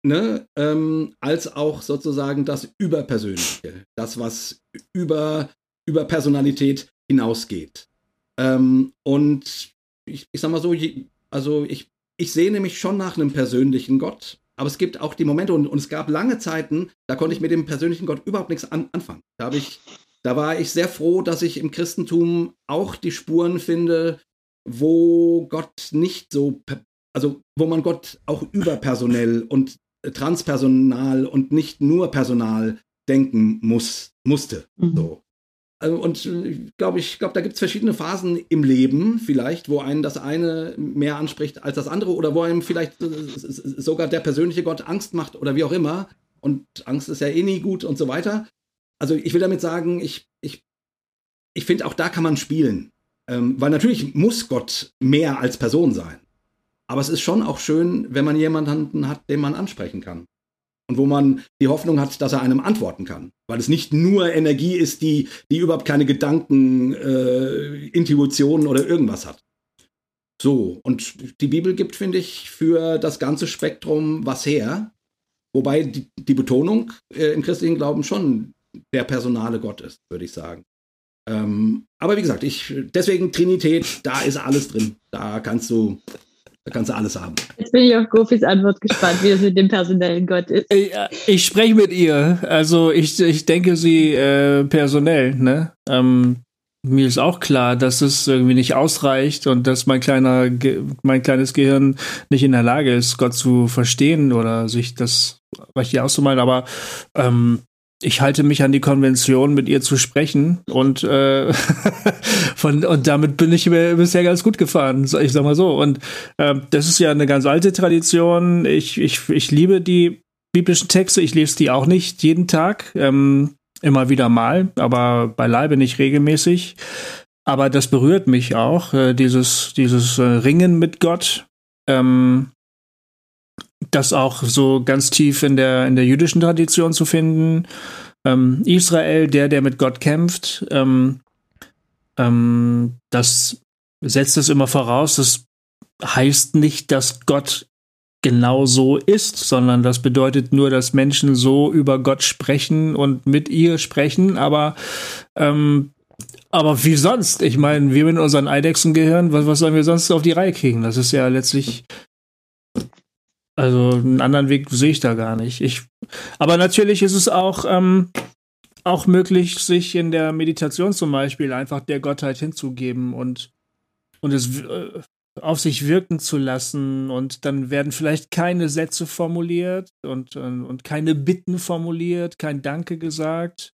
ne, ähm, als auch sozusagen das Überpersönliche, das, was über, über Personalität hinausgeht. Ähm, und ich, ich sag mal so, also ich, ich sehne mich schon nach einem persönlichen Gott, aber es gibt auch die Momente und, und es gab lange Zeiten, da konnte ich mit dem persönlichen Gott überhaupt nichts an, anfangen. Da habe ich da war ich sehr froh, dass ich im Christentum auch die Spuren finde, wo Gott nicht so, also wo man Gott auch überpersonell und transpersonal und nicht nur personal denken muss, musste. Mhm. So. Also, und ich glaube, ich glaube, da gibt es verschiedene Phasen im Leben, vielleicht, wo einen das eine mehr anspricht als das andere oder wo einem vielleicht sogar der persönliche Gott Angst macht oder wie auch immer. Und Angst ist ja eh nie gut und so weiter also ich will damit sagen, ich, ich, ich finde, auch da kann man spielen. Ähm, weil natürlich muss Gott mehr als Person sein. Aber es ist schon auch schön, wenn man jemanden hat, den man ansprechen kann. Und wo man die Hoffnung hat, dass er einem antworten kann. Weil es nicht nur Energie ist, die, die überhaupt keine Gedanken, äh, Intuitionen oder irgendwas hat. So, und die Bibel gibt, finde ich, für das ganze Spektrum was her. Wobei die, die Betonung äh, im christlichen Glauben schon der personale Gott ist, würde ich sagen. Ähm, aber wie gesagt, ich, deswegen Trinität, da ist alles drin. Da kannst du, da kannst du alles haben. Jetzt bin ich auf Gofis Antwort gespannt, wie es mit dem personellen Gott ist. Ich, äh, ich spreche mit ihr. Also ich, ich denke sie äh, personell, ne? Ähm, mir ist auch klar, dass es irgendwie nicht ausreicht und dass mein kleiner, mein kleines Gehirn nicht in der Lage ist, Gott zu verstehen oder sich das richtig auszumalen. Aber ähm, ich halte mich an die Konvention, mit ihr zu sprechen und äh, von und damit bin ich bisher ganz gut gefahren, ich sag mal so. Und äh, das ist ja eine ganz alte Tradition. Ich, ich, ich liebe die biblischen Texte. Ich lese die auch nicht jeden Tag, ähm, immer wieder mal, aber beileibe nicht regelmäßig. Aber das berührt mich auch, äh, dieses dieses äh, Ringen mit Gott. Ähm, das auch so ganz tief in der, in der jüdischen Tradition zu finden. Ähm, Israel, der, der mit Gott kämpft, ähm, ähm, das setzt es immer voraus. Das heißt nicht, dass Gott genau so ist, sondern das bedeutet nur, dass Menschen so über Gott sprechen und mit ihr sprechen, aber ähm, aber wie sonst? Ich meine, wir mit unseren Eidechsengehirn, was, was sollen wir sonst auf die Reihe kriegen? Das ist ja letztlich also einen anderen Weg sehe ich da gar nicht. Ich, aber natürlich ist es auch, ähm, auch möglich, sich in der Meditation zum Beispiel einfach der Gottheit hinzugeben und, und es äh, auf sich wirken zu lassen. Und dann werden vielleicht keine Sätze formuliert und, und, und keine Bitten formuliert, kein Danke gesagt.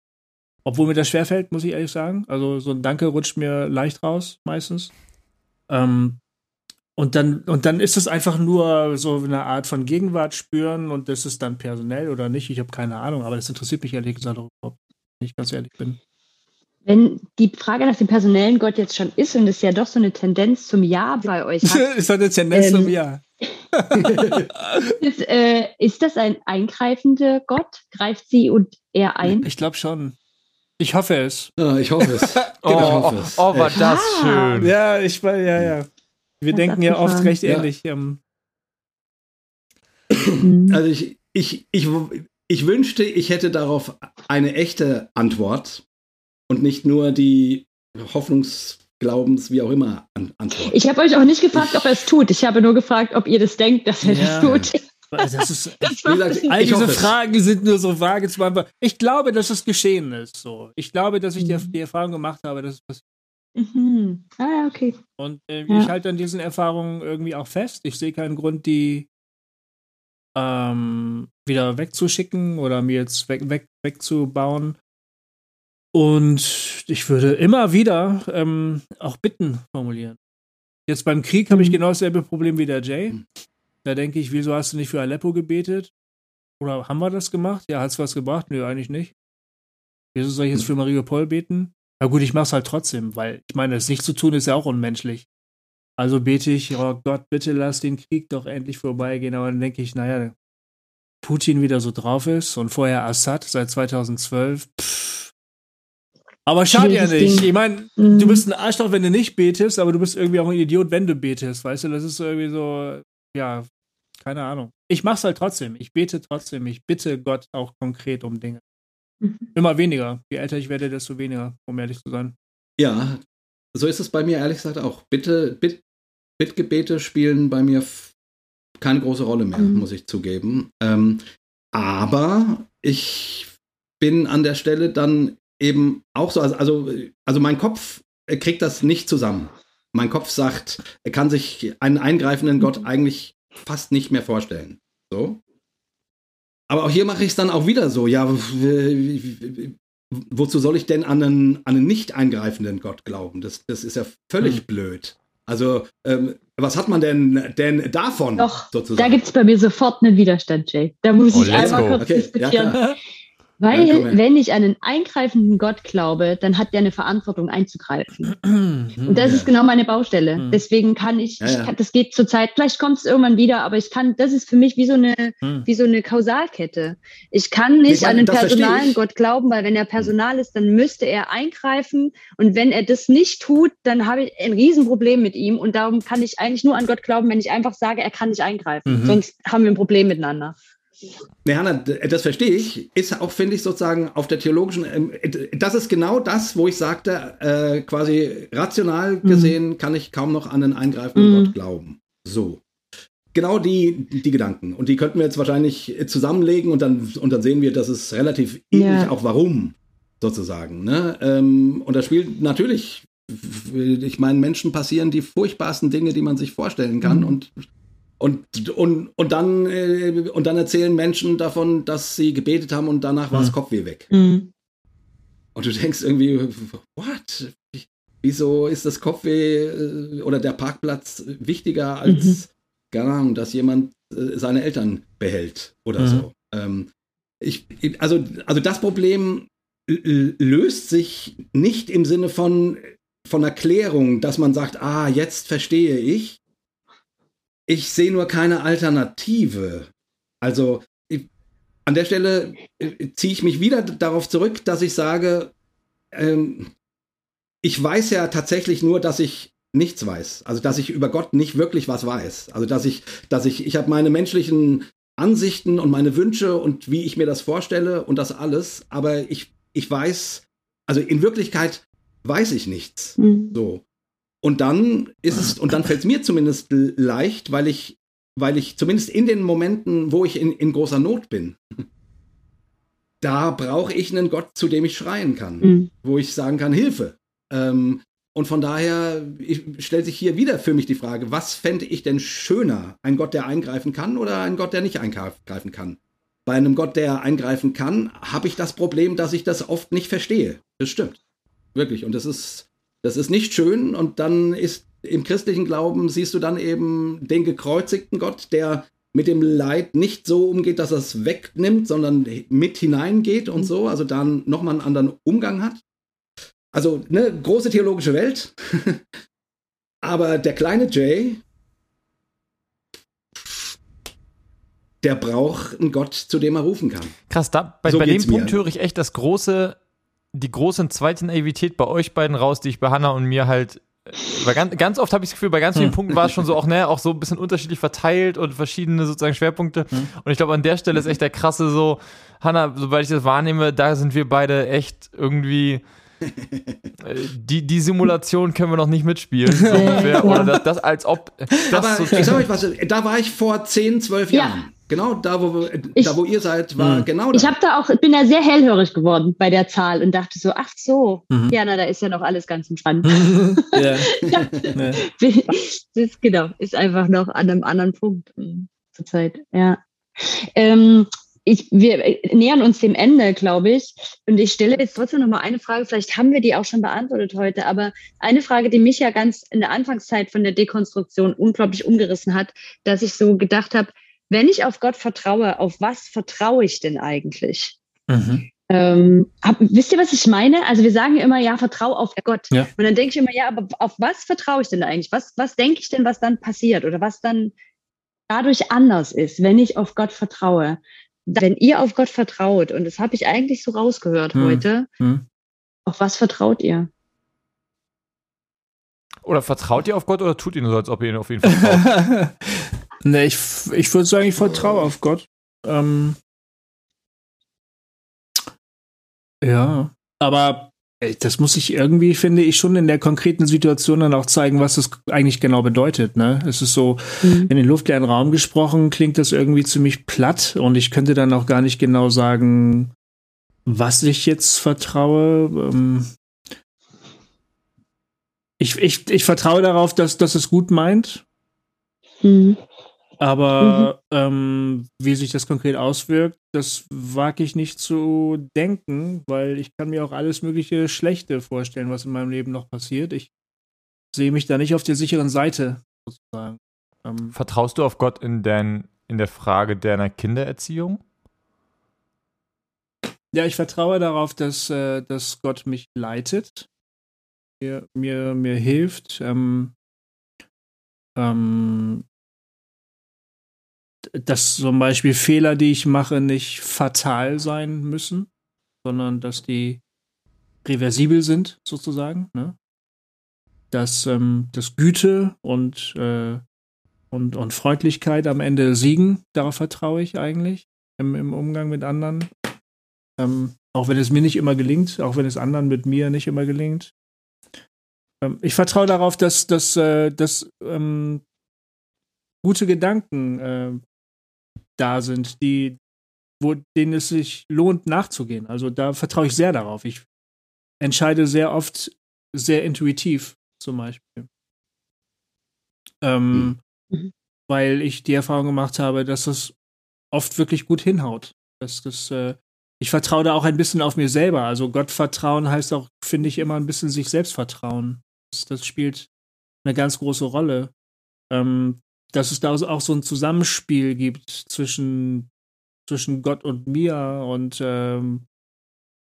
Obwohl mir das schwerfällt, muss ich ehrlich sagen. Also so ein Danke rutscht mir leicht raus, meistens. Ähm, und dann, und dann ist es einfach nur so eine Art von Gegenwart spüren und das ist dann personell oder nicht. Ich habe keine Ahnung, aber das interessiert mich ehrlich gesagt auch, wenn ich ganz ehrlich bin. Wenn die Frage nach dem personellen Gott jetzt schon ist und es ja doch so eine Tendenz zum Ja bei euch hat. ist eine Tendenz ähm, zum Ja. ist, äh, ist das ein eingreifender Gott? Greift sie und er ein? Ich glaube schon. Ich hoffe es. Ja, ich hoffe es. oh, ich hoffe es. oh, war das schön. Ja, ich war, ja, ja. Wir denken ja oft recht ähnlich. Ähm. Also ich, ich, ich, ich wünschte, ich hätte darauf eine echte Antwort und nicht nur die Hoffnungsglaubens, wie auch immer, Antwort. Ich habe euch auch nicht gefragt, ob er es tut. Ich habe nur gefragt, ob ihr das denkt, dass er ja. das tut. Das ist, das gesagt, all diese Fragen sind nur so vage zu beantworten. Ich glaube, dass es geschehen ist. So. Ich glaube, dass ich die, mhm. die Erfahrung gemacht habe, dass es passiert. Mhm. Ah, ja, okay. Und äh, ja. ich halte an diesen Erfahrungen irgendwie auch fest. Ich sehe keinen Grund, die ähm, wieder wegzuschicken oder mir jetzt weg, weg, wegzubauen. Und ich würde immer wieder ähm, auch Bitten formulieren. Jetzt beim Krieg habe ich Mhm. genau dasselbe Problem wie der Jay. Da denke ich, wieso hast du nicht für Aleppo gebetet? Oder haben wir das gemacht? Ja, hat's was gebracht? Nö, eigentlich nicht. Wieso soll ich jetzt für Mariupol beten? Na gut, ich mach's halt trotzdem, weil ich meine, es nicht zu tun ist ja auch unmenschlich. Also bete ich, oh Gott, bitte lass den Krieg doch endlich vorbeigehen. Aber dann denke ich, naja, Putin wieder so drauf ist und vorher Assad seit 2012. Pff. Aber schade ja nicht. Ich meine, Mhm. du bist ein Arschloch, wenn du nicht betest, aber du bist irgendwie auch ein Idiot, wenn du betest. Weißt du, das ist irgendwie so, ja, keine Ahnung. Ich mach's halt trotzdem. Ich bete trotzdem. Ich bitte Gott auch konkret um Dinge. Mhm. Immer weniger. Je älter ich werde, desto weniger, um ehrlich zu sein. Ja, so ist es bei mir ehrlich gesagt auch. Bitte, Bit, Bittgebete spielen bei mir keine große Rolle mehr, Mhm. muss ich zugeben. Ähm, aber ich bin an der Stelle dann eben auch so, also, also, also mein Kopf kriegt das nicht zusammen. Mein Kopf sagt, er kann sich einen eingreifenden Gott eigentlich fast nicht mehr vorstellen. So. Aber auch hier mache ich es dann auch wieder so. Ja, wozu soll ich denn an einen, an einen nicht eingreifenden Gott glauben? Das, das ist ja völlig Hm. blöd. Also, ähm, was hat man denn, denn davon Doch, sozusagen? Da gibt es bei mir sofort einen Widerstand, Jay. Da muss Oh, ich einmal go. kurz Okay, ja, diskutieren. klar. Weil, Ja, wenn ich an einen eingreifenden Gott glaube, dann hat der eine Verantwortung einzugreifen. Und das Ja. ist genau meine Baustelle. Hm. Deswegen kann ich, Ja, ich kann, das geht zurzeit, vielleicht kommt es irgendwann wieder, aber ich kann, das ist für mich wie so eine, Hm. wie so eine Kausalkette. Ich kann nicht Ich meine, an einen personalen. Gott glauben, weil wenn er Personal ist, dann müsste er eingreifen. Und wenn er das nicht tut, dann habe ich ein Riesenproblem mit ihm. Und darum kann ich eigentlich nur an Gott glauben, wenn ich einfach sage, er kann nicht eingreifen. Mhm. Sonst haben wir ein Problem miteinander. Nee, Hanna, d- das verstehe ich. Ist auch, finde ich, sozusagen auf der theologischen, ähm, d- das ist genau das, wo ich sagte, äh, quasi rational gesehen kann ich kaum noch an einen eingreifenden Mhm. Gott glauben. So. Genau die, die Gedanken. Und die könnten wir jetzt wahrscheinlich zusammenlegen und dann, und dann sehen wir, dass es relativ ähnlich Ja. auch warum, sozusagen. Ne? Ähm, und da spielt natürlich, ich meine, Menschen passieren die furchtbarsten Dinge, die man sich vorstellen kann. Mhm. Und und, und, und, dann, äh, und dann erzählen Menschen davon, dass sie gebetet haben und danach war das Hm. Kopfweh weg. Mhm. Und du denkst irgendwie, what? Wieso ist das Kopfweh äh, oder der Parkplatz wichtiger als, Mhm. keine Ahnung, dass jemand äh, seine Eltern behält oder Mhm. so? Ähm, ich, also, also das Problem löst sich nicht im Sinne von, von Erklärung, dass man sagt, ah, jetzt verstehe ich. Ich sehe nur keine Alternative. Also ich, an der Stelle äh, ziehe ich mich wieder darauf zurück, dass ich sage, ähm, ich weiß ja tatsächlich nur, dass ich nichts weiß. Also dass ich über Gott nicht wirklich was weiß. Also dass ich, dass ich, ich habe meine menschlichen Ansichten und meine Wünsche und wie ich mir das vorstelle und das alles, aber ich, ich weiß, also in Wirklichkeit weiß ich nichts. Mhm. So. Und dann ist es, und dann fällt es mir zumindest leicht, weil ich, weil ich zumindest in den Momenten, wo ich in, in großer Not bin, da brauche ich einen Gott, zu dem ich schreien kann, Mhm. wo ich sagen kann, Hilfe. Ähm, und von daher stellt sich hier wieder für mich die Frage, was fände ich denn schöner? Ein Gott, der eingreifen kann oder ein Gott, der nicht eingreifen kann? Bei einem Gott, der eingreifen kann, habe ich das Problem, dass ich das oft nicht verstehe. Das stimmt. Wirklich. Und das ist, das ist nicht schön. Und dann ist im christlichen Glauben, siehst du dann eben den gekreuzigten Gott, der mit dem Leid nicht so umgeht, dass er es wegnimmt, sondern mit hineingeht und so, also dann nochmal einen anderen Umgang hat. Also, ne, große theologische Welt. Aber der kleine Jay, der braucht einen Gott, zu dem er rufen kann. Krass, da, bei, So bei dem mir. Punkt höre ich echt das große, die große zweite Naivität bei euch beiden raus, die ich bei Hannah und mir halt. Weil ganz, ganz oft habe ich das Gefühl, bei ganz vielen Hm. Punkten war es schon so auch, ne, auch so ein bisschen unterschiedlich verteilt und verschiedene sozusagen Schwerpunkte. Hm. Und ich glaube, an der Stelle ist echt der krasse so, Hannah, sobald ich das wahrnehme, da sind wir beide echt irgendwie. äh, Die, die Simulation können wir noch nicht mitspielen. So ungefähr. Oder das, das als ob. Das Aber so ich sag euch was, da war ich vor 10, 12 Ja. Genau da, wo, wir- Ich- da, wo ihr seid, war Hm. genau da. Ich habe da auch, bin da sehr hellhörig geworden bei der Zahl und dachte so, ach so, Mhm. ja, na, da ist ja noch alles ganz entspannt. ja. Ja. das ist, genau, ist einfach noch an einem anderen Punkt ähm, zurzeit, ja. Ähm, ich, wir nähern uns dem Ende, glaube ich. Und ich stelle jetzt trotzdem noch mal eine Frage. Vielleicht haben wir die auch schon beantwortet heute. Aber eine Frage, die mich ja ganz in der Anfangszeit von der Dekonstruktion unglaublich umgerissen hat, dass ich so gedacht habe, wenn ich auf Gott vertraue, auf was vertraue ich denn eigentlich? Mhm. Ähm, hab, wisst ihr, was ich meine? Also wir sagen immer, ja, vertraue auf Gott. Ja. Und dann denke ich immer, ja, aber auf was vertraue ich denn eigentlich? Was, was denke ich denn, was dann passiert oder was dann dadurch anders ist, wenn ich auf Gott vertraue? Wenn ihr auf Gott vertraut, und das habe ich eigentlich so rausgehört hm. heute, hm. auf was vertraut ihr? Oder vertraut ihr auf Gott oder tut ihr nur so, als ob ihr ihn auf jeden Fall vertraut? nee, ich, ich würde sagen, ich vertraue auf Gott. Ähm, Ja, aber das muss ich irgendwie, finde ich, schon in der konkreten Situation dann auch zeigen, was das eigentlich genau bedeutet. Ne? Es ist so, mhm. in den luftleeren Raum gesprochen, klingt das irgendwie ziemlich platt und ich könnte dann auch gar nicht genau sagen, was ich jetzt vertraue. Ähm ich, ich, ich vertraue darauf, dass, dass es gut meint. Mhm. Aber mhm. ähm, wie sich das konkret auswirkt, das wage ich nicht zu denken, weil ich kann mir auch alles mögliche Schlechte vorstellen, was in meinem Leben noch passiert. Ich sehe mich da nicht auf der sicheren Seite, sozusagen. Ähm, Vertraust du auf Gott in, dein, in der Frage deiner Kindererziehung? Ja, ich vertraue darauf, dass, äh, dass Gott mich leitet, mir, mir, mir hilft, ähm, ähm, dass zum Beispiel Fehler, die ich mache, nicht fatal sein müssen, sondern dass die reversibel sind, sozusagen. Ne? Dass, ähm, dass Güte und, äh, und, und Freundlichkeit am Ende siegen, darauf vertraue ich eigentlich im, im Umgang mit anderen. Ähm, auch wenn es mir nicht immer gelingt, auch wenn es anderen mit mir nicht immer gelingt. Ähm, ich vertraue darauf, dass, dass, äh, dass ähm, gute Gedanken äh, da sind, die, wo, denen es sich lohnt, nachzugehen. Also da vertraue ich sehr darauf. Ich entscheide sehr oft sehr intuitiv, zum Beispiel. Ähm, mhm. Weil ich die Erfahrung gemacht habe, dass das oft wirklich gut hinhaut. Dass das, äh, ich vertraue da auch ein bisschen auf mir selber. Also Gott vertrauen heißt auch, finde ich, immer ein bisschen sich selbst vertrauen. Das, das spielt eine ganz große Rolle. Ähm, dass es da auch so ein Zusammenspiel gibt zwischen, zwischen Gott und mir und ähm,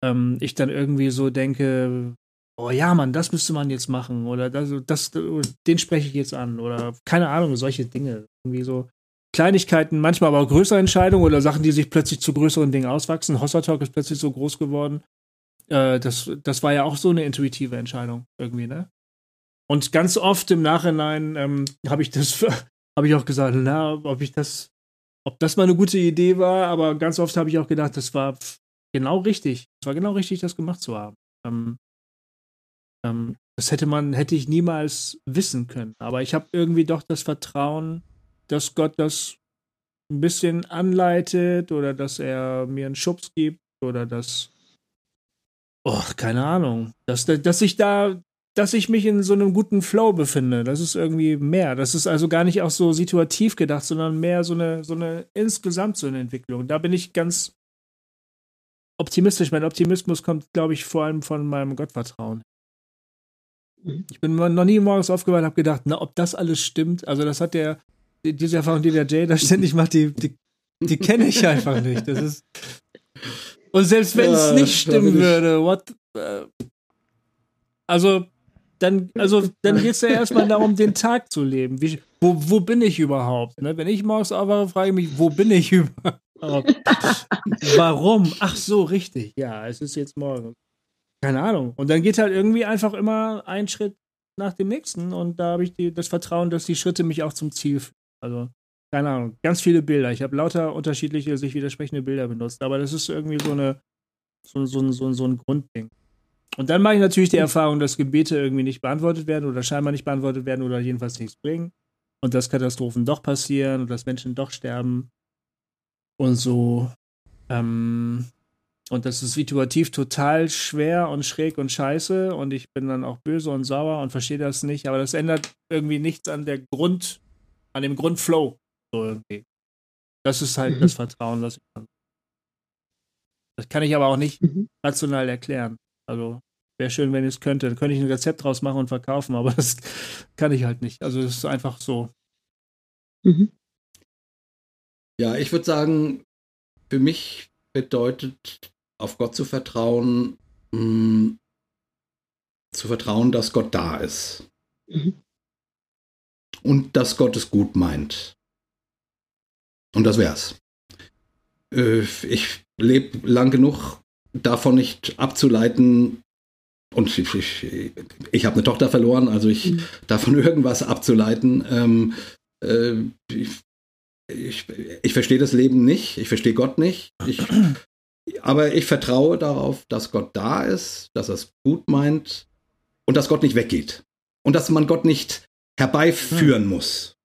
ähm, ich dann irgendwie so denke, oh ja, Mann, das müsste man jetzt machen oder das, das, den spreche ich jetzt an oder keine Ahnung, solche Dinge. Irgendwie so Kleinigkeiten, manchmal aber auch größere Entscheidungen oder Sachen, die sich plötzlich zu größeren Dingen auswachsen. Hossa Talk ist plötzlich so groß geworden. Äh, das, das war ja auch so eine intuitive Entscheidung irgendwie, ne? Und ganz oft im Nachhinein ähm, habe ich das habe ich auch gesagt, na, ob ich das, ob das mal eine gute Idee war, aber ganz oft habe ich auch gedacht, das war genau richtig. Es war genau richtig, das gemacht zu haben. Ähm, ähm, das hätte man, hätte ich niemals wissen können. Aber ich habe irgendwie doch das Vertrauen, dass Gott das ein bisschen anleitet oder dass er mir einen Schubs gibt oder dass, oh, keine Ahnung, dass, dass ich da dass ich mich in so einem guten Flow befinde. Das ist irgendwie mehr. Das ist also gar nicht auch so situativ gedacht, sondern mehr so eine, so eine insgesamt so eine Entwicklung. Da bin ich ganz optimistisch. Mein Optimismus kommt, glaube ich, vor allem von meinem Gottvertrauen. Mhm. Ich bin noch nie morgens aufgewacht und habe gedacht, na, ob das alles stimmt. Also, das hat der, diese Erfahrung, die der Jay da ständig macht, die, die, die kenne ich einfach nicht. Das ist. Und selbst wenn es ja, nicht stimmen würde, what. Äh, also, dann, also, dann geht es ja erstmal darum, den Tag zu leben. Wie, wo, wo bin ich überhaupt? Ne? Wenn ich morgens aufwache, frage ich mich, wo bin ich überhaupt? Warum? Ach so, richtig. Ja, es ist jetzt morgen. Keine Ahnung. Und dann geht halt irgendwie einfach immer ein Schritt nach dem nächsten. Und da habe ich die, das Vertrauen, dass die Schritte mich auch zum Ziel führen. Also, keine Ahnung. Ganz viele Bilder. Ich habe lauter unterschiedliche, sich widersprechende Bilder benutzt. Aber das ist irgendwie so eine, so, so, so, so ein Grundding. Und dann mache ich natürlich die Erfahrung, dass Gebete irgendwie nicht beantwortet werden oder scheinbar nicht beantwortet werden oder jedenfalls nichts bringen. Und dass Katastrophen doch passieren und dass Menschen doch sterben. Und so. Ähm, und das ist situativ total schwer und schräg und scheiße. Und ich bin dann auch böse und sauer und verstehe das nicht. Aber das ändert irgendwie nichts an der Grund, an dem Grundflow. So irgendwie. Das ist halt mhm. das Vertrauen, das ich dann Das kann ich aber auch nicht Mhm. rational erklären. Also wäre schön, wenn ich es könnte. Dann könnte ich ein Rezept draus machen und verkaufen, aber das kann ich halt nicht. Also es ist einfach so. Mhm. Ja, ich würde sagen, für mich bedeutet auf Gott zu vertrauen, mh, zu vertrauen, dass Gott da ist. Mhm. Und dass Gott es gut meint. Und das wär's. Äh, ich lebe lang genug davon nicht abzuleiten, und ich, ich, ich habe eine Tochter verloren, also ich Mhm. davon irgendwas abzuleiten. Ähm, äh, ich ich, ich verstehe das Leben nicht, ich verstehe Gott nicht. Ich, aber ich vertraue darauf, dass Gott da ist, dass er es gut meint und dass Gott nicht weggeht. Und dass man Gott nicht herbeiführen muss.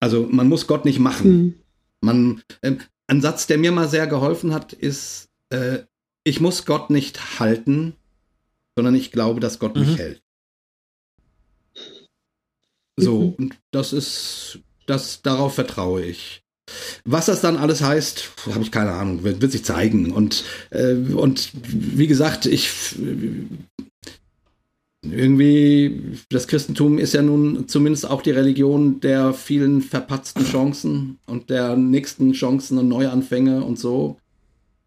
Also man muss Gott nicht machen. Mhm. Man, ähm, ein Satz, der mir mal sehr geholfen hat, ist, äh, ich muss Gott nicht halten, sondern ich glaube, dass Gott mich Mhm. hält. So, Mhm. und das ist, das, darauf vertraue ich. Was das dann alles heißt, habe ich keine Ahnung, wird, wird sich zeigen. Und, äh, und wie gesagt, ich irgendwie, das Christentum ist ja nun zumindest auch die Religion der vielen verpatzten Chancen und der nächsten Chancen und Neuanfänge und so.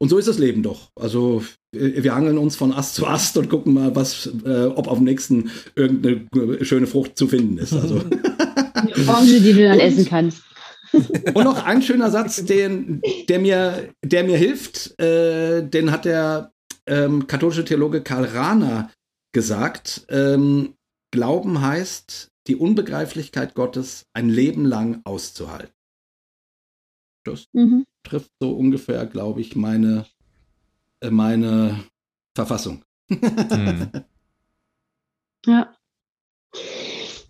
Und so ist das Leben doch. Also äh, wir hangeln uns von Ast zu Ast und gucken mal, was, äh, ob auf dem nächsten irgendeine äh, schöne Frucht zu finden ist. Also. Orange, die du dann essen kannst. Und noch ein schöner Satz, den, der, mir, der mir hilft, äh, den hat der ähm, katholische Theologe Karl Rahner gesagt. Ähm, Glauben heißt, die Unbegreiflichkeit Gottes ein Leben lang auszuhalten. Das Mhm. trifft so ungefähr, glaube ich, meine, äh, meine Verfassung. Hm. Ja.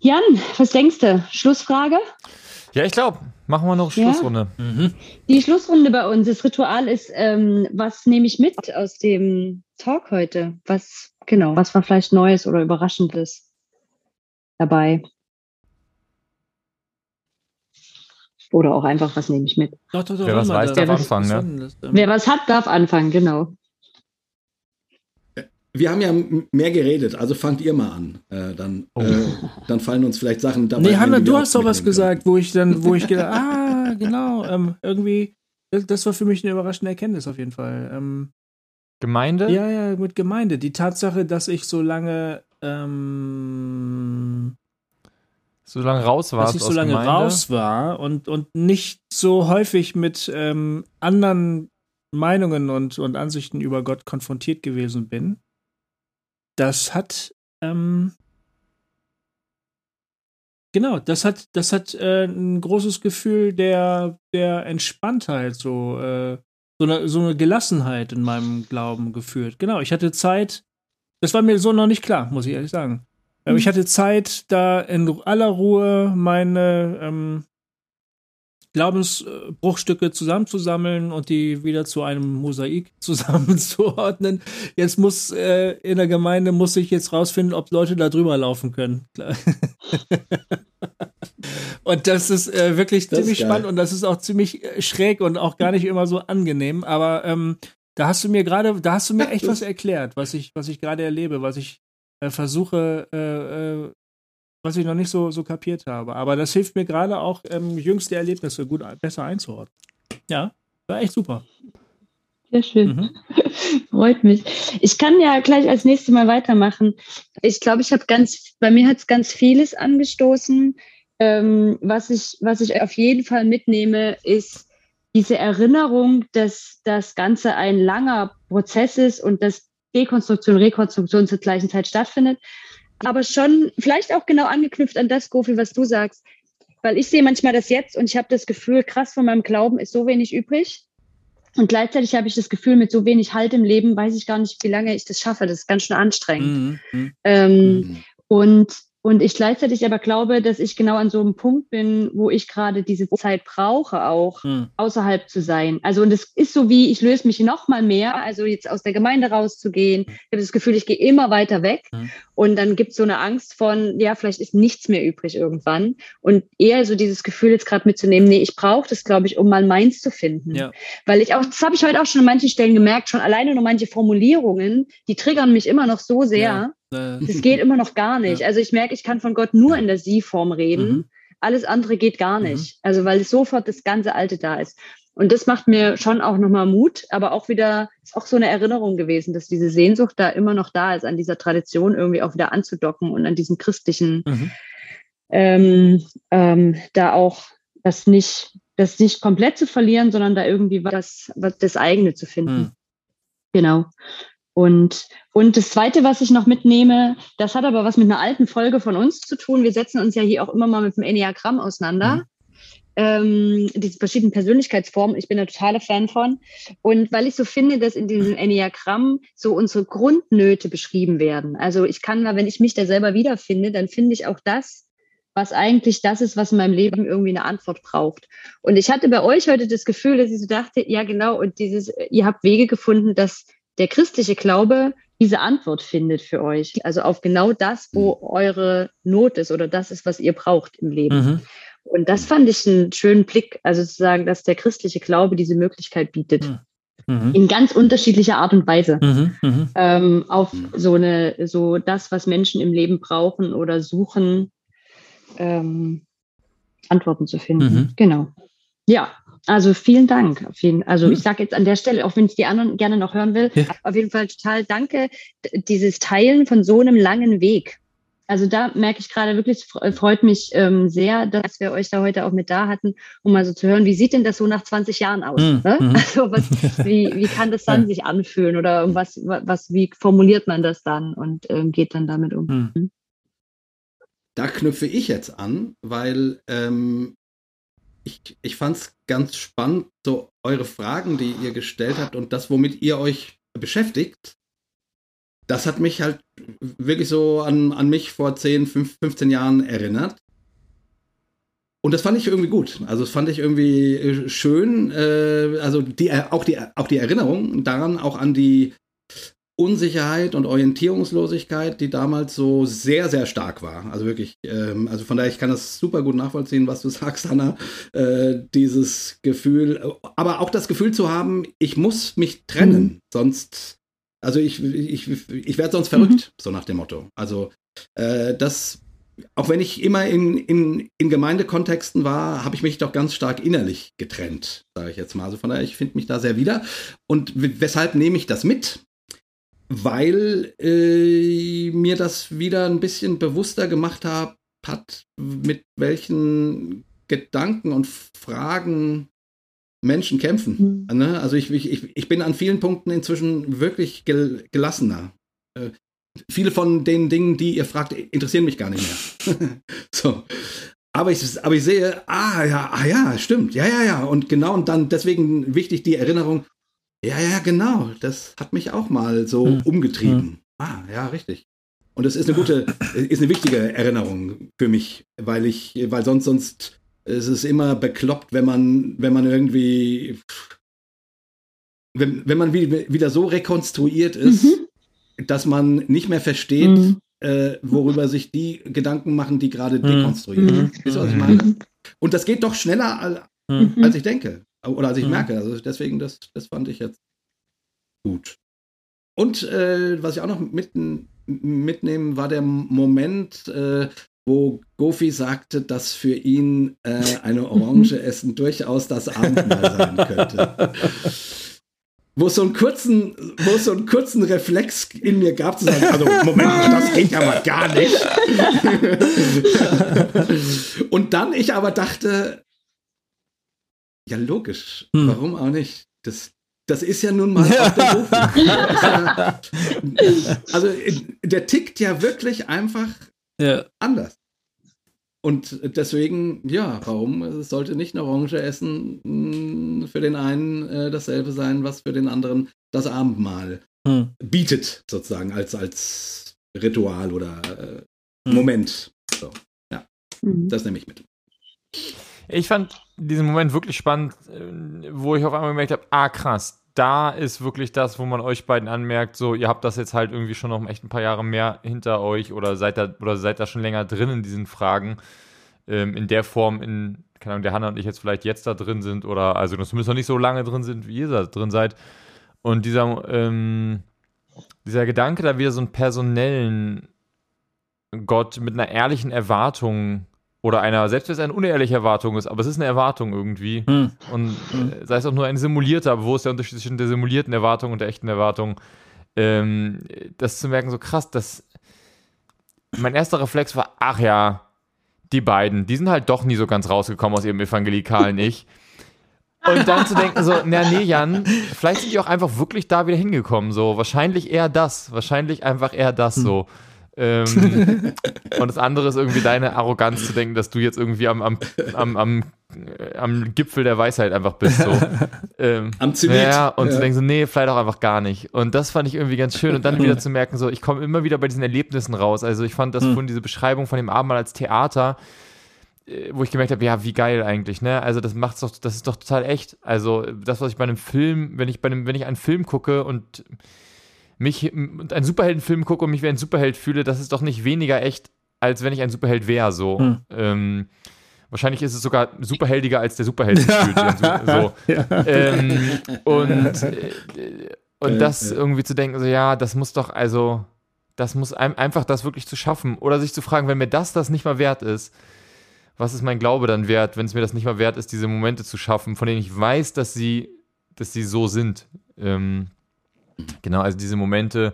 Jan, was denkst du? Schlussfrage? Ja, ich glaube, machen wir noch Ja? Schlussrunde. Mhm. Die Schlussrunde bei uns, das Ritual ist, ähm, was nehme ich mit aus dem Talk heute? Was, genau, was war vielleicht Neues oder Überraschendes dabei? Oder auch einfach, was nehme ich mit? Doch, doch, doch, Wer was mal, weiß, da- darf was- anfangen, ne? Ähm, Wer was hat, darf anfangen, genau. Wir haben ja mehr geredet, also fangt ihr mal an. Äh, dann, Oh. äh, dann fallen uns vielleicht Sachen dabei. Nee, Hanna, du hast auch doch was gesagt, wo ich dann, wo ich gedacht, ah, genau, ähm, irgendwie, das, das war für mich eine überraschende Erkenntnis auf jeden Fall. Ähm, Gemeinde? ja, ja, mit Gemeinde. Die Tatsache, dass ich so lange, ähm, So lange raus warst dass ich so lange Gemeinde. raus war und, und nicht so häufig mit ähm, anderen Meinungen und, und Ansichten über Gott konfrontiert gewesen bin, das hat, ähm, genau, das hat, das hat äh, ein großes Gefühl der, der Entspanntheit, so, äh, so, eine, so eine Gelassenheit in meinem Glauben geführt. Genau, ich hatte Zeit, das war mir so noch nicht klar, muss ich ehrlich sagen. Ähm, Ich hatte Zeit, da in aller Ruhe meine ähm, Glaubensbruchstücke zusammenzusammeln und die wieder zu einem Mosaik zusammenzuordnen. Jetzt muss äh, in der Gemeinde muss ich jetzt rausfinden, ob Leute da drüber laufen können. Und das ist äh, wirklich Das ziemlich spannend und das ist auch ziemlich äh, schräg und auch gar nicht immer so angenehm. Aber ähm, da hast du mir gerade, da hast du mir echt was erklärt, was ich, was ich gerade erlebe, was ich äh, versuche, äh, äh, was ich noch nicht so, so kapiert habe. Aber das hilft mir gerade auch, ähm, jüngste Erlebnisse gut besser einzuordnen. Ja, war echt super. Sehr schön. Mhm. Freut mich. Ich kann ja gleich als nächstes Mal weitermachen. Ich glaube, ich habe ganz, bei mir hat es ganz vieles angestoßen. Ähm, was, ich, was ich auf jeden Fall mitnehme, ist diese Erinnerung, dass das Ganze ein langer Prozess ist und dass Dekonstruktion, Rekonstruktion zur gleichen Zeit stattfindet. Aber schon vielleicht auch genau angeknüpft an das, Gofi, was du sagst. Weil ich sehe manchmal das jetzt und ich habe das Gefühl, krass, von meinem Glauben ist so wenig übrig. Und gleichzeitig habe ich das Gefühl, mit so wenig Halt im Leben weiß ich gar nicht, wie lange ich das schaffe. Das ist ganz schön anstrengend. Mhm. Mhm. Ähm, Mhm. und Und ich gleichzeitig aber glaube, dass ich genau an so einem Punkt bin, wo ich gerade diese Zeit brauche, auch Hm. außerhalb zu sein. Also, und es ist so wie, ich löse mich noch mal mehr, also jetzt aus der Gemeinde rauszugehen. Ich habe das Gefühl, ich gehe immer weiter weg. Hm. Und dann gibt es so eine Angst von, ja, vielleicht ist nichts mehr übrig irgendwann. Und eher so dieses Gefühl jetzt gerade mitzunehmen, nee, ich brauche das, glaube ich, um mal meins zu finden. Ja. Weil ich auch, das habe ich heute auch schon an manchen Stellen gemerkt, schon alleine nur manche Formulierungen, die triggern mich immer noch so sehr. Ja. Äh, Das geht immer noch gar nicht. Ja. Also ich merke, ich kann von Gott nur in der Sie-Form reden. Mhm. Alles andere geht gar nicht. Also weil sofort das ganze Alte da ist. Und das macht mir schon auch nochmal Mut, aber auch wieder, ist auch so eine Erinnerung gewesen, dass diese Sehnsucht da immer noch da ist, an dieser Tradition irgendwie auch wieder anzudocken und an diesem christlichen, Mhm. ähm, ähm, da auch das nicht, das nicht komplett zu verlieren, sondern da irgendwie was, was das eigene zu finden. Mhm. Genau. Und, und das Zweite, was ich noch mitnehme, das hat aber was mit einer alten Folge von uns zu tun. Wir setzen uns ja hier auch immer mal mit dem Enneagramm auseinander. Mhm. Ähm, diese verschiedenen Persönlichkeitsformen. Ich bin ein totaler Fan von. Und weil ich so finde, dass in diesem Enneagramm so unsere Grundnöte beschrieben werden. Also ich kann da, wenn ich mich da selber wiederfinde, dann finde ich auch das, was eigentlich das ist, was in meinem Leben irgendwie eine Antwort braucht. Und ich hatte bei euch heute das Gefühl, dass ich so dachte, ja genau, und dieses, ihr habt Wege gefunden, dass der christliche Glaube diese Antwort findet für euch. Also auf genau das, wo eure Not ist oder das ist, was ihr braucht im Leben. Mhm. Und das fand ich einen schönen Blick, also zu sagen, dass der christliche Glaube diese Möglichkeit bietet. Mhm. Mhm. In ganz unterschiedlicher Art und Weise. Mhm. Mhm. Ähm, auf so eine, so das, was Menschen im Leben brauchen oder suchen, ähm, Antworten zu finden. Mhm. Genau. Ja, also vielen Dank. Auf jeden, also Mhm. ich sage jetzt an der Stelle, auch wenn ich die anderen gerne noch hören will, Ja. auf jeden Fall total danke, dieses Teilen von so einem langen Weg. Also da merke ich gerade wirklich, freut mich ähm, sehr, dass wir euch da heute auch mit da hatten, um mal so zu hören, wie sieht denn das so nach 20 Jahren aus? Mhm. Ne? Mhm. Also was, wie, wie kann das dann sich anfühlen oder was, was, wie formuliert man das dann und ähm, geht dann damit um? Mhm. Da knüpfe ich jetzt an, weil ähm, ich, ich fand es ganz spannend, so eure Fragen, die ihr gestellt habt und das, womit ihr euch beschäftigt. Das hat mich halt wirklich so an, an mich vor 10, 5, 15 Jahren erinnert. Und das fand ich irgendwie gut. Also das fand ich irgendwie äh, schön. Äh, also die, auch, die, auch die Erinnerung daran, auch an die Unsicherheit und Orientierungslosigkeit, die damals so sehr, sehr stark war. Also wirklich, ähm, also von daher, ich kann das super gut nachvollziehen, was du sagst, Hanna. Äh, dieses Gefühl, aber auch das Gefühl zu haben, ich muss mich trennen, Mhm. sonst, also ich, ich, ich werde sonst verrückt, so nach dem Motto. Also äh, das, auch wenn ich immer in, in, in Gemeindekontexten war, habe ich mich doch ganz stark innerlich getrennt, sage ich jetzt mal. Also von daher, ich finde mich da sehr wieder. Und weshalb nehme ich das mit? Weil äh, mir das wieder ein bisschen bewusster gemacht hab, hat, mit welchen Gedanken und Fragen Menschen kämpfen. Mhm. Ne? Also ich, ich, ich bin an vielen Punkten inzwischen wirklich gel gelassener. Äh, viele von den Dingen, die ihr fragt, interessieren mich gar nicht mehr. so. Aber ich, aber ich sehe, ah ja, ah ja, stimmt, ja, ja, ja. Und genau, und dann deswegen wichtig die Erinnerung, ja, ja, genau, das hat mich auch mal so Hm. umgetrieben. Ah, ja, richtig. Und das ist eine gute, ist eine wichtige Erinnerung für mich, weil ich, weil sonst, sonst ist es immer bekloppt, wenn man, wenn man irgendwie, wenn, wenn man wie, wieder so rekonstruiert ist, Mhm. dass man nicht mehr versteht, Mhm. äh, worüber sich die Gedanken machen, die gerade Mhm. dekonstruieren. Mhm. Ihr, was ich Mhm. meine? Und das geht doch schneller, Mhm. als ich denke. Oder als ich Mhm. merke. Also deswegen, das, das fand ich jetzt gut. Und äh, was ich auch noch mitten, mitnehmen, war der Moment, äh, wo Gofi sagte, dass für ihn äh, eine Orange essen durchaus das Abendmahl sein könnte. Wo es so einen kurzen, wo es so einen kurzen Reflex in mir gab, zu sagen, also Moment, mal, das geht ja mal gar nicht. Und dann ich aber dachte, ja logisch, Hm. warum auch nicht? Das, das ist ja nun mal ist ja- Also der tickt ja wirklich einfach Ja. anders. Und deswegen, ja, warum Es sollte nicht eine Orange essen mh, für den einen äh, dasselbe sein, was für den anderen das Abendmahl Hm. bietet, sozusagen, als, als Ritual oder äh, Hm. Moment. So, Mhm. das nehme ich mit. Ich fand diesen Moment wirklich spannend, äh, wo ich auf einmal gemerkt habe, ah krass, da ist wirklich das, wo man euch beiden anmerkt, so ihr habt das jetzt halt irgendwie schon noch echt ein paar Jahre mehr hinter euch oder seid da oder seid da schon länger drin in diesen Fragen ähm, in der Form, in keine Ahnung, der Hanna und ich jetzt vielleicht jetzt da drin sind oder also zumindest noch nicht so lange drin sind, wie ihr da drin seid. Und dieser ähm, dieser Gedanke, da wieder so einen personellen Gott mit einer ehrlichen Erwartung oder einer, selbst wenn es eine unehrliche Erwartung ist, aber es ist eine Erwartung irgendwie. Hm. Und äh, sei es auch nur ein simulierter, aber wo ist der Unterschied zwischen der simulierten Erwartung und der echten Erwartung? Ähm, das zu merken, so krass, dass mein erster Reflex war, ach ja, die beiden, die sind halt doch nie so ganz rausgekommen aus ihrem evangelikalen Ich. Und dann zu denken, so, na nee, Jan, vielleicht sind die auch einfach wirklich da wieder hingekommen. So, wahrscheinlich eher das, wahrscheinlich einfach eher das so. Ähm, und das andere ist irgendwie deine Arroganz zu denken, dass du jetzt irgendwie am, am, am, am, äh, am Gipfel der Weisheit einfach bist. So. Ähm, Am Zenit. Ja, und Ja. zu denken so, nee, vielleicht auch einfach gar nicht. Und das fand ich irgendwie ganz schön. Und dann wieder zu merken, so, ich komme immer wieder bei diesen Erlebnissen raus. Also ich fand das Hm. von diese Beschreibung von dem Abendmahl als Theater, äh, wo ich gemerkt habe, ja, wie geil eigentlich, ne? Also das macht's doch, das ist doch total echt. Also das, was ich bei einem Film, wenn ich bei einem, wenn ich einen Film gucke und mich und einen Superheldenfilm gucke und mich wie ein Superheld fühle, das ist doch nicht weniger echt, als wenn ich ein Superheld wäre. So. Hm. Ähm, wahrscheinlich ist es sogar superheldiger, als der Superheld sich fühlt. so. Ja. Ähm, und äh, und Äh, das äh. irgendwie zu denken, so ja, das muss doch, also, das muss ein, einfach das wirklich zu schaffen. Oder sich zu fragen, wenn mir das das nicht mal wert ist, was ist mein Glaube dann wert, wenn es mir das nicht mal wert ist, diese Momente zu schaffen, von denen ich weiß, dass sie, dass sie so sind. Ähm, genau, also diese Momente,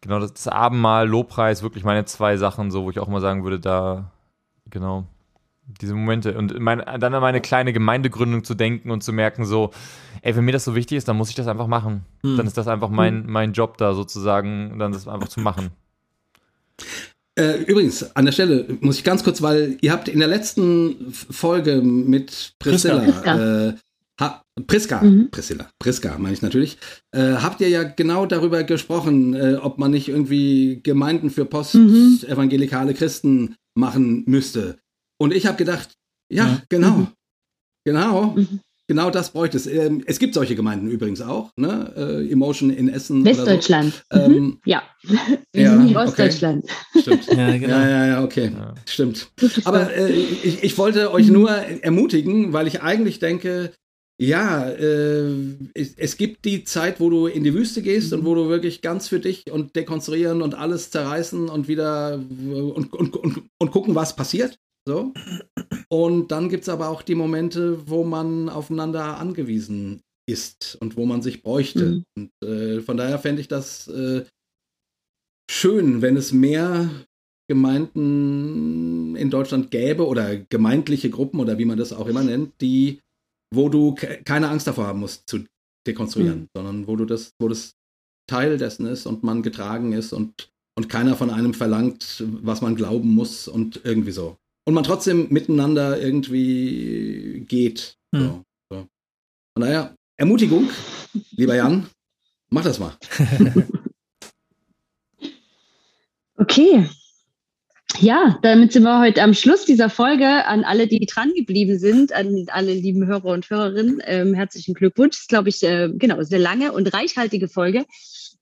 genau, das, das Abendmahl, Lobpreis, wirklich meine zwei Sachen, so, wo ich auch mal sagen würde, da, genau, diese Momente. Und mein, dann an meine kleine Gemeindegründung zu denken und zu merken, so, ey, wenn mir das so wichtig ist, dann muss ich das einfach machen. Hm. Dann ist das einfach mein, mein Job da sozusagen, dann das einfach zu machen. Äh, übrigens, an der Stelle muss ich ganz kurz, weil ihr habt in der letzten Folge mit Priscilla, Priska. Äh, ha, Priska, Mhm. Priscilla, Priska meine ich natürlich, äh, habt ihr ja genau darüber gesprochen, äh, ob man nicht irgendwie Gemeinden für Mhm. postevangelikale Christen machen müsste. Und ich habe gedacht, ja, Ja. genau, Mhm. genau, Mhm. genau das bräuchte es. Ähm, es gibt solche Gemeinden übrigens auch, ne? Äh, Emotion in Essen. oder so. Westdeutschland. Mhm. Ähm, Ja. Wir Ja, sind okay. Ostdeutschland. stimmt. Ja, genau. Ja, ja, ja, okay. Ja. Stimmt. Aber äh, ich, ich wollte euch nur ermutigen, weil ich eigentlich denke, ja, äh, es, es gibt die Zeit, wo du in die Wüste gehst und wo du wirklich ganz für dich und dekonstruieren und alles zerreißen und wieder und, und, und, und gucken, was passiert. So. Und dann gibt es aber auch die Momente, wo man aufeinander angewiesen ist und wo man sich bräuchte. Mhm. Und äh, von daher fände ich das äh, schön, wenn es mehr Gemeinden in Deutschland gäbe oder gemeindliche Gruppen oder wie man das auch immer nennt, die, wo du ke- keine Angst davor haben musst zu dekonstruieren, Mhm. sondern wo du das, wo das Teil dessen ist und man getragen ist und, und keiner von einem verlangt, was man glauben muss und irgendwie so. Und man trotzdem miteinander irgendwie geht. So, Mhm. so. Von daher, Ermutigung, lieber Jan, mach das mal. Okay. Ja, damit sind wir heute am Schluss dieser Folge. An alle, die dran geblieben sind, an alle lieben Hörer und Hörerinnen, ähm, herzlichen Glückwunsch. Das ist, glaube ich, äh, genau, sehr lange und reichhaltige Folge.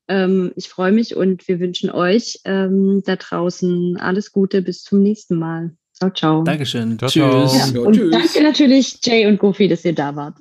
Ähm, ich freue mich und wir wünschen euch ähm, da draußen alles Gute. Bis zum nächsten Mal. Ciao, ciao. Dankeschön. Ciao, ciao. Tschüss. Ja, Ja, und tschüss. danke natürlich, Jay und Goofy, dass ihr da wart.